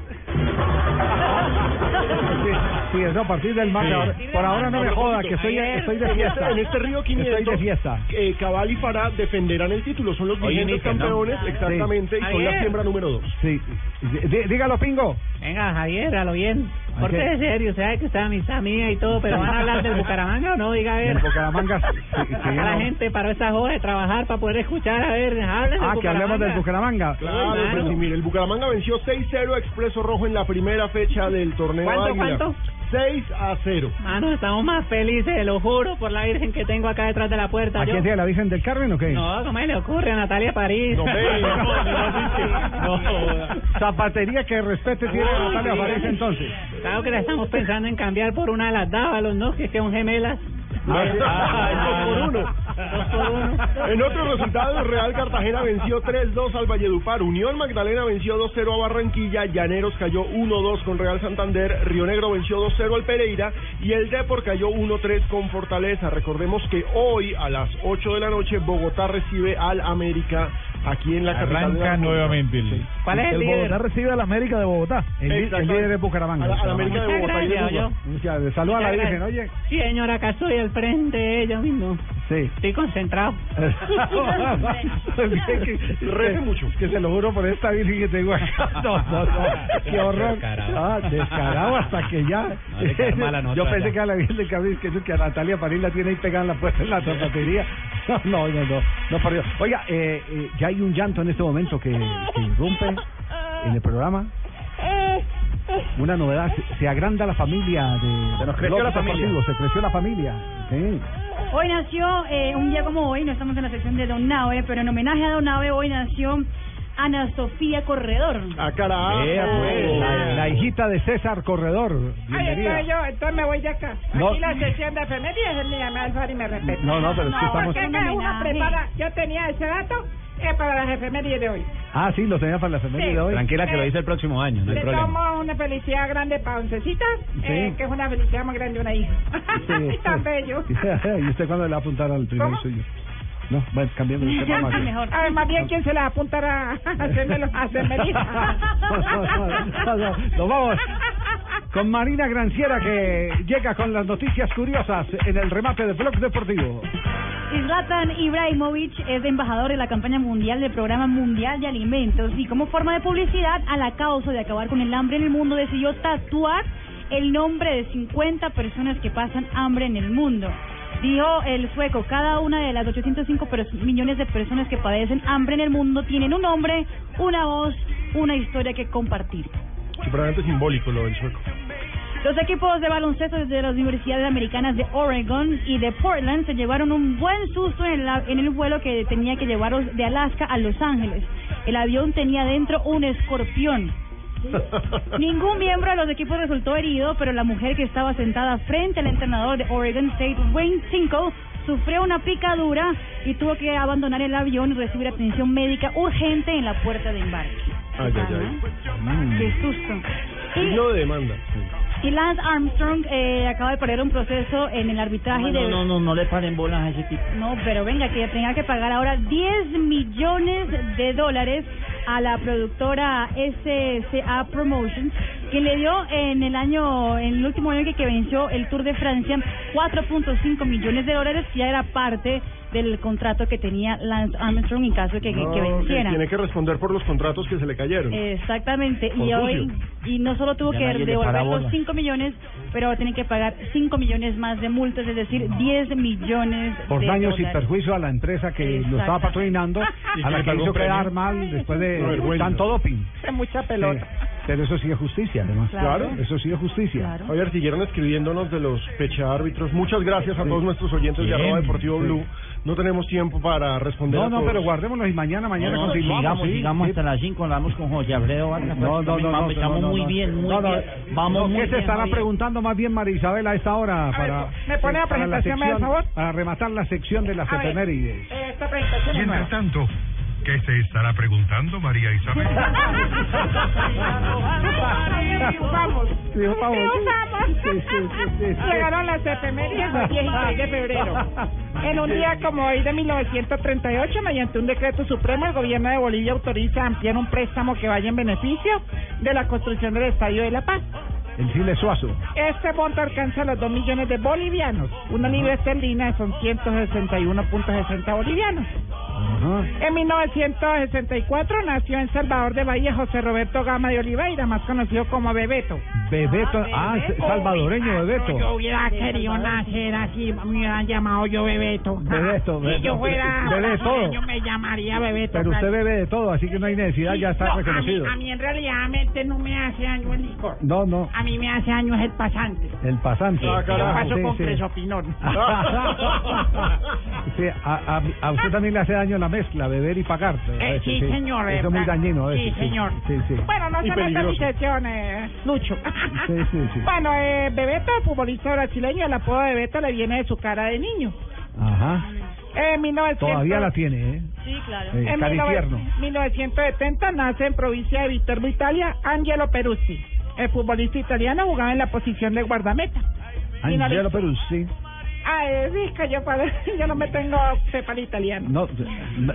[SPEAKER 2] Sí, sí, eso a partir del martes.
[SPEAKER 6] Sí.
[SPEAKER 2] Por ahora no me joda, que estoy, estoy de
[SPEAKER 6] en
[SPEAKER 2] fiesta.
[SPEAKER 6] este- En este Río 500,
[SPEAKER 2] Estoy de fiesta.
[SPEAKER 6] eh, Cabal y Farah defenderán el título. Son los vigentes
[SPEAKER 2] inicia, ¿no?
[SPEAKER 6] campeones, exactamente, y son la siembra número dos.
[SPEAKER 2] Sí. Dí- Dígalo, Pingo.
[SPEAKER 45] Venga, Javier, a lo bien.
[SPEAKER 2] ¿A
[SPEAKER 45] Porque
[SPEAKER 2] qué?
[SPEAKER 45] de serio, sabes que está amistad mía y todo, pero van a hablar del Bucaramanga o no, diga a ver.
[SPEAKER 2] Del Bucaramanga, sí, sí, [laughs]
[SPEAKER 45] la
[SPEAKER 2] no.
[SPEAKER 45] gente paró esas horas de trabajar para poder escuchar, a ver, hablen del
[SPEAKER 2] Ah, que hablemos del Bucaramanga.
[SPEAKER 6] Claro,
[SPEAKER 45] Claro.
[SPEAKER 6] pues sí, mire, el Bucaramanga venció 6-0 a Expreso Rojo en la primera fecha del torneo
[SPEAKER 45] ¿Cuánto,
[SPEAKER 6] Águila.
[SPEAKER 45] cuánto?
[SPEAKER 6] 6 a 0.
[SPEAKER 45] Mano, estamos más felices, lo juro, por la Virgen que tengo acá detrás de la puerta.
[SPEAKER 2] ¿A
[SPEAKER 45] yo-
[SPEAKER 2] quién sea la Virgen del Carmen o qué?
[SPEAKER 45] No, ¿cómo le ocurre a Natalia París?
[SPEAKER 2] No, ve, no, Zapatería que respete tiene Natalia París entonces.
[SPEAKER 45] Claro que la estamos pensando en cambiar por una de las Dávalos, ¿no? Que son gemelas.
[SPEAKER 6] Ah, dos por uno. En otros resultados, Real Cartagena venció 3-2 al Valledupar, Unión Magdalena venció 2-0 a Barranquilla, Llaneros cayó 1-2 con Real Santander, Río Negro venció 2-0 al Pereira y el Depor cayó 1-3 con Fortaleza. Recordemos que hoy a las 8 de la noche Bogotá recibe al América aquí en la capital. de la
[SPEAKER 56] Arranca
[SPEAKER 6] República.
[SPEAKER 56] nuevamente el...
[SPEAKER 45] ¿Cuál es el,
[SPEAKER 29] el
[SPEAKER 45] líder?
[SPEAKER 29] Bogotá recibe al América de Bogotá.
[SPEAKER 2] El, el líder es Bucaramanga.
[SPEAKER 6] A la- a la América de Bogotá y de
[SPEAKER 45] gracias,
[SPEAKER 2] Saluda a la Virgen, oye.
[SPEAKER 45] Sí, señora, acá estoy al frente de ella mismo.
[SPEAKER 2] Sí.
[SPEAKER 45] Estoy concentrado. [laughs]
[SPEAKER 6] Rece mucho.
[SPEAKER 2] Que se lo juro por esta Virgen que tengo acá. [laughs] No, no, no. Qué horror.
[SPEAKER 28] Descarado.
[SPEAKER 2] Ah, descarado hasta que ya.
[SPEAKER 28] No,
[SPEAKER 2] Yo pensé
[SPEAKER 28] allá.
[SPEAKER 2] que a la Virgen del Carmen, que, que a Natalia París la tiene ahí pegada en la puerta en la zapatería. [laughs] No, no, no, no, no por Dios. Oiga, eh, eh, ya hay un llanto en este momento que, que irrumpe en el programa. Una novedad, se, se agranda la familia de,
[SPEAKER 6] Se nos creció la familia.
[SPEAKER 2] Se creció la familia. Sí.
[SPEAKER 15] Hoy nació, eh, un día como hoy, no estamos en la sección de Don Nave, pero en homenaje a Don Nave, hoy nació Ana Sofía Corredor.
[SPEAKER 6] A carajo.
[SPEAKER 2] Pues, la, la hijita de César Corredor.
[SPEAKER 11] Ay,
[SPEAKER 2] Bienvenida.
[SPEAKER 11] entonces yo, entonces me voy de acá.
[SPEAKER 2] No.
[SPEAKER 11] Aquí la sección de efemérides es mía, me alfar y me respeta.
[SPEAKER 2] No, no, pero es que estamos-
[SPEAKER 11] porque es que uno prepara, yo tenía ese dato eh, para las efemérides de hoy.
[SPEAKER 2] Ah, sí, lo tenía para la efeméride
[SPEAKER 11] Sí.
[SPEAKER 2] de hoy.
[SPEAKER 28] Tranquila que lo dice el próximo año, no hay
[SPEAKER 11] Le
[SPEAKER 28] problema.
[SPEAKER 11] tomo una felicidad grande para Oncecita, eh,
[SPEAKER 2] Sí.
[SPEAKER 11] que es una felicidad más grande de una hija.
[SPEAKER 2] Sí. [laughs]
[SPEAKER 11] Tan bello. [laughs]
[SPEAKER 2] ¿Y usted cuándo le va a apuntar al primer
[SPEAKER 11] ¿Cómo?
[SPEAKER 2] suyo? No, bueno, cambiando el [laughs] tema más bien.
[SPEAKER 15] Mejor.
[SPEAKER 11] A ver, más bien, ¿quién se la va a apuntar a hacérmelo, a hacerme
[SPEAKER 2] Nos vamos con Marina Granciera que llega con las noticias curiosas en el remate de Blog Deportivo.
[SPEAKER 15] Zlatan Ibrahimovic es embajador de la campaña mundial del Programa Mundial de Alimentos y como forma de publicidad a la causa de acabar con el hambre en el mundo decidió tatuar el nombre de 50 personas que pasan hambre en el mundo. Dijo el sueco, cada una de las 805 pers- millones de personas que padecen hambre en el mundo tienen un nombre, una voz, una historia que compartir.
[SPEAKER 6] Supremamente simbólico lo del sueco.
[SPEAKER 15] Los equipos de baloncesto de las universidades americanas de Oregon y de Portland se llevaron un buen susto en el, a- en el vuelo que tenía que llevarlos de Alaska a Los Ángeles. El avión tenía dentro un escorpión. [laughs] Ningún miembro de los equipos resultó herido, pero la mujer que estaba sentada frente al entrenador de Oregon State, Wayne Tinkle, sufrió una picadura y tuvo que abandonar el avión y recibir atención médica urgente en la puerta de embarque.
[SPEAKER 6] Ay, ay, ay.
[SPEAKER 15] Qué susto. Y-
[SPEAKER 6] Signo de demanda.
[SPEAKER 15] y Lance Armstrong eh, acaba de perder un proceso en el arbitraje
[SPEAKER 43] No,
[SPEAKER 15] de...
[SPEAKER 43] no, no, no le paren bolas a ese tipo.
[SPEAKER 15] No, pero venga, que tenga que pagar ahora 10 millones de dólares a la productora SCA Promotions, que le dio en el año, en el último año que, que venció el Tour de Francia, 4.5 millones de dólares, que ya era parte del contrato que tenía Lance Armstrong en caso de que, que- que
[SPEAKER 6] No,
[SPEAKER 15] venciera.
[SPEAKER 6] tiene que responder por los contratos que se le cayeron.
[SPEAKER 15] Exactamente,
[SPEAKER 6] Por
[SPEAKER 15] y hoy y no solo tuvo
[SPEAKER 6] Ya
[SPEAKER 15] que devolver los
[SPEAKER 6] bola.
[SPEAKER 15] 5 millones, pero va a tener que pagar 5 millones más de multas, es decir, 10 millones
[SPEAKER 2] Por
[SPEAKER 15] de
[SPEAKER 2] daños y
[SPEAKER 15] dólares.
[SPEAKER 2] perjuicio a la empresa que lo estaba patrocinando, [laughs]
[SPEAKER 6] Y
[SPEAKER 2] a
[SPEAKER 6] que
[SPEAKER 2] la que hizo
[SPEAKER 6] premio.
[SPEAKER 2] quedar mal después de tanto doping.
[SPEAKER 11] Es mucha pelota.
[SPEAKER 2] Sí, Pero eso sí es justicia, además.
[SPEAKER 6] Claro.
[SPEAKER 2] Eso sí es justicia.
[SPEAKER 6] Javier, siguieron escribiéndonos de los pechaárbitros. Muchas gracias a todos nuestros oyentes de. Arroba Deportivo
[SPEAKER 2] Sí.
[SPEAKER 6] Blue. No tenemos tiempo para responder
[SPEAKER 2] No,
[SPEAKER 6] a
[SPEAKER 2] no,
[SPEAKER 6] todos.
[SPEAKER 2] pero guardémoslo y mañana, mañana
[SPEAKER 43] No,
[SPEAKER 2] continuamos.
[SPEAKER 43] sigamos,
[SPEAKER 2] sí,
[SPEAKER 43] sigamos
[SPEAKER 2] sí.
[SPEAKER 43] hasta las 5, hablamos con José Alfredo Vargas.
[SPEAKER 2] No, no, no, no,
[SPEAKER 43] Estamos
[SPEAKER 2] no, no,
[SPEAKER 43] muy
[SPEAKER 2] no.
[SPEAKER 43] bien, muy
[SPEAKER 2] No, no,
[SPEAKER 43] bien. Vamos
[SPEAKER 2] no,
[SPEAKER 43] muy
[SPEAKER 2] ¿Qué se estará preguntando más bien María Isabel a esta hora para,
[SPEAKER 11] ¿me pone la presentación,
[SPEAKER 2] sección-
[SPEAKER 11] favor?
[SPEAKER 2] para rematar la sección de las efemérides?
[SPEAKER 11] Eh, Esta presentación es
[SPEAKER 57] Mientras tanto, ¿qué se estará preguntando María Isabel? [laughs]
[SPEAKER 11] Triunfamos.
[SPEAKER 2] Triunfamos.
[SPEAKER 11] Triunfamos.
[SPEAKER 2] Sí, sí, sí, sí, sí.
[SPEAKER 11] Llegaron las efemérides del 16 de febrero. En un día como hoy de 1938, mediante un decreto supremo, el gobierno de Bolivia autoriza ampliar un préstamo que vaya en beneficio de la construcción del Estadio de La Paz.
[SPEAKER 2] El Chile Suazo.
[SPEAKER 11] Este monto alcanza los 2 millones de bolivianos. Una libra esterlina son 161.60 bolivianos. En 1964 nació en Salvador de Bahía José Roberto Gama de Oliveira, más conocido como Bebeto.
[SPEAKER 2] Bebeto, ah, salvadoreño Bebeto.
[SPEAKER 11] Yo hubiera querido nacer así, me hubieran llamado yo Bebeto.
[SPEAKER 2] Bebeto,
[SPEAKER 11] Si yo
[SPEAKER 2] Bebeto.
[SPEAKER 11] fuera [laughs]
[SPEAKER 2] Bebe de todo.
[SPEAKER 11] brasileño, me llamaría Bebeto.
[SPEAKER 2] Pero usted bebe de todo, así que no hay necesidad, ya está
[SPEAKER 11] No, a mí-
[SPEAKER 2] reconocido.
[SPEAKER 11] A mí, en realidad no me hace daño el licor.
[SPEAKER 2] No, no,
[SPEAKER 11] A mí me hace daño es el pasante.
[SPEAKER 2] el pasante.
[SPEAKER 11] Yo paso
[SPEAKER 2] Sí,
[SPEAKER 11] con
[SPEAKER 2] sí. [laughs] Sí, a, a- a usted también le hace daño la mezcla, beber y pagar.
[SPEAKER 11] Eh, sí, señor. eh,
[SPEAKER 2] Eso es muy
[SPEAKER 11] Fra-
[SPEAKER 2] dañino.
[SPEAKER 11] Sí,
[SPEAKER 2] eso,
[SPEAKER 11] señor.
[SPEAKER 2] Sí, sí.
[SPEAKER 11] Bueno, no
[SPEAKER 2] Y
[SPEAKER 11] se meta en
[SPEAKER 2] peligroso.
[SPEAKER 11] sesiones, Lucho.
[SPEAKER 2] Sí, sí, sí. [laughs]
[SPEAKER 11] Bueno, eh, Bebeto, futbolista brasileño, el apodo de Bebeto le viene de su cara de niño.
[SPEAKER 2] Ajá.
[SPEAKER 11] En 1900...
[SPEAKER 2] Todavía la tiene, ¿eh?
[SPEAKER 11] Sí, claro.
[SPEAKER 2] Eh,
[SPEAKER 11] en
[SPEAKER 2] cara infierno.
[SPEAKER 11] 1970 nace en provincia de Viterbo, Italia, Angelo Peruzzi. El futbolista italiano jugaba en la posición de guardameta.
[SPEAKER 2] Angelo Peruzzi.
[SPEAKER 11] Ah, sí, que yo, para, [laughs] yo no me tengo para italiano.
[SPEAKER 2] No,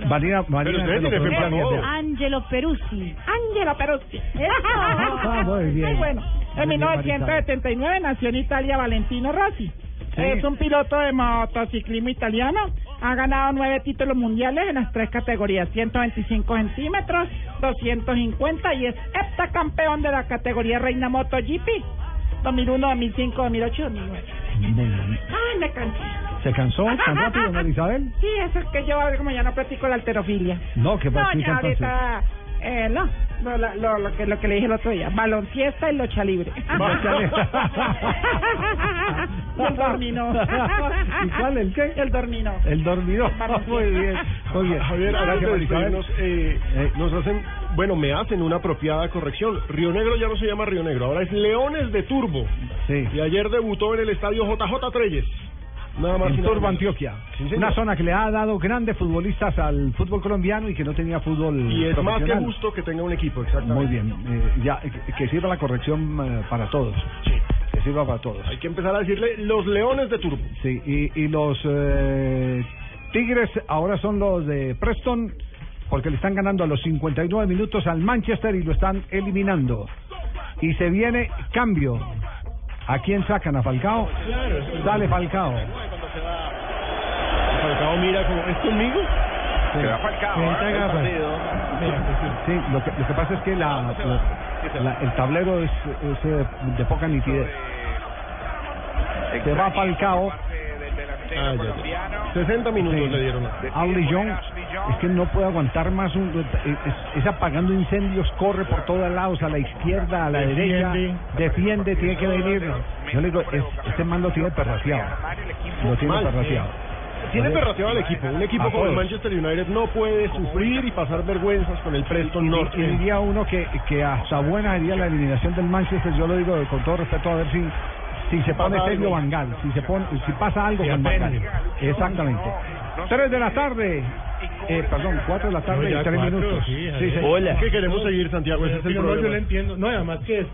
[SPEAKER 2] Marina, Marina.
[SPEAKER 6] usted tiene fe para todo.
[SPEAKER 15] Angelo Peruzzi.
[SPEAKER 11] Angelo Peruzzi.
[SPEAKER 2] Ah, muy bien.
[SPEAKER 11] Muy bueno. En
[SPEAKER 2] Muy bien,
[SPEAKER 11] 1979 nació en Italia Valentino Rossi.
[SPEAKER 2] Sí.
[SPEAKER 11] Es un piloto de motociclismo italiano. Ha ganado nueve títulos mundiales en las tres categorías: 125 centímetros, 250 y es heptacampeón de la categoría Reina Moto GP 2001, 2005, 2008, 2009. Ay, me cansé.
[SPEAKER 2] ¿Se cansó tan rápido, María Isabel?
[SPEAKER 11] Sí, eso es que yo como ya no practico la alterofilia.
[SPEAKER 2] No, que
[SPEAKER 11] No,
[SPEAKER 2] practica
[SPEAKER 11] ya
[SPEAKER 2] entonces.
[SPEAKER 11] ahorita, eh, no, no, la- lo, lo, que, lo que le dije el otro día, balonfiesta y lucha libre. Y [laughs] el dormino. [laughs]
[SPEAKER 2] ¿Y cuál, el qué?
[SPEAKER 11] El dormino.
[SPEAKER 2] El dormidor. Muy bien. Muy bien.
[SPEAKER 6] Javier,
[SPEAKER 2] María Isabel.
[SPEAKER 6] despedirnos, eh, nos hacen, bueno, me hacen una apropiada corrección. Río Negro ya no se llama Río Negro, ahora es Leones de Turbo.
[SPEAKER 2] Sí.
[SPEAKER 6] Y ayer debutó en el estadio JJ Treyes. Nada más
[SPEAKER 2] En Turbo. Antioquia.
[SPEAKER 6] Sí.
[SPEAKER 2] Una zona que le ha dado grandes futbolistas al fútbol colombiano y que no tenía fútbol
[SPEAKER 6] Y es más que justo que tenga un equipo, exactamente.
[SPEAKER 2] Muy bien. eh, ya, que- que sirva la corrección eh, para todos.
[SPEAKER 6] Sí.
[SPEAKER 2] Que sirva para todos.
[SPEAKER 6] Hay que empezar a decirle los Leones de Turbo.
[SPEAKER 2] Sí, y, y los eh, Tigres ahora son los de Preston porque le están ganando a los 59 minutos al Manchester y lo están eliminando. Y se viene cambio. ¿A quién sacan? ¿A Falcao? Sale Falcao.
[SPEAKER 6] Falcao mira como, ¿es conmigo?
[SPEAKER 2] Sí.
[SPEAKER 53] va Falcao,
[SPEAKER 2] Sí,
[SPEAKER 53] ¿eh?
[SPEAKER 2] está
[SPEAKER 53] El
[SPEAKER 2] gafas.
[SPEAKER 53] partido.
[SPEAKER 2] Sí, lo que, lo que pasa es que la, la- la- el tablero es, es, eh, de poca nitidez. Se va Falcao.
[SPEAKER 6] Ah, ya, ya. 60 minutos
[SPEAKER 2] Sí.
[SPEAKER 6] le dieron.
[SPEAKER 2] Es que no puede aguantar más un, es, es apagando incendios, corre por todos lados, a la izquierda, a la
[SPEAKER 6] Defiende.
[SPEAKER 2] derecha, defiende, tiene que venir. Yo le digo, es- este man lo tiene perraciado. Lo tiene
[SPEAKER 6] Mal.
[SPEAKER 2] perraciado.
[SPEAKER 6] Tiene perrateado al equipo. Un equipo
[SPEAKER 2] A
[SPEAKER 6] como el. Manchester United no puede sufrir y pasar vergüenzas con el Preston North
[SPEAKER 2] Y
[SPEAKER 6] End.
[SPEAKER 2] diría uno que, que hasta buena sería la eliminación del Manchester, yo lo digo con todo respeto, a ver si si se pone serio Gaal, si se pone, si pasa algo con
[SPEAKER 6] aprende.
[SPEAKER 2] Exactamente. Tres de la tarde, eh, perdón, cuatro de la tarde
[SPEAKER 52] No,
[SPEAKER 2] y
[SPEAKER 52] ya
[SPEAKER 2] tres
[SPEAKER 52] cuatro,
[SPEAKER 2] minutos.
[SPEAKER 52] sí,
[SPEAKER 2] Sí, señor.
[SPEAKER 6] ¿Qué queremos seguir, Santiago? Ese es el
[SPEAKER 52] no, yo
[SPEAKER 6] problema.
[SPEAKER 52] le entiendo. No, además que es,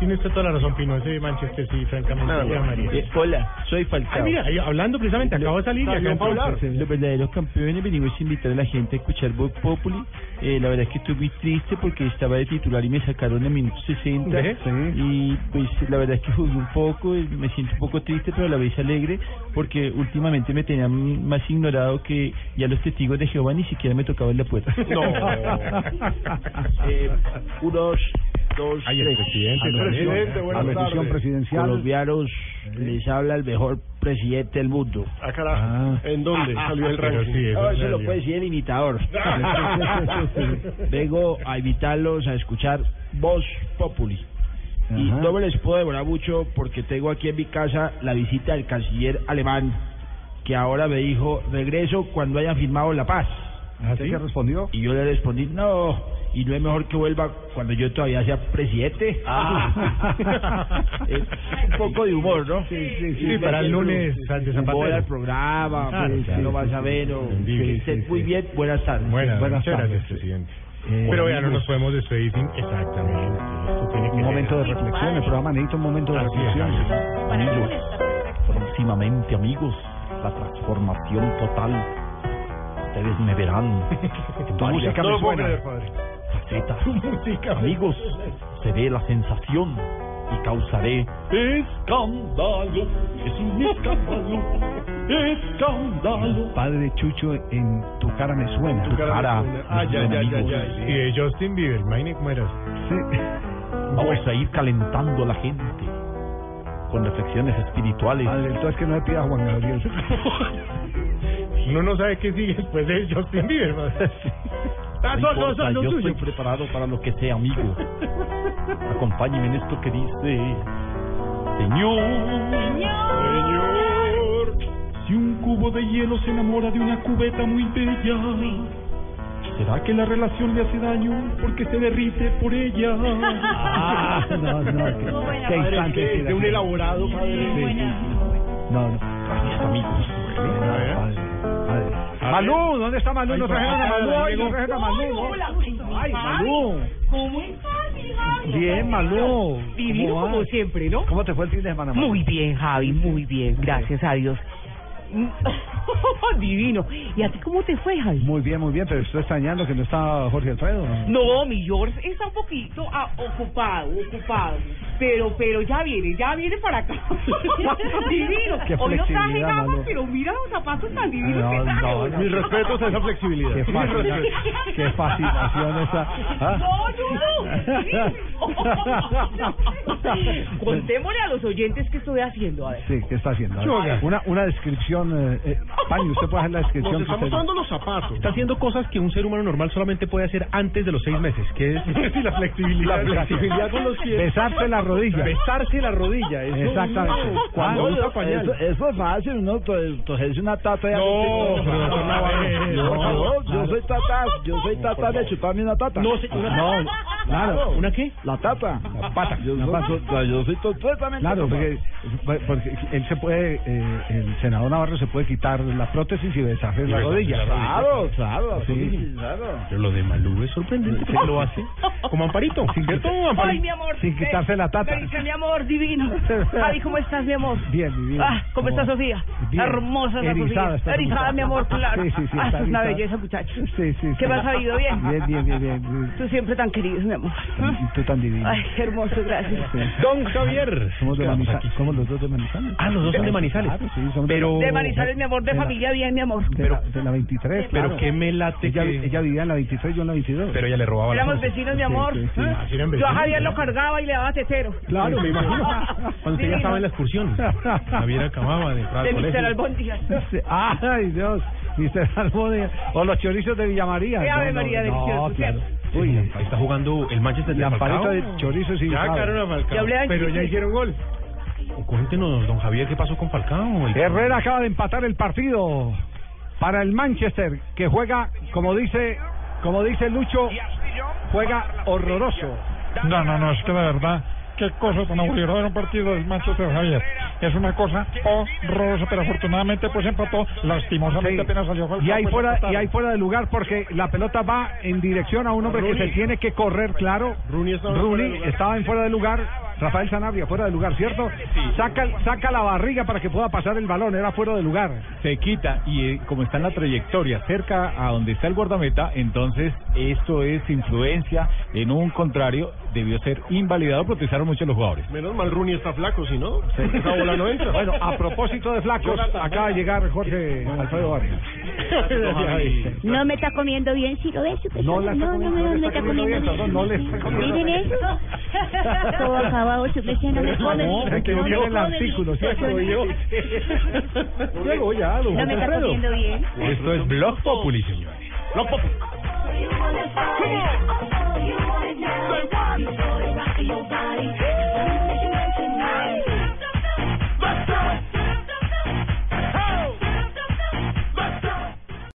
[SPEAKER 52] tiene usted toda la razón, Pino. Ese Manchester, sí, francamente.
[SPEAKER 6] No.
[SPEAKER 29] Eh, hola, soy
[SPEAKER 52] Ay,
[SPEAKER 29] Falcao.
[SPEAKER 52] mira, ahí hablando precisamente, acabo de salir y acá
[SPEAKER 6] para hablar.
[SPEAKER 29] Los verdaderos campeones venimos a invitar a la gente a escuchar Voz Populi. Eh, la verdad es que estoy muy triste porque estaba de titular y me sacaron en minuto 60.
[SPEAKER 52] ¿Ve?
[SPEAKER 29] Y pues la verdad es que jugué un poco, y me siento un poco triste, pero a la vez alegre porque últimamente me tenían más ignorado que ya los testigos de Jehová ni siquiera me tocaban la puerta.
[SPEAKER 6] No. [laughs]
[SPEAKER 29] eh, unos, dos,
[SPEAKER 52] Ay, el presidente,
[SPEAKER 6] El presidente, buenas tardes.
[SPEAKER 2] presidencial.
[SPEAKER 29] Colombianos, les habla el mejor presidente del mundo.
[SPEAKER 6] Ah, carajo.
[SPEAKER 2] Ah.
[SPEAKER 6] ¿En dónde salió el
[SPEAKER 52] Pero
[SPEAKER 6] ranking?
[SPEAKER 52] sí, eso
[SPEAKER 29] eso lo puede decir el imitador. [laughs] Vengo a invitarlos a escuchar Voz Populi. Y
[SPEAKER 2] Ajá.
[SPEAKER 29] no me les puedo demorar mucho porque tengo aquí en mi casa la visita del canciller alemán que ahora me dijo regreso cuando hayan firmado la paz.
[SPEAKER 2] ¿Ah, ¿Qué respondió?
[SPEAKER 29] Y yo le respondí no, y no es mejor que vuelva cuando yo todavía sea presidente.
[SPEAKER 2] Ah. [laughs]
[SPEAKER 29] Un poco de humor, ¿no?
[SPEAKER 2] Sí, sí,
[SPEAKER 52] Sí, para el lunes,
[SPEAKER 29] Voy
[SPEAKER 52] Zapatero.
[SPEAKER 29] al programa,
[SPEAKER 52] Claro,
[SPEAKER 29] pues,
[SPEAKER 52] claro,
[SPEAKER 29] lo vas
[SPEAKER 52] sí,
[SPEAKER 29] a ver. o-
[SPEAKER 52] Entendible,
[SPEAKER 29] que estén
[SPEAKER 2] sí,
[SPEAKER 29] muy
[SPEAKER 2] sí.
[SPEAKER 29] bien, buenas tardes.
[SPEAKER 52] Buenas,
[SPEAKER 2] Buenas tardes.
[SPEAKER 52] gracias, presidente.
[SPEAKER 2] Eh,
[SPEAKER 52] Pero ya no
[SPEAKER 2] amigos,
[SPEAKER 52] nos podemos despedir sin... Exactamente. Esto tiene que
[SPEAKER 2] Un momento de reflexión, el programa necesita un momento de reflexión.
[SPEAKER 15] Perfecto.
[SPEAKER 29] Próximamente, amigos, la transformación total. Ustedes me verán. [laughs]
[SPEAKER 2] Tu música
[SPEAKER 6] No
[SPEAKER 2] me suena.
[SPEAKER 29] Facetas. Amigos, se ve la sensación
[SPEAKER 28] y causaré escándalo. Es un [laughs] escándalo. Escándalo.
[SPEAKER 2] Padre Chucho, en tu cara me suena.
[SPEAKER 28] Tu cara me
[SPEAKER 6] Ay, ay,
[SPEAKER 28] suena,
[SPEAKER 6] ay, ay,
[SPEAKER 28] amigos.
[SPEAKER 6] ay. Y de Justin Bieber, imagínate cómo eras.
[SPEAKER 28] Vamos a ir calentando a la gente con reflexiones espirituales.
[SPEAKER 2] Padre, entonces que no le pida a Juan Gabriel. [laughs]
[SPEAKER 6] Uno no sabe qué sigue después de Justin Bieber. [laughs] ¿no? Ah,
[SPEAKER 28] No
[SPEAKER 6] no, no,
[SPEAKER 28] importa,
[SPEAKER 6] no,
[SPEAKER 28] yo estoy preparado para lo que sea, amigo. Acompáñeme en esto que dice, Señor, Señor, si un cubo de hielo se enamora de una cubeta muy bella, ¿será que la relación le hace daño porque se derrite por ella? [laughs]
[SPEAKER 2] Ah, no, no, qué, qué instante.
[SPEAKER 6] De- de un elaborado, padre.
[SPEAKER 2] Sí, sí, sí. No, no.
[SPEAKER 28] Gracias, amigos.
[SPEAKER 2] Padre. Malú, ¿dónde está Malú? No trajeron a Malú hoy, no trajeron a Malú. Ay, Malú.
[SPEAKER 58] ¿Cómo estás,
[SPEAKER 2] Bien, Malú.
[SPEAKER 58] Divino
[SPEAKER 2] ¿Cómo
[SPEAKER 58] como siempre, ¿no?
[SPEAKER 2] ¿Cómo te fue el fin de semana, Malú?
[SPEAKER 58] Muy bien, Javi, muy bien, gracias a Dios. [laughs] Divino. ¿Y a ti cómo te fue, Javi?
[SPEAKER 2] Muy bien, muy bien, pero estoy extrañando que no está Jorge Alfredo.
[SPEAKER 58] No, mi George está un poquito ah, ocupado, ocupado. Pero, pero ya viene, ya viene para acá. [laughs] Divino.
[SPEAKER 2] Qué
[SPEAKER 58] Hoy no traje gafas, pero mira los zapatos tan divinos
[SPEAKER 2] No,
[SPEAKER 58] que traje.
[SPEAKER 2] no, no.
[SPEAKER 6] Mis respetos a esa flexibilidad.
[SPEAKER 2] Qué, qué fascinación esa. ¿ah? [laughs]
[SPEAKER 58] Contémosle a los oyentes qué estoy haciendo, a ver.
[SPEAKER 2] Sí, ¿qué está haciendo? A ver,
[SPEAKER 6] Yoga.
[SPEAKER 2] Una, una descripción. Eh, eh, Pani, usted puede hacer la descripción.
[SPEAKER 6] Nos
[SPEAKER 2] que usted-
[SPEAKER 6] dando los zapatos.
[SPEAKER 52] Está haciendo cosas que un ser humano normal solamente puede hacer antes de los seis meses, que es [laughs]
[SPEAKER 6] la flexibilidad.
[SPEAKER 52] La flexibilidad con los pies.
[SPEAKER 2] Besarse la rodilla.
[SPEAKER 52] Besarse la rodilla. Eso,
[SPEAKER 2] Exactamente.
[SPEAKER 52] Cuando
[SPEAKER 2] Ah,
[SPEAKER 52] usa
[SPEAKER 2] no,
[SPEAKER 52] pañal.
[SPEAKER 2] eso- eso es fácil, ¿no? Entonces una tata.
[SPEAKER 52] No, pero doctor Navarro,
[SPEAKER 2] Yo,
[SPEAKER 52] no,
[SPEAKER 2] yo, soy tata, yo soy tata de chuparme una tata.
[SPEAKER 52] No, una-
[SPEAKER 2] no, claro.
[SPEAKER 52] ¿Una qué?
[SPEAKER 2] La tata.
[SPEAKER 52] La pata.
[SPEAKER 2] Yo
[SPEAKER 52] La
[SPEAKER 2] soy, yo soy totalmente. Claro, porque, porque él se puede, eh, el senador Navarro se puede quitar la prótesis y besarse la rodilla.
[SPEAKER 52] la rodilla.
[SPEAKER 2] Claro, claro,
[SPEAKER 52] Sí.
[SPEAKER 2] claro.
[SPEAKER 52] Pero lo de Malú es sorprendente lo hace como Amparito, ¿cierto, Amparito?
[SPEAKER 58] Ay, mi amor.
[SPEAKER 2] Sin quitarse la tata.
[SPEAKER 58] Me dice mi amor divino. Javi, ¿cómo estás, mi amor?
[SPEAKER 2] Bien, mi vida.
[SPEAKER 58] Ah, ¿cómo está Sofía?
[SPEAKER 2] Bien.
[SPEAKER 58] Hermosa esa
[SPEAKER 2] Erizada
[SPEAKER 58] Sofía. Erizada, mi amor, claro.
[SPEAKER 2] Sí, sí, sí,
[SPEAKER 58] Ah, es una belleza, muchacho.
[SPEAKER 2] Sí, sí.
[SPEAKER 58] ¿Qué más ha habido? ¿Bien?
[SPEAKER 2] Bien, bien, bien, bien.
[SPEAKER 58] Tú siempre tan querido, mi amor.
[SPEAKER 2] Y tú tan divino.
[SPEAKER 58] Ay, qué hermoso, gracias.
[SPEAKER 52] Don Javier.
[SPEAKER 2] Somos de Manizales. Somos los dos de Manizales.
[SPEAKER 52] Ah, los dos son de Manizales.
[SPEAKER 2] Claro, sí, somos
[SPEAKER 52] Pero-
[SPEAKER 58] De Manizales, mi amor, de
[SPEAKER 2] de la-
[SPEAKER 58] familia bien, mi amor.
[SPEAKER 2] de, la, de la 23.
[SPEAKER 52] Pero
[SPEAKER 2] claro.
[SPEAKER 52] qué me late
[SPEAKER 2] ella,
[SPEAKER 52] que-
[SPEAKER 2] ella vivía en la 23, yo en la 22.
[SPEAKER 52] Pero ella le robaba
[SPEAKER 58] Éramos
[SPEAKER 52] cosas.
[SPEAKER 58] vecinos, mi amor.
[SPEAKER 2] sí, sí.
[SPEAKER 58] ¿eh?
[SPEAKER 52] Ah, eran
[SPEAKER 58] Yo a
[SPEAKER 52] vecinos,
[SPEAKER 58] Javier lo cargaba y le daba tetero.
[SPEAKER 52] Claro, me imagino. [laughs] Cuando usted ya estaba en la excursión. Javier acababa de entrar al
[SPEAKER 58] De. Mr. Albóndiga.
[SPEAKER 2] Sí. Ay, Dios. Mr. Almodia. O los chorizos de Villa María.
[SPEAKER 58] Ay, Ave María, delicioso.
[SPEAKER 52] Uy, ahí está jugando el Manchester de Falcao.
[SPEAKER 2] de chorizos y
[SPEAKER 52] Ya sacaron a Falcao. Pero ya hicieron gol. Cuéntenos, don Javier, ¿qué pasó con Falcao? El-
[SPEAKER 2] Herrera acaba de empatar el partido para el Manchester, que juega, como dice, como dice Lucho, juega horroroso.
[SPEAKER 27] No, no, no, es que de verdad, qué cosa tan aburrida era un partido del Manchester Javier. Es una cosa horrorosa, pero afortunadamente pues empató, lastimosamente
[SPEAKER 2] Sí.
[SPEAKER 27] apenas salió Falcao,
[SPEAKER 2] Y hay
[SPEAKER 27] pues,
[SPEAKER 2] fuera
[SPEAKER 27] empataron.
[SPEAKER 2] y hay fuera de lugar porque la pelota va en dirección a un hombre que
[SPEAKER 6] Rooney.
[SPEAKER 2] se tiene que correr, claro.
[SPEAKER 6] Rooney estaba en fuera de
[SPEAKER 2] Rooney
[SPEAKER 6] lugar.
[SPEAKER 2] estaba en fuera de lugar. Rafael Sanabria fuera de lugar, ¿cierto? Saca saca la barriga para que pueda pasar el balón, era fuera de lugar.
[SPEAKER 10] se quita y eh, como está en la trayectoria cerca a donde está el guardameta, entonces esto es influencia en un contrario, debió ser invalidado, protestaron mucho los jugadores.
[SPEAKER 6] Menos mal Rooney está flaco, si no, esa bola no entra.
[SPEAKER 2] Bueno, a propósito de flacos, acaba de llegar Jorge Alfredo Vargas.
[SPEAKER 36] No me está comiendo bien, si lo ves.
[SPEAKER 2] No la está
[SPEAKER 36] no, no,
[SPEAKER 2] comiendo,
[SPEAKER 36] no, me
[SPEAKER 2] está comiendo bien, no le está comiendo
[SPEAKER 36] Miren
[SPEAKER 2] bien.
[SPEAKER 36] esto. Su precio [laughs] no me.
[SPEAKER 2] No,
[SPEAKER 36] No
[SPEAKER 2] el artículo, ¿cierto? Luego ya,
[SPEAKER 36] me está comiendo bien.
[SPEAKER 10] Esto es Blog Populi, señores.
[SPEAKER 52] Blog Populi.